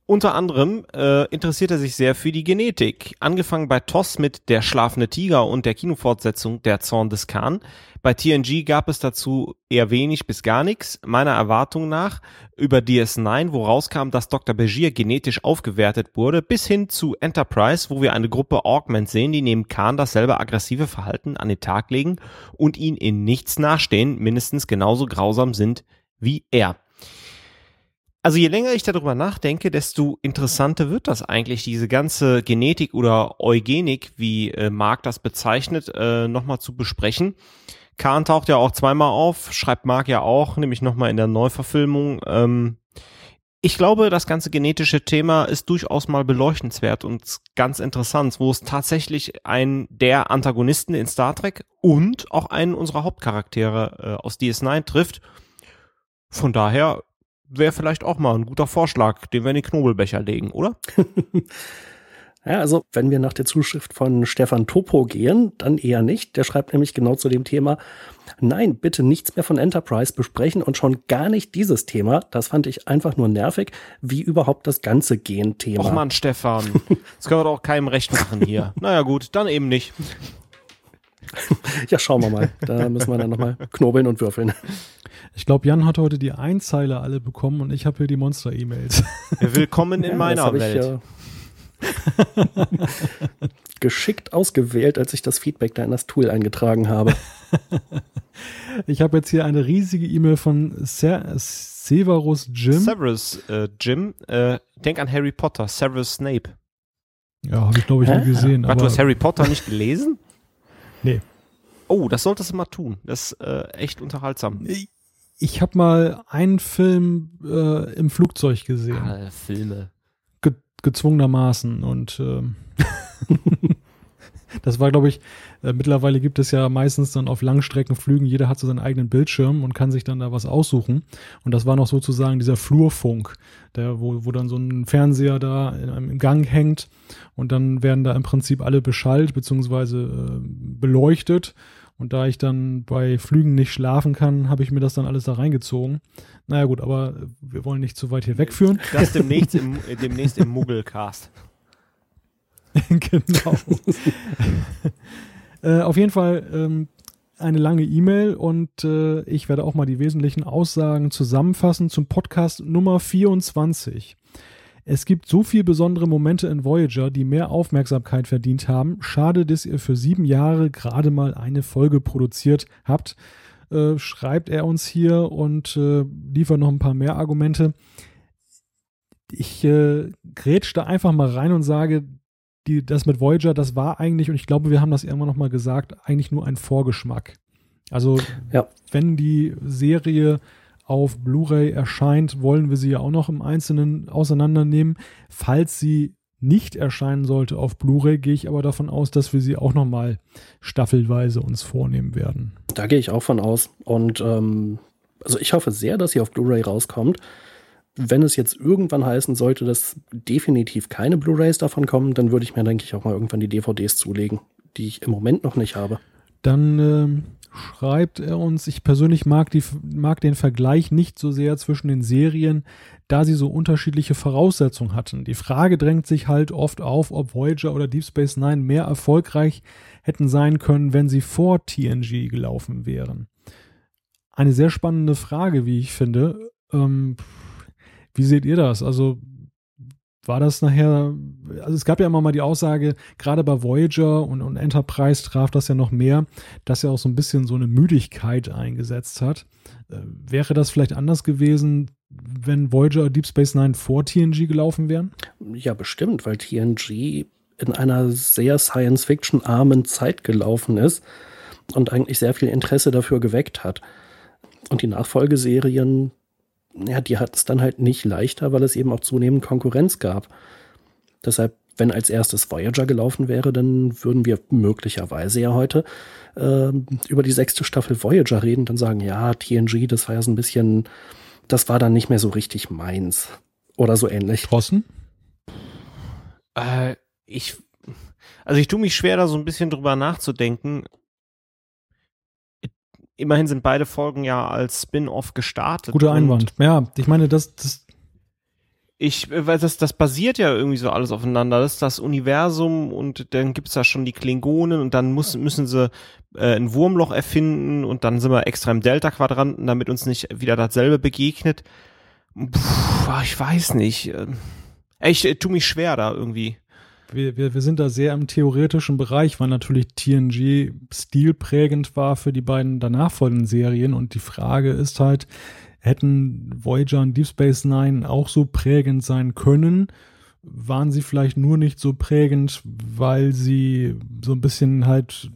Unter anderem äh, interessiert er sich sehr für die Genetik. Angefangen bei TOS mit Der schlafende Tiger und der Kinofortsetzung Der Zorn des Khan. Bei TNG gab es dazu eher wenig bis gar nichts. Meiner Erwartung nach über DS9, wo rauskam, dass Dr. Begier genetisch aufgewertet wurde, bis hin zu Enterprise, wo wir eine Gruppe Augment sehen, die neben Khan dasselbe aggressive Verhalten an den Tag legen und ihn in nichts nachstehen, mindestens genauso grausam sind wie er. Also je länger ich darüber nachdenke, desto interessanter wird das eigentlich, diese ganze Genetik oder Eugenik, wie äh, Marc das bezeichnet, äh, nochmal zu besprechen. Kahn taucht ja auch zweimal auf, schreibt Marc ja auch, nämlich nochmal in der Neuverfilmung. Ähm, ich glaube, das ganze genetische Thema ist durchaus mal beleuchtenswert und ganz interessant, wo es tatsächlich einen der Antagonisten in Star Trek und auch einen unserer Hauptcharaktere äh, aus DS9 trifft. Von daher wäre vielleicht auch mal ein guter Vorschlag, den wir in den Knobelbecher legen, oder? ja, also wenn wir nach der Zuschrift von Stefan Topo gehen, dann eher nicht. Der schreibt nämlich genau zu dem Thema, nein, bitte nichts mehr von Enterprise besprechen und schon gar nicht dieses Thema. Das fand ich einfach nur nervig, wie überhaupt das ganze Gen-Thema. Och man, Stefan, das können wir doch keinem recht machen hier. naja gut, dann eben nicht. ja, schauen wir mal. Da müssen wir dann nochmal knobeln und würfeln. Ich glaube, Jan hat heute die Einzeiler alle bekommen und ich habe hier die Monster-E-Mails. Willkommen in ja, meiner Welt. Ich, äh, geschickt ausgewählt, als ich das Feedback da in das Tool eingetragen habe. ich habe jetzt hier eine riesige E-Mail von Severus Jim. Severus äh, Jim. Äh, denk an Harry Potter, Severus Snape. Ja, habe ich glaube ich nie gesehen. Warte, du hast Harry Potter nicht gelesen? Nee. Oh, das solltest du mal tun. Das ist äh, echt unterhaltsam. Ich, ich habe mal einen Film äh, im Flugzeug gesehen. Ah, Filme. Ge gezwungenermaßen und ähm, Das war, glaube ich, äh, mittlerweile gibt es ja meistens dann auf Langstreckenflügen, jeder hat so seinen eigenen Bildschirm und kann sich dann da was aussuchen. Und das war noch sozusagen dieser Flurfunk, der, wo, wo dann so ein Fernseher da im Gang hängt und dann werden da im Prinzip alle beschallt bzw. Äh, beleuchtet. Und da ich dann bei Flügen nicht schlafen kann, habe ich mir das dann alles da reingezogen. Naja gut, aber wir wollen nicht zu weit hier wegführen. Das demnächst im, demnächst im Muggelcast. genau. äh, auf jeden Fall ähm, eine lange E-Mail und äh, ich werde auch mal die wesentlichen Aussagen zusammenfassen zum Podcast Nummer 24. Es gibt so viele besondere Momente in Voyager, die mehr Aufmerksamkeit verdient haben. Schade, dass ihr für sieben Jahre gerade mal eine Folge produziert habt. Äh, schreibt er uns hier und äh, liefert noch ein paar mehr Argumente. Ich äh, grätsch da einfach mal rein und sage, die, das mit Voyager, das war eigentlich, und ich glaube, wir haben das irgendwann nochmal gesagt, eigentlich nur ein Vorgeschmack. Also, ja. wenn die Serie auf Blu-ray erscheint, wollen wir sie ja auch noch im Einzelnen auseinandernehmen. Falls sie nicht erscheinen sollte auf Blu-ray, gehe ich aber davon aus, dass wir sie auch nochmal staffelweise uns vornehmen werden. Da gehe ich auch von aus. Und ähm, also ich hoffe sehr, dass sie auf Blu-ray rauskommt wenn es jetzt irgendwann heißen sollte, dass definitiv keine Blu-rays davon kommen, dann würde ich mir, denke ich, auch mal irgendwann die DVDs zulegen, die ich im Moment noch nicht habe. Dann ähm, schreibt er uns, ich persönlich mag, die, mag den Vergleich nicht so sehr zwischen den Serien, da sie so unterschiedliche Voraussetzungen hatten. Die Frage drängt sich halt oft auf, ob Voyager oder Deep Space Nine mehr erfolgreich hätten sein können, wenn sie vor TNG gelaufen wären. Eine sehr spannende Frage, wie ich finde. Ähm, wie seht ihr das? Also war das nachher, also es gab ja immer mal die Aussage, gerade bei Voyager und, und Enterprise traf das ja noch mehr, dass er auch so ein bisschen so eine Müdigkeit eingesetzt hat. Äh, wäre das vielleicht anders gewesen, wenn Voyager Deep Space Nine vor TNG gelaufen wären? Ja, bestimmt, weil TNG in einer sehr Science-Fiction-armen Zeit gelaufen ist und eigentlich sehr viel Interesse dafür geweckt hat. Und die Nachfolgeserien ja, die hat es dann halt nicht leichter, weil es eben auch zunehmend Konkurrenz gab. Deshalb, wenn als erstes Voyager gelaufen wäre, dann würden wir möglicherweise ja heute äh, über die sechste Staffel Voyager reden, dann sagen, ja, TNG, das war ja so ein bisschen, das war dann nicht mehr so richtig meins. Oder so ähnlich. Drossen? Äh, ich, also ich tue mich schwer, da so ein bisschen drüber nachzudenken immerhin sind beide Folgen ja als Spin-off gestartet. Guter Einwand. Ja, ich meine, das, das ich, weil das, das basiert ja irgendwie so alles aufeinander. Das ist das Universum und dann gibt's da schon die Klingonen und dann muss, müssen sie äh, ein Wurmloch erfinden und dann sind wir extra im Delta-Quadranten, damit uns nicht wieder dasselbe begegnet. Puh, ich weiß nicht. Ähm, ich äh, tu mich schwer da irgendwie wir, wir, wir sind da sehr im theoretischen Bereich, weil natürlich TNG stilprägend war für die beiden danach folgenden Serien. Und die Frage ist halt, hätten Voyager und Deep Space Nine auch so prägend sein können? Waren sie vielleicht nur nicht so prägend, weil sie so ein bisschen halt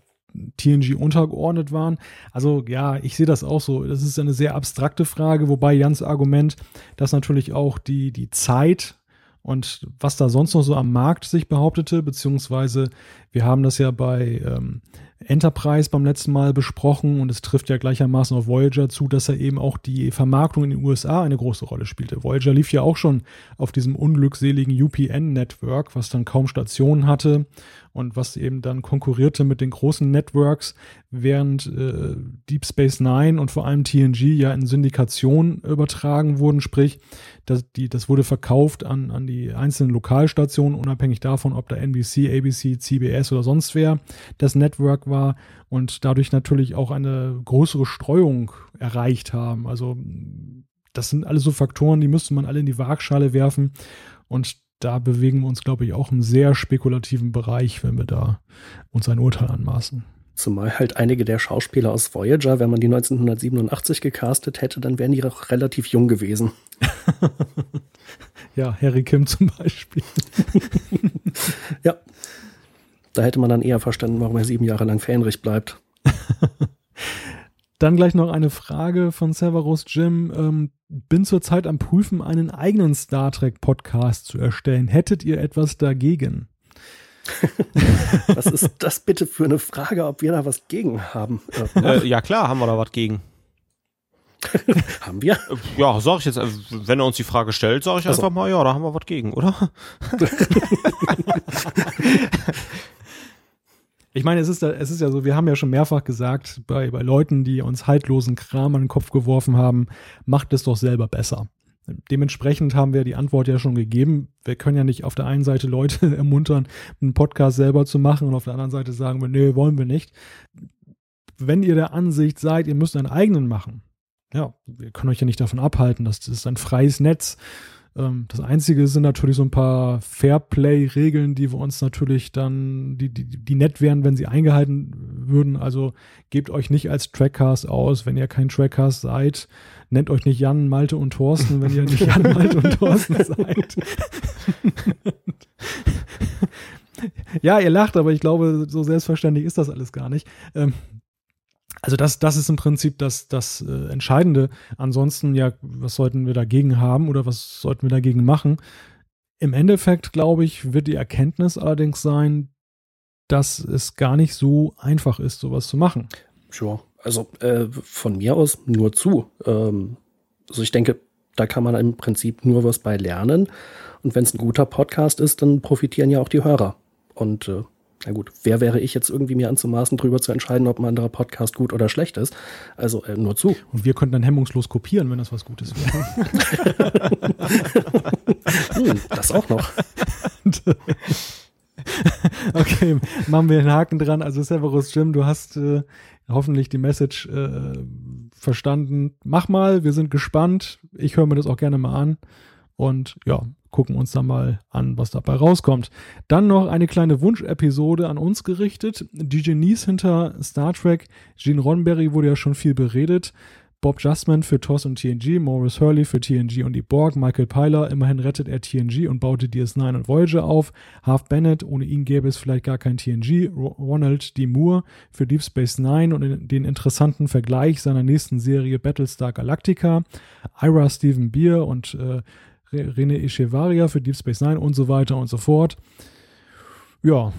TNG untergeordnet waren. Also ja, ich sehe das auch so. Das ist eine sehr abstrakte Frage, wobei Jans Argument, dass natürlich auch die, die Zeit und was da sonst noch so am Markt sich behauptete, beziehungsweise wir haben das ja bei ähm, Enterprise beim letzten Mal besprochen und es trifft ja gleichermaßen auf Voyager zu, dass er eben auch die Vermarktung in den USA eine große Rolle spielte. Voyager lief ja auch schon auf diesem unglückseligen UPN-Network, was dann kaum Stationen hatte und was eben dann konkurrierte mit den großen Networks, während äh, Deep Space Nine und vor allem TNG ja in Syndikation übertragen wurden, sprich, das, die, das wurde verkauft an, an die einzelnen Lokalstationen, unabhängig davon, ob da NBC, ABC, CBS oder sonst wer das Network war und dadurch natürlich auch eine größere Streuung erreicht haben. Also das sind alles so Faktoren, die müsste man alle in die Waagschale werfen und da bewegen wir uns, glaube ich, auch im sehr spekulativen Bereich, wenn wir da uns ein Urteil anmaßen. Zumal halt einige der Schauspieler aus Voyager, wenn man die 1987 gecastet hätte, dann wären die auch relativ jung gewesen. ja, Harry Kim zum Beispiel. ja. Da hätte man dann eher verstanden, warum er sieben Jahre lang Fähnrich bleibt. Dann gleich noch eine Frage von Severus Jim. Ähm, bin zurzeit am Prüfen, einen eigenen Star Trek Podcast zu erstellen. Hättet ihr etwas dagegen? was ist das bitte für eine Frage, ob wir da was gegen haben? Äh, ja klar, haben wir da was gegen. haben wir? Ja, sag ich jetzt, wenn er uns die Frage stellt, sage ich also. einfach mal, ja, da haben wir was gegen, oder? Ich meine, es ist, es ist ja so, wir haben ja schon mehrfach gesagt, bei, bei Leuten, die uns haltlosen Kram an den Kopf geworfen haben, macht es doch selber besser. Dementsprechend haben wir die Antwort ja schon gegeben. Wir können ja nicht auf der einen Seite Leute ermuntern, einen Podcast selber zu machen und auf der anderen Seite sagen nee, wollen wir nicht. Wenn ihr der Ansicht seid, ihr müsst einen eigenen machen, ja, wir können euch ja nicht davon abhalten, das ist ein freies Netz. Ähm, das Einzige sind natürlich so ein paar Fairplay-Regeln, die wir uns natürlich dann, die, die, die nett wären, wenn sie eingehalten würden. Also gebt euch nicht als Trackcast aus, wenn ihr kein Trackcast seid. Nennt euch nicht Jan, Malte und Thorsten, wenn ihr nicht Jan, Malte und Thorsten seid. ja, ihr lacht, aber ich glaube, so selbstverständlich ist das alles gar nicht. Ähm, also das, das ist im Prinzip das, das äh, Entscheidende. Ansonsten, ja, was sollten wir dagegen haben oder was sollten wir dagegen machen? Im Endeffekt, glaube ich, wird die Erkenntnis allerdings sein, dass es gar nicht so einfach ist, sowas zu machen. Sure. Also äh, von mir aus nur zu. Ähm, also ich denke, da kann man im Prinzip nur was bei lernen. Und wenn es ein guter Podcast ist, dann profitieren ja auch die Hörer. Und äh, na gut, wer wäre ich jetzt irgendwie mir anzumaßen, darüber zu entscheiden, ob ein anderer Podcast gut oder schlecht ist? Also äh, nur zu. Und wir könnten dann hemmungslos kopieren, wenn das was Gutes wäre. hm, das auch noch. okay, machen wir den Haken dran. Also Severus Jim, du hast äh, hoffentlich die Message äh, verstanden. Mach mal, wir sind gespannt. Ich höre mir das auch gerne mal an. Und ja, gucken uns da mal an, was dabei rauskommt. Dann noch eine kleine Wunschepisode an uns gerichtet. Die Genies hinter Star Trek. Gene Roddenberry wurde ja schon viel beredet. Bob Justman für TOS und TNG, Maurice Hurley für TNG und die Borg, Michael Pyler, immerhin rettet er TNG und baute DS9 und Voyager auf, Half Bennett, ohne ihn gäbe es vielleicht gar kein TNG, Ronald D. Moore für Deep Space Nine und den interessanten Vergleich seiner nächsten Serie Battlestar Galactica, Ira Stephen Beer und äh, René Echevarria für Deep Space Nine und so weiter und so fort. Ja,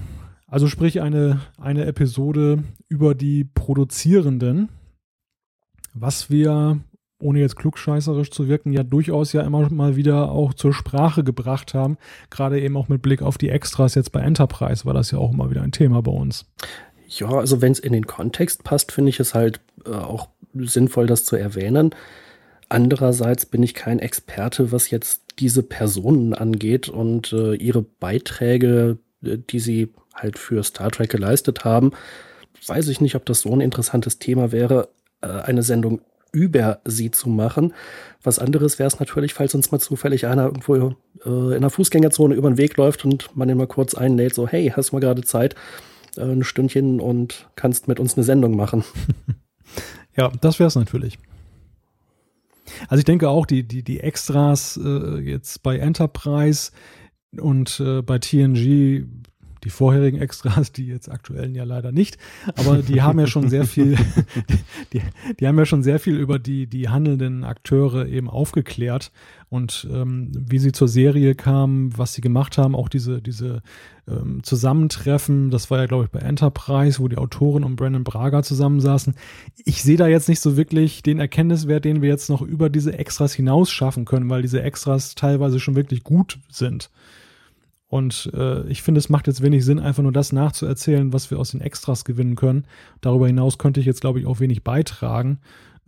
also sprich eine, eine Episode über die Produzierenden, was wir, ohne jetzt klugscheißerisch zu wirken, ja durchaus ja immer mal wieder auch zur Sprache gebracht haben. Gerade eben auch mit Blick auf die Extras jetzt bei Enterprise war das ja auch immer wieder ein Thema bei uns. Ja, also wenn es in den Kontext passt, finde ich es halt äh, auch sinnvoll, das zu erwähnen. Andererseits bin ich kein Experte, was jetzt diese Personen angeht und äh, ihre Beiträge, äh, die sie halt für Star Trek geleistet haben. Weiß ich nicht, ob das so ein interessantes Thema wäre, äh, eine Sendung über sie zu machen. Was anderes wäre es natürlich, falls uns mal zufällig einer irgendwo äh, in der Fußgängerzone über den Weg läuft und man ihn mal kurz einlädt, so, hey, hast du mal gerade Zeit, äh, ein Stündchen und kannst mit uns eine Sendung machen. ja, das wäre es natürlich. Also ich denke auch, die, die, die Extras äh, jetzt bei Enterprise und äh, bei TNG, die vorherigen Extras, die jetzt aktuellen ja leider nicht, aber die haben ja schon sehr viel, die, die haben ja schon sehr viel über die, die handelnden Akteure eben aufgeklärt und ähm, wie sie zur Serie kamen, was sie gemacht haben, auch diese, diese ähm, Zusammentreffen, das war ja, glaube ich, bei Enterprise, wo die Autoren und Brandon Braga zusammensaßen. Ich sehe da jetzt nicht so wirklich den Erkenntniswert, den wir jetzt noch über diese Extras hinaus schaffen können, weil diese Extras teilweise schon wirklich gut sind. Und äh, ich finde, es macht jetzt wenig Sinn, einfach nur das nachzuerzählen, was wir aus den Extras gewinnen können. Darüber hinaus könnte ich jetzt, glaube ich, auch wenig beitragen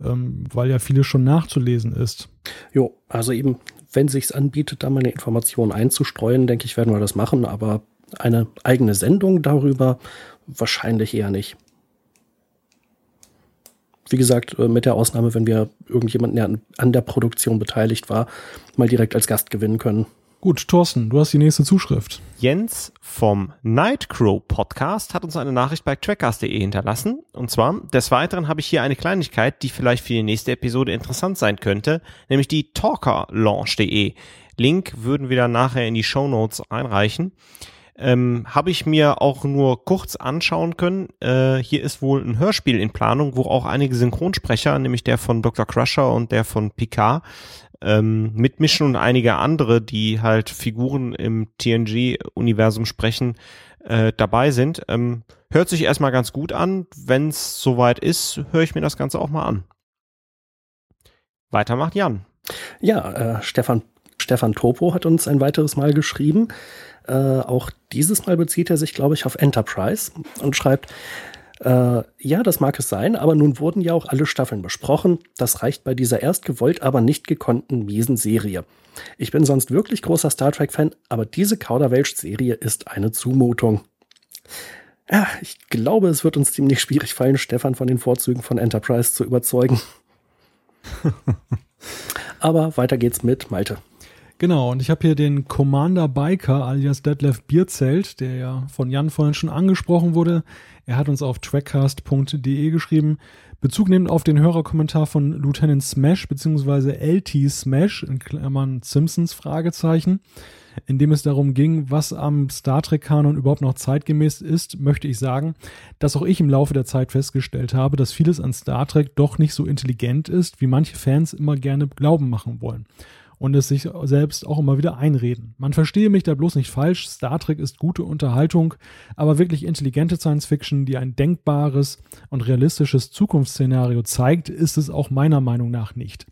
ähm, weil ja vieles schon nachzulesen ist. Jo, also eben, wenn sich's anbietet, da mal eine Information einzustreuen, denke ich, werden wir das machen, aber eine eigene Sendung darüber wahrscheinlich eher nicht. Wie gesagt, äh, mit der Ausnahme, wenn wir irgendjemanden, der an der Produktion beteiligt war, mal direkt als Gast gewinnen können. Gut, Thorsten, du hast die nächste Zuschrift. Jens vom Nightcrow Podcast hat uns eine Nachricht bei trackcast.de hinterlassen. Und zwar, des Weiteren habe ich hier eine Kleinigkeit, die vielleicht für die nächste Episode interessant sein könnte, nämlich die talkerlaunch.de. Link würden wir dann nachher in die Show Notes einreichen. Ähm, habe ich mir auch nur kurz anschauen können. Äh, hier ist wohl ein Hörspiel in Planung, wo auch einige Synchronsprecher, nämlich der von Dr. Crusher und der von Picard, ähm, mitmischen und einige andere, die halt Figuren im TNG-Universum sprechen, äh, dabei sind. Ähm, hört sich erstmal ganz gut an. Wenn es soweit ist, höre ich mir das Ganze auch mal an. Weiter macht Jan. Ja, äh, Stefan, Stefan Topo hat uns ein weiteres Mal geschrieben. Äh, auch dieses Mal bezieht er sich, glaube ich, auf Enterprise und schreibt, äh, ja, das mag es sein, aber nun wurden ja auch alle Staffeln besprochen. Das reicht bei dieser erst gewollt, aber nicht gekonnten miesen Serie. Ich bin sonst wirklich großer Star Trek-Fan, aber diese Kauderwelsch-Serie ist eine Zumutung. Ja, ich glaube, es wird uns ziemlich schwierig fallen, Stefan von den Vorzügen von Enterprise zu überzeugen. aber weiter geht's mit Malte. Genau, und ich habe hier den Commander Biker alias Detlef Bierzelt, der ja von Jan vorhin schon angesprochen wurde. Er hat uns auf trackcast.de geschrieben, Bezug nehmend auf den Hörerkommentar von Lieutenant Smash bzw. LT Smash in Klammern Simpsons Fragezeichen, in dem es darum ging, was am Star Trek-Kanon überhaupt noch zeitgemäß ist, möchte ich sagen, dass auch ich im Laufe der Zeit festgestellt habe, dass vieles an Star Trek doch nicht so intelligent ist, wie manche Fans immer gerne glauben machen wollen und es sich selbst auch immer wieder einreden. Man verstehe mich da bloß nicht falsch, Star Trek ist gute Unterhaltung, aber wirklich intelligente Science Fiction, die ein denkbares und realistisches Zukunftsszenario zeigt, ist es auch meiner Meinung nach nicht.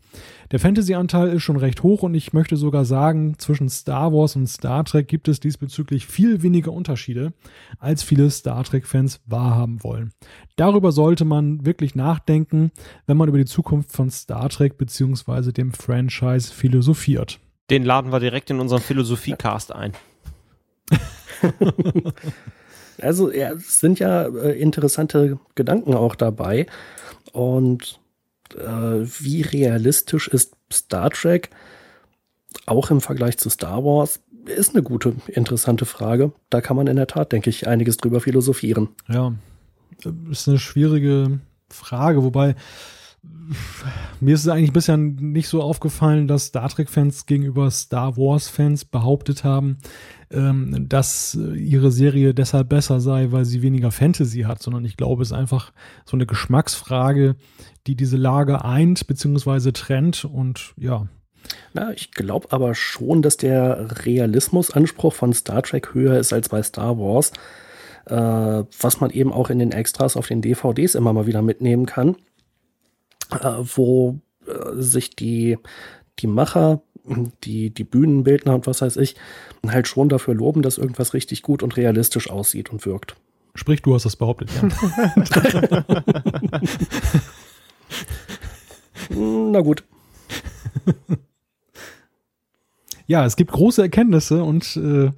Der Fantasy-Anteil ist schon recht hoch und ich möchte sogar sagen, zwischen Star Wars und Star Trek gibt es diesbezüglich viel weniger Unterschiede, als viele Star Trek-Fans wahrhaben wollen. Darüber sollte man wirklich nachdenken, wenn man über die Zukunft von Star Trek bzw. dem Franchise philosophiert. Den laden wir direkt in unseren Philosophie-Cast ein. also ja, es sind ja äh, interessante Gedanken auch dabei. Und äh, wie realistisch ist Star Trek auch im Vergleich zu Star Wars? Ist eine gute, interessante Frage. Da kann man in der Tat, denke ich, einiges drüber philosophieren. Ja, ist eine schwierige Frage, wobei mir ist es eigentlich bisher nicht so aufgefallen, dass Star Trek-Fans gegenüber Star Wars-Fans behauptet haben, ähm, dass ihre Serie deshalb besser sei, weil sie weniger Fantasy hat, sondern ich glaube, es ist einfach so eine Geschmacksfrage, die diese Lage eint bzw. trennt und ja. Na, ich glaube aber schon, dass der Realismusanspruch von Star Trek höher ist als bei Star Wars, äh, was man eben auch in den Extras auf den DVDs immer mal wieder mitnehmen kann, äh, wo äh, sich die, die Macher die, die Bühnenbildner und was weiß ich, halt schon dafür loben, dass irgendwas richtig gut und realistisch aussieht und wirkt. Sprich, du hast das behauptet, ja. Na gut. Ja, es gibt große Erkenntnisse und äh,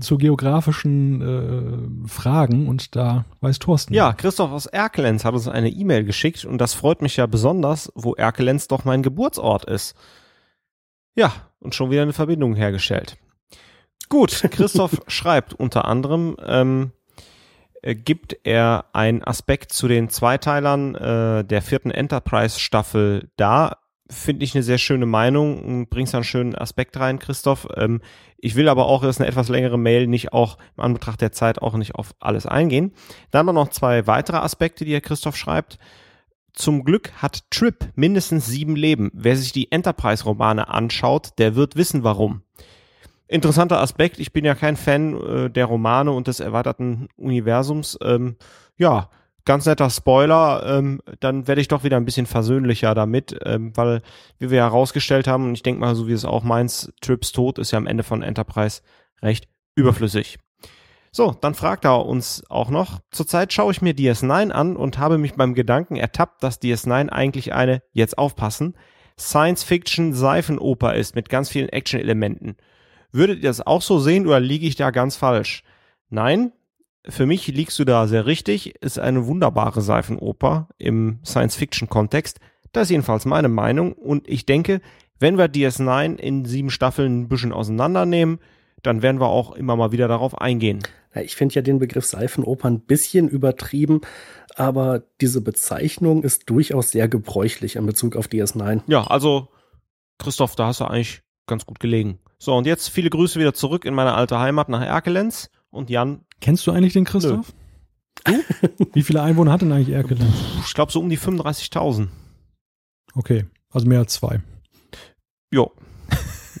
zu geografischen äh, Fragen und da weiß Thorsten. Ja, Christoph aus Erkelenz hat uns eine E-Mail geschickt und das freut mich ja besonders, wo Erkelenz doch mein Geburtsort ist. Ja, und schon wieder eine Verbindung hergestellt. Gut, Christoph schreibt unter anderem, ähm, äh, gibt er einen Aspekt zu den Zweiteilern äh, der vierten Enterprise-Staffel da. Finde ich eine sehr schöne Meinung und bringst einen schönen Aspekt rein, Christoph. Ähm, ich will aber auch, dass eine etwas längere Mail nicht auch im Anbetracht der Zeit auch nicht auf alles eingehen. Dann haben wir noch zwei weitere Aspekte, die Herr Christoph schreibt. Zum Glück hat Trip mindestens sieben Leben. Wer sich die Enterprise-Romane anschaut, der wird wissen, warum interessanter Aspekt. Ich bin ja kein Fan äh, der Romane und des erweiterten Universums. Ähm, ja, ganz netter Spoiler. Ähm, dann werde ich doch wieder ein bisschen versöhnlicher damit, ähm, weil, wie wir herausgestellt haben, und ich denke mal, so wie es auch meins, Trips Tod ist ja am Ende von Enterprise recht überflüssig. So, dann fragt er uns auch noch. Zurzeit schaue ich mir DS9 an und habe mich beim Gedanken ertappt, dass DS9 eigentlich eine, jetzt aufpassen, Science-Fiction-Seifenoper ist mit ganz vielen Action-Elementen. Würdet ihr das auch so sehen oder liege ich da ganz falsch? Nein, für mich liegst du da sehr richtig. Ist eine wunderbare Seifenoper im Science-Fiction-Kontext. Das ist jedenfalls meine Meinung. Und ich denke, wenn wir DS9 in sieben Staffeln ein bisschen auseinandernehmen, dann werden wir auch immer mal wieder darauf eingehen. Ich finde ja den Begriff Seifenoper ein bisschen übertrieben, aber diese Bezeichnung ist durchaus sehr gebräuchlich in Bezug auf DS9. Ja, also Christoph, da hast du eigentlich ganz gut gelegen. So, und jetzt viele Grüße wieder zurück in meine alte Heimat nach Erkelenz. Und Jan. Kennst du eigentlich den Christoph? Du? Wie viele Einwohner hat denn eigentlich Erkelenz? Ich glaube so um die 35.000. Okay, also mehr als zwei. Jo.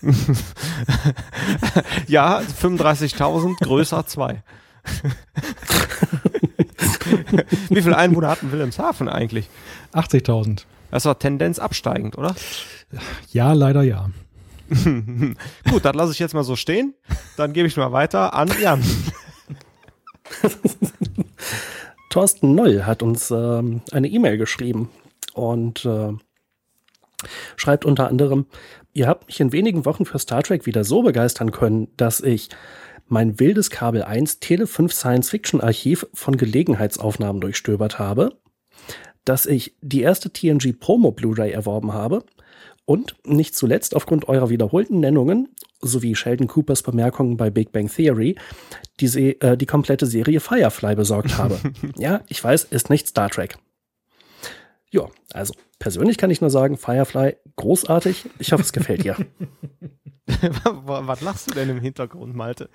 ja, 35.000 größer 2. Wie viele Einwohner hatten Wilhelmshaven eigentlich? 80.000. Das war Tendenz absteigend, oder? Ja, leider ja. Gut, das lasse ich jetzt mal so stehen. Dann gebe ich mal weiter an Jan. Thorsten Noll hat uns ähm, eine E-Mail geschrieben und äh, schreibt unter anderem, ihr habt mich in wenigen Wochen für Star Trek wieder so begeistern können, dass ich mein wildes Kabel 1 Tele 5 Science Fiction Archiv von Gelegenheitsaufnahmen durchstöbert habe, dass ich die erste TNG Promo Blu-ray erworben habe und nicht zuletzt aufgrund eurer wiederholten Nennungen sowie Sheldon Coopers Bemerkungen bei Big Bang Theory die, Se äh, die komplette Serie Firefly besorgt habe. ja, ich weiß, ist nicht Star Trek. Ja, also persönlich kann ich nur sagen, Firefly großartig. Ich hoffe, es gefällt dir. Was lachst du denn im Hintergrund, Malte?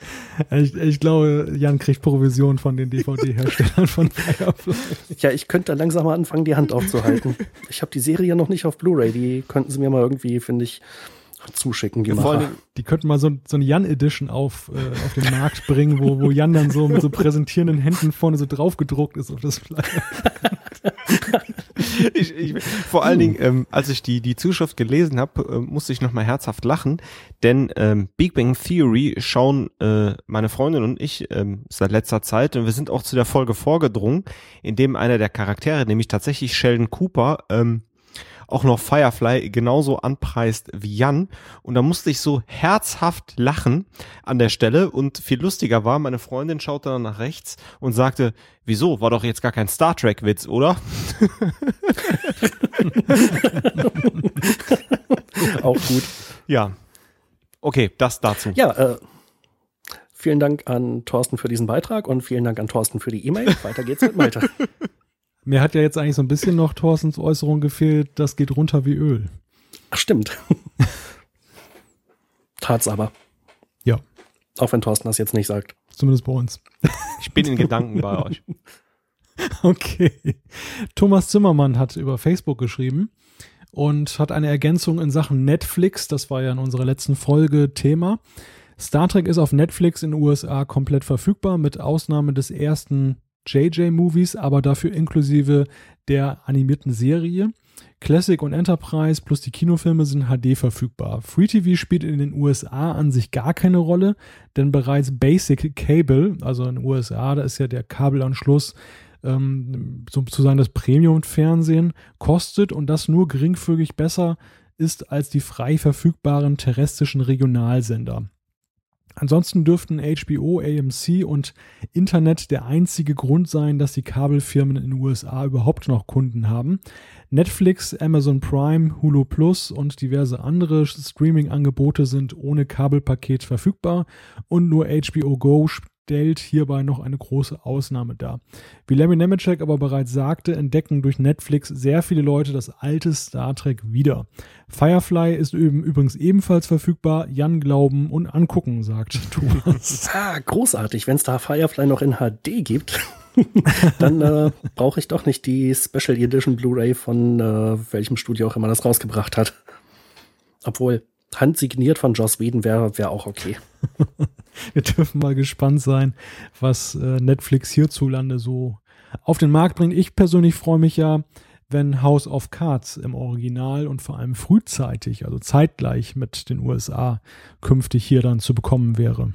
Ich, ich glaube, Jan kriegt Provision von den DVD-Herstellern von Firefly. Ja, ich könnte langsam mal anfangen, die Hand aufzuhalten. Ich habe die Serie noch nicht auf Blu-ray. Die könnten sie mir mal irgendwie, finde ich, zuschicken. Die, ja, die könnten mal so, so eine Jan-Edition auf, äh, auf den Markt bringen, wo, wo Jan dann so mit so präsentierenden Händen vorne so drauf gedruckt ist auf das Flyer. ich, ich, vor allen Dingen, ähm, als ich die, die Zuschrift gelesen habe, äh, musste ich nochmal herzhaft lachen, denn ähm, Big Bang Theory schauen äh, meine Freundin und ich ähm, seit letzter Zeit und wir sind auch zu der Folge vorgedrungen, in dem einer der Charaktere, nämlich tatsächlich Sheldon Cooper, ähm, auch noch Firefly genauso anpreist wie Jan. Und da musste ich so herzhaft lachen an der Stelle. Und viel lustiger war, meine Freundin schaute dann nach rechts und sagte, wieso, war doch jetzt gar kein Star Trek-Witz, oder? Auch gut. Ja. Okay, das dazu. Ja, äh, vielen Dank an Thorsten für diesen Beitrag und vielen Dank an Thorsten für die E-Mail. Weiter geht's mit Malte. Mir hat ja jetzt eigentlich so ein bisschen noch Thorstens Äußerung gefehlt, das geht runter wie Öl. Ach, stimmt. Tat's aber. Ja. Auch wenn Thorsten das jetzt nicht sagt. Zumindest bei uns. Ich bin in Gedanken bei euch. Okay. Thomas Zimmermann hat über Facebook geschrieben und hat eine Ergänzung in Sachen Netflix. Das war ja in unserer letzten Folge Thema. Star Trek ist auf Netflix in den USA komplett verfügbar, mit Ausnahme des ersten JJ-Movies, aber dafür inklusive der animierten Serie. Classic und Enterprise plus die Kinofilme sind HD verfügbar. Free TV spielt in den USA an sich gar keine Rolle, denn bereits Basic Cable, also in den USA, da ist ja der Kabelanschluss ähm, sozusagen das Premium-Fernsehen, kostet und das nur geringfügig besser ist als die frei verfügbaren terrestrischen Regionalsender. Ansonsten dürften HBO, AMC und Internet der einzige Grund sein, dass die Kabelfirmen in den USA überhaupt noch Kunden haben. Netflix, Amazon Prime, Hulu Plus und diverse andere Streaming-Angebote sind ohne Kabelpaket verfügbar und nur HBO Go stellt hierbei noch eine große Ausnahme dar. Wie Larry Nemeczek aber bereits sagte, entdecken durch Netflix sehr viele Leute das alte Star Trek wieder. Firefly ist übrigens ebenfalls verfügbar. Jan glauben und angucken, sagt Thomas. ah, großartig. Wenn es da Firefly noch in HD gibt, dann äh, brauche ich doch nicht die Special Edition Blu-ray von äh, welchem Studio auch immer das rausgebracht hat. Obwohl, handsigniert von Joss Whedon wäre wär auch okay. Wir dürfen mal gespannt sein, was äh, Netflix hierzulande so auf den Markt bringt. Ich persönlich freue mich ja, wenn House of Cards im Original und vor allem frühzeitig, also zeitgleich mit den USA, künftig hier dann zu bekommen wäre.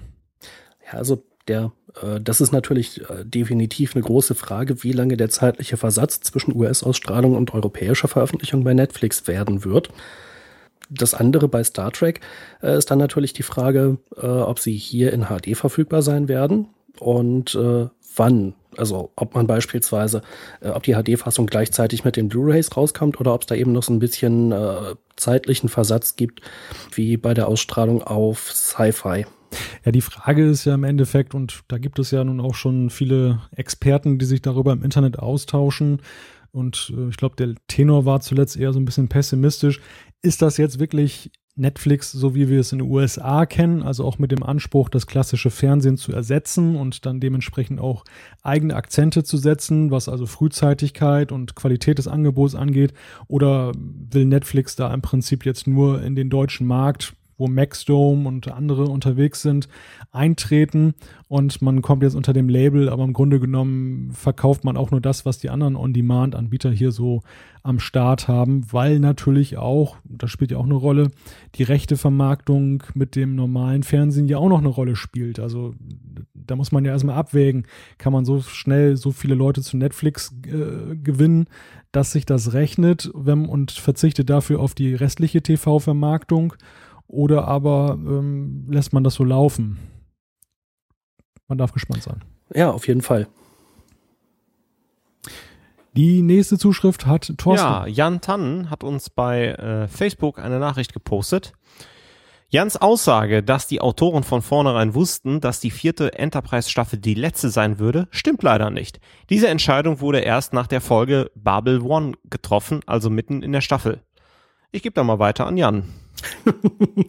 Ja, also der, äh, das ist natürlich äh, definitiv eine große Frage, wie lange der zeitliche Versatz zwischen US-Ausstrahlung und europäischer Veröffentlichung bei Netflix werden wird das andere bei Star Trek äh, ist dann natürlich die Frage, äh, ob sie hier in HD verfügbar sein werden und äh, wann. Also ob man beispielsweise, äh, ob die HD-Fassung gleichzeitig mit den Blu-rays rauskommt oder ob es da eben noch so ein bisschen äh, zeitlichen Versatz gibt, wie bei der Ausstrahlung auf Sci-Fi. Ja, die Frage ist ja im Endeffekt, und da gibt es ja nun auch schon viele Experten, die sich darüber im Internet austauschen. Und äh, ich glaube, der Tenor war zuletzt eher so ein bisschen pessimistisch ist das jetzt wirklich Netflix, so wie wir es in den USA kennen, also auch mit dem Anspruch, das klassische Fernsehen zu ersetzen und dann dementsprechend auch eigene Akzente zu setzen, was also Frühzeitigkeit und Qualität des Angebots angeht? Oder will Netflix da im Prinzip jetzt nur in den deutschen Markt wo Maxdome und andere unterwegs sind, eintreten und man kommt jetzt unter dem Label, aber im Grunde genommen verkauft man auch nur das, was die anderen On-Demand-Anbieter hier so am Start haben, weil natürlich auch, das spielt ja auch eine Rolle, die rechte Vermarktung mit dem normalen Fernsehen ja auch noch eine Rolle spielt. Also da muss man ja erstmal abwägen, kann man so schnell so viele Leute zu Netflix äh, gewinnen, dass sich das rechnet wenn, und verzichtet dafür auf die restliche TV-Vermarktung oder aber ähm, lässt man das so laufen? Man darf gespannt sein. Ja, auf jeden Fall. Die nächste Zuschrift hat Thorsten. Ja, Jan Tannen hat uns bei äh, Facebook eine Nachricht gepostet. Jans Aussage, dass die Autoren von vornherein wussten, dass die vierte Enterprise-Staffel die letzte sein würde, stimmt leider nicht. Diese Entscheidung wurde erst nach der Folge Babel One getroffen, also mitten in der Staffel. Ich gebe da mal weiter an Jan.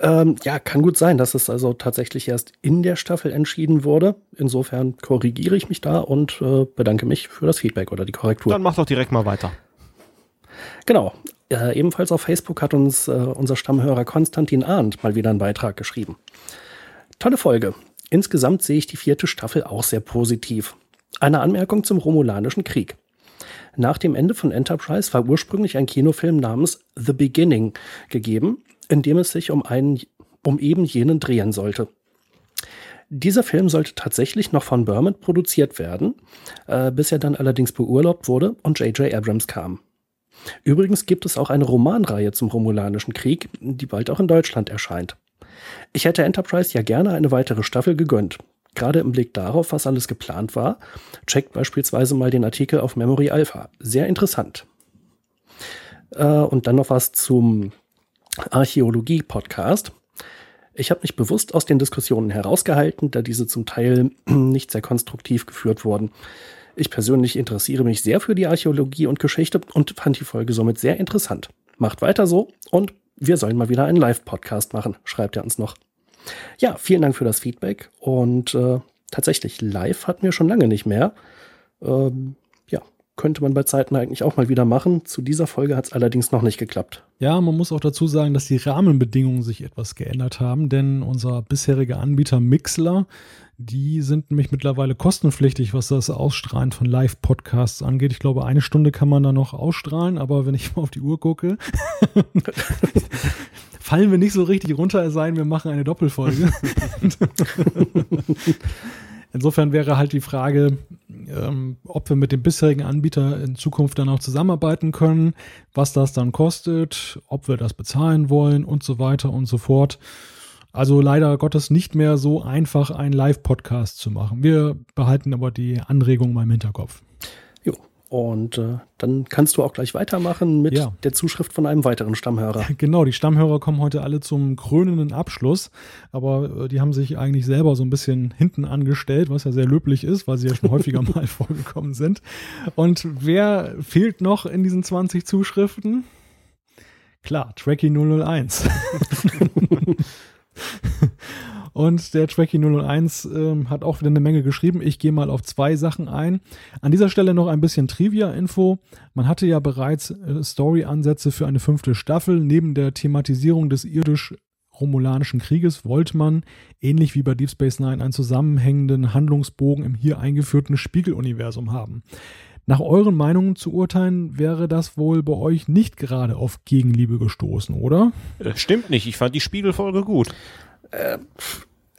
ähm, ja, kann gut sein, dass es also tatsächlich erst in der Staffel entschieden wurde. Insofern korrigiere ich mich da und äh, bedanke mich für das Feedback oder die Korrektur. Dann mach doch direkt mal weiter. Genau. Äh, ebenfalls auf Facebook hat uns äh, unser Stammhörer Konstantin Arndt mal wieder einen Beitrag geschrieben. Tolle Folge. Insgesamt sehe ich die vierte Staffel auch sehr positiv. Eine Anmerkung zum Romulanischen Krieg. Nach dem Ende von Enterprise war ursprünglich ein Kinofilm namens The Beginning gegeben, in dem es sich um einen, um eben jenen drehen sollte. Dieser Film sollte tatsächlich noch von Berman produziert werden, äh, bis er dann allerdings beurlaubt wurde und J.J. Abrams kam. Übrigens gibt es auch eine Romanreihe zum Romulanischen Krieg, die bald auch in Deutschland erscheint. Ich hätte Enterprise ja gerne eine weitere Staffel gegönnt, Gerade im Blick darauf, was alles geplant war, checkt beispielsweise mal den Artikel auf Memory Alpha. Sehr interessant. Äh, und dann noch was zum Archäologie-Podcast. Ich habe mich bewusst aus den Diskussionen herausgehalten, da diese zum Teil nicht sehr konstruktiv geführt wurden. Ich persönlich interessiere mich sehr für die Archäologie und Geschichte und fand die Folge somit sehr interessant. Macht weiter so und wir sollen mal wieder einen Live-Podcast machen, schreibt er uns noch. Ja, vielen Dank für das Feedback und äh, tatsächlich live hatten wir schon lange nicht mehr. Ähm, könnte man bei Zeiten eigentlich auch mal wieder machen. Zu dieser Folge hat es allerdings noch nicht geklappt. Ja, man muss auch dazu sagen, dass die Rahmenbedingungen sich etwas geändert haben, denn unser bisheriger Anbieter Mixler, die sind nämlich mittlerweile kostenpflichtig, was das Ausstrahlen von Live-Podcasts angeht. Ich glaube, eine Stunde kann man da noch ausstrahlen, aber wenn ich mal auf die Uhr gucke, fallen wir nicht so richtig runter, es sei denn, wir machen eine Doppelfolge. Insofern wäre halt die Frage, ähm, ob wir mit dem bisherigen Anbieter in Zukunft dann auch zusammenarbeiten können, was das dann kostet, ob wir das bezahlen wollen und so weiter und so fort. Also leider Gottes nicht mehr so einfach, einen Live-Podcast zu machen. Wir behalten aber die Anregung mal im Hinterkopf. Und äh, dann kannst du auch gleich weitermachen mit ja. der Zuschrift von einem weiteren Stammhörer. Genau, die Stammhörer kommen heute alle zum krönenden Abschluss, aber äh, die haben sich eigentlich selber so ein bisschen hinten angestellt, was ja sehr löblich ist, weil sie ja schon häufiger mal vorgekommen sind. Und wer fehlt noch in diesen 20 Zuschriften? Klar, Tracky 001. Und der Tracky 001 ähm, hat auch wieder eine Menge geschrieben. Ich gehe mal auf zwei Sachen ein. An dieser Stelle noch ein bisschen Trivia-Info. Man hatte ja bereits äh, Story-Ansätze für eine fünfte Staffel. Neben der Thematisierung des irdisch-romulanischen Krieges wollte man, ähnlich wie bei Deep Space Nine, einen zusammenhängenden Handlungsbogen im hier eingeführten Spiegeluniversum haben. Nach euren Meinungen zu urteilen, wäre das wohl bei euch nicht gerade auf Gegenliebe gestoßen, oder? Äh, stimmt nicht. Ich fand die Spiegelfolge gut. Äh,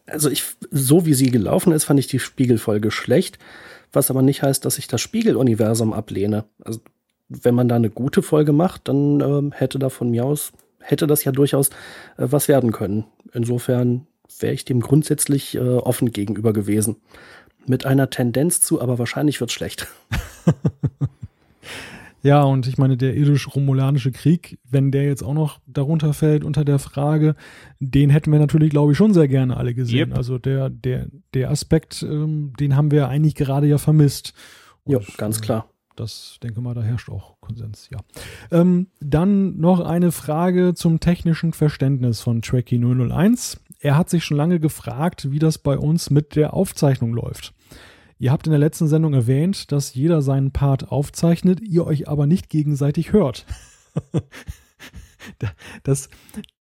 also ich, so wie sie gelaufen ist, fand ich die Spiegelfolge schlecht, was aber nicht heißt, dass ich das Spiegeluniversum ablehne. Also wenn man da eine gute Folge macht, dann äh, hätte da von mir aus, hätte das ja durchaus äh, was werden können. Insofern wäre ich dem grundsätzlich äh, offen gegenüber gewesen. Mit einer Tendenz zu, aber wahrscheinlich wird's schlecht. Ja, und ich meine, der irdisch-romulanische Krieg, wenn der jetzt auch noch darunter fällt unter der Frage, den hätten wir natürlich, glaube ich, schon sehr gerne alle gesehen. Yep. Also der, der, der Aspekt, ähm, den haben wir eigentlich gerade ja vermisst. Ja, ganz klar. das denke mal, da herrscht auch Konsens, ja. Ähm, dann noch eine Frage zum technischen Verständnis von Tracky 001. Er hat sich schon lange gefragt, wie das bei uns mit der Aufzeichnung läuft. Ihr habt in der letzten Sendung erwähnt, dass jeder seinen Part aufzeichnet, ihr euch aber nicht gegenseitig hört. das,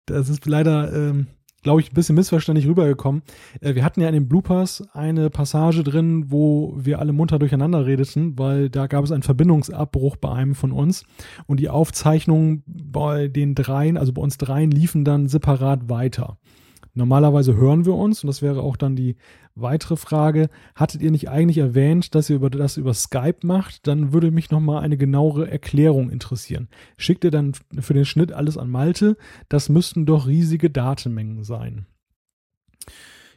das ist leider, ähm, glaube ich, ein bisschen missverständlich rübergekommen. Äh, wir hatten ja in den Bloopers eine Passage drin, wo wir alle munter durcheinander redeten, weil da gab es einen Verbindungsabbruch bei einem von uns und die Aufzeichnungen bei den dreien, also bei uns dreien, liefen dann separat weiter. Normalerweise hören wir uns, und das wäre auch dann die weitere Frage, hattet ihr nicht eigentlich erwähnt, dass ihr über das über Skype macht? Dann würde mich nochmal eine genauere Erklärung interessieren. Schickt ihr dann für den Schnitt alles an Malte? Das müssten doch riesige Datenmengen sein.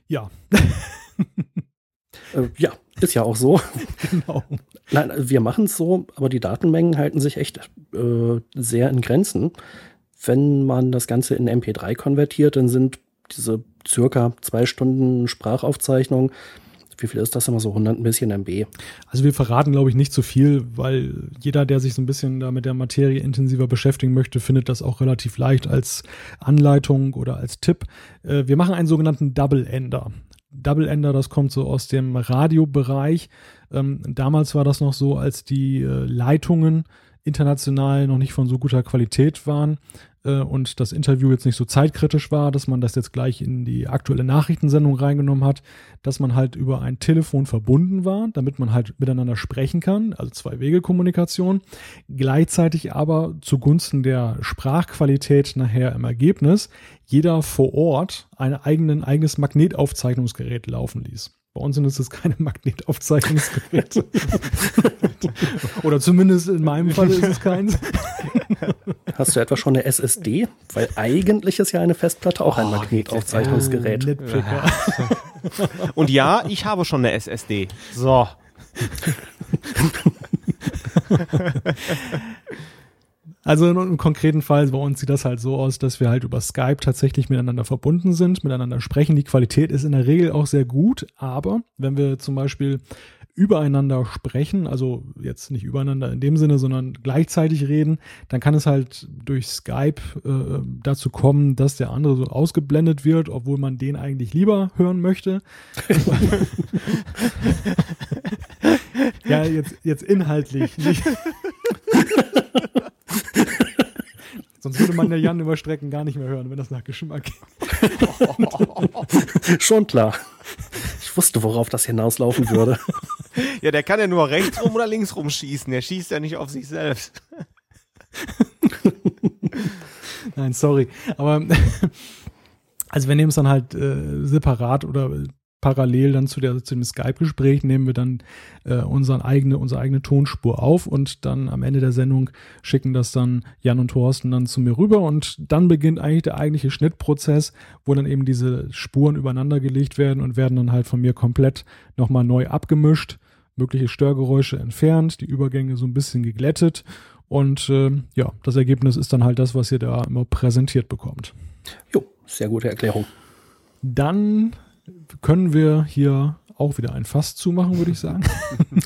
Ja. Äh, ja, ist ja auch so. Genau. Nein, wir machen es so, aber die Datenmengen halten sich echt äh, sehr in Grenzen. Wenn man das Ganze in MP3 konvertiert, dann sind diese circa zwei Stunden Sprachaufzeichnung. Wie viel ist das immer so? 100 ein bisschen MB. Also wir verraten, glaube ich, nicht so viel, weil jeder, der sich so ein bisschen da mit der Materie intensiver beschäftigen möchte, findet das auch relativ leicht als Anleitung oder als Tipp. Äh, wir machen einen sogenannten Double Ender. Double Ender, das kommt so aus dem Radiobereich. Ähm, damals war das noch so, als die äh, Leitungen international noch nicht von so guter Qualität waren, äh, und das Interview jetzt nicht so zeitkritisch war, dass man das jetzt gleich in die aktuelle Nachrichtensendung reingenommen hat, dass man halt über ein Telefon verbunden war, damit man halt miteinander sprechen kann, also Zwei-Wege-Kommunikation, gleichzeitig aber zugunsten der Sprachqualität nachher im Ergebnis jeder vor Ort ein eigenes Magnetaufzeichnungsgerät laufen ließ. Bei uns sind es keine Magnetaufzeichnungsgeräte. Oder zumindest in meinem Fall ist es keins. Hast du etwa schon eine SSD? Weil eigentlich ist ja eine Festplatte auch ein oh, Magnetaufzeichnungsgerät. Und ja, ich habe schon eine SSD. So. Also im konkreten Fall bei uns sieht das halt so aus, dass wir halt über Skype tatsächlich miteinander verbunden sind, miteinander sprechen. Die Qualität ist in der Regel auch sehr gut, aber wenn wir zum Beispiel übereinander sprechen, also jetzt nicht übereinander in dem Sinne, sondern gleichzeitig reden, dann kann es halt durch Skype äh, dazu kommen, dass der andere so ausgeblendet wird, obwohl man den eigentlich lieber hören möchte. ja, jetzt, jetzt inhaltlich nicht. Sonst würde man der Jan über Strecken gar nicht mehr hören, wenn das nach Geschmack geht. Schon klar. Ich wusste, worauf das hinauslaufen würde. Ja, der kann ja nur rechts rum oder links rum schießen. Der schießt ja nicht auf sich selbst. Nein, sorry. Aber also wir nehmen es dann halt äh, separat oder parallel dann zu, der, zu dem Skype-Gespräch nehmen wir dann äh, unseren eigene, unsere eigene Tonspur auf und dann am Ende der Sendung schicken das dann Jan und Thorsten dann zu mir rüber und dann beginnt eigentlich der eigentliche Schnittprozess, wo dann eben diese Spuren übereinander gelegt werden und werden dann halt von mir komplett nochmal neu abgemischt, mögliche Störgeräusche entfernt, die Übergänge so ein bisschen geglättet und äh, ja, das Ergebnis ist dann halt das, was ihr da immer präsentiert bekommt. Jo, sehr gute Erklärung. Dann können wir hier auch wieder ein Fass zumachen, würde ich sagen.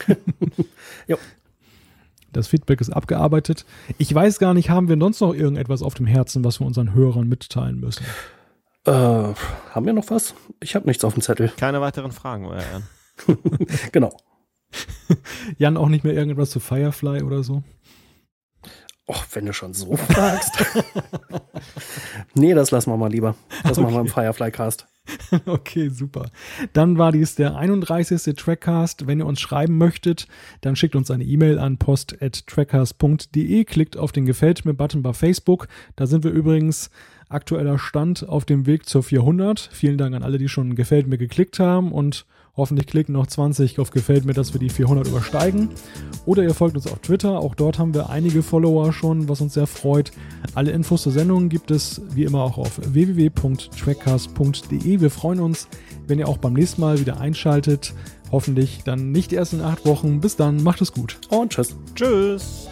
jo. Das Feedback ist abgearbeitet. Ich weiß gar nicht, haben wir sonst noch irgendetwas auf dem Herzen, was wir unseren Hörern mitteilen müssen? Äh, haben wir noch was? Ich habe nichts auf dem Zettel. Keine weiteren Fragen, euer Herrn. genau. Jan, auch nicht mehr irgendetwas zu Firefly oder so? Och, wenn du schon so fragst. nee, das lassen wir mal lieber. Das okay. machen wir im Firefly-Cast. Okay, super. Dann war dies der 31. Trackcast. Wenn ihr uns schreiben möchtet, dann schickt uns eine E-Mail an post.trackcast.de, klickt auf den Gefällt mir-Button bei Facebook. Da sind wir übrigens aktueller Stand auf dem Weg zur 400. Vielen Dank an alle, die schon Gefällt mir geklickt haben und Hoffentlich klicken noch 20 auf Gefällt mir, dass wir die 400 übersteigen. Oder ihr folgt uns auf Twitter. Auch dort haben wir einige Follower schon, was uns sehr freut. Alle Infos zur Sendung gibt es wie immer auch auf www.trackcast.de. Wir freuen uns, wenn ihr auch beim nächsten Mal wieder einschaltet. Hoffentlich dann nicht erst in acht Wochen. Bis dann, macht es gut. Und tschüss. Tschüss.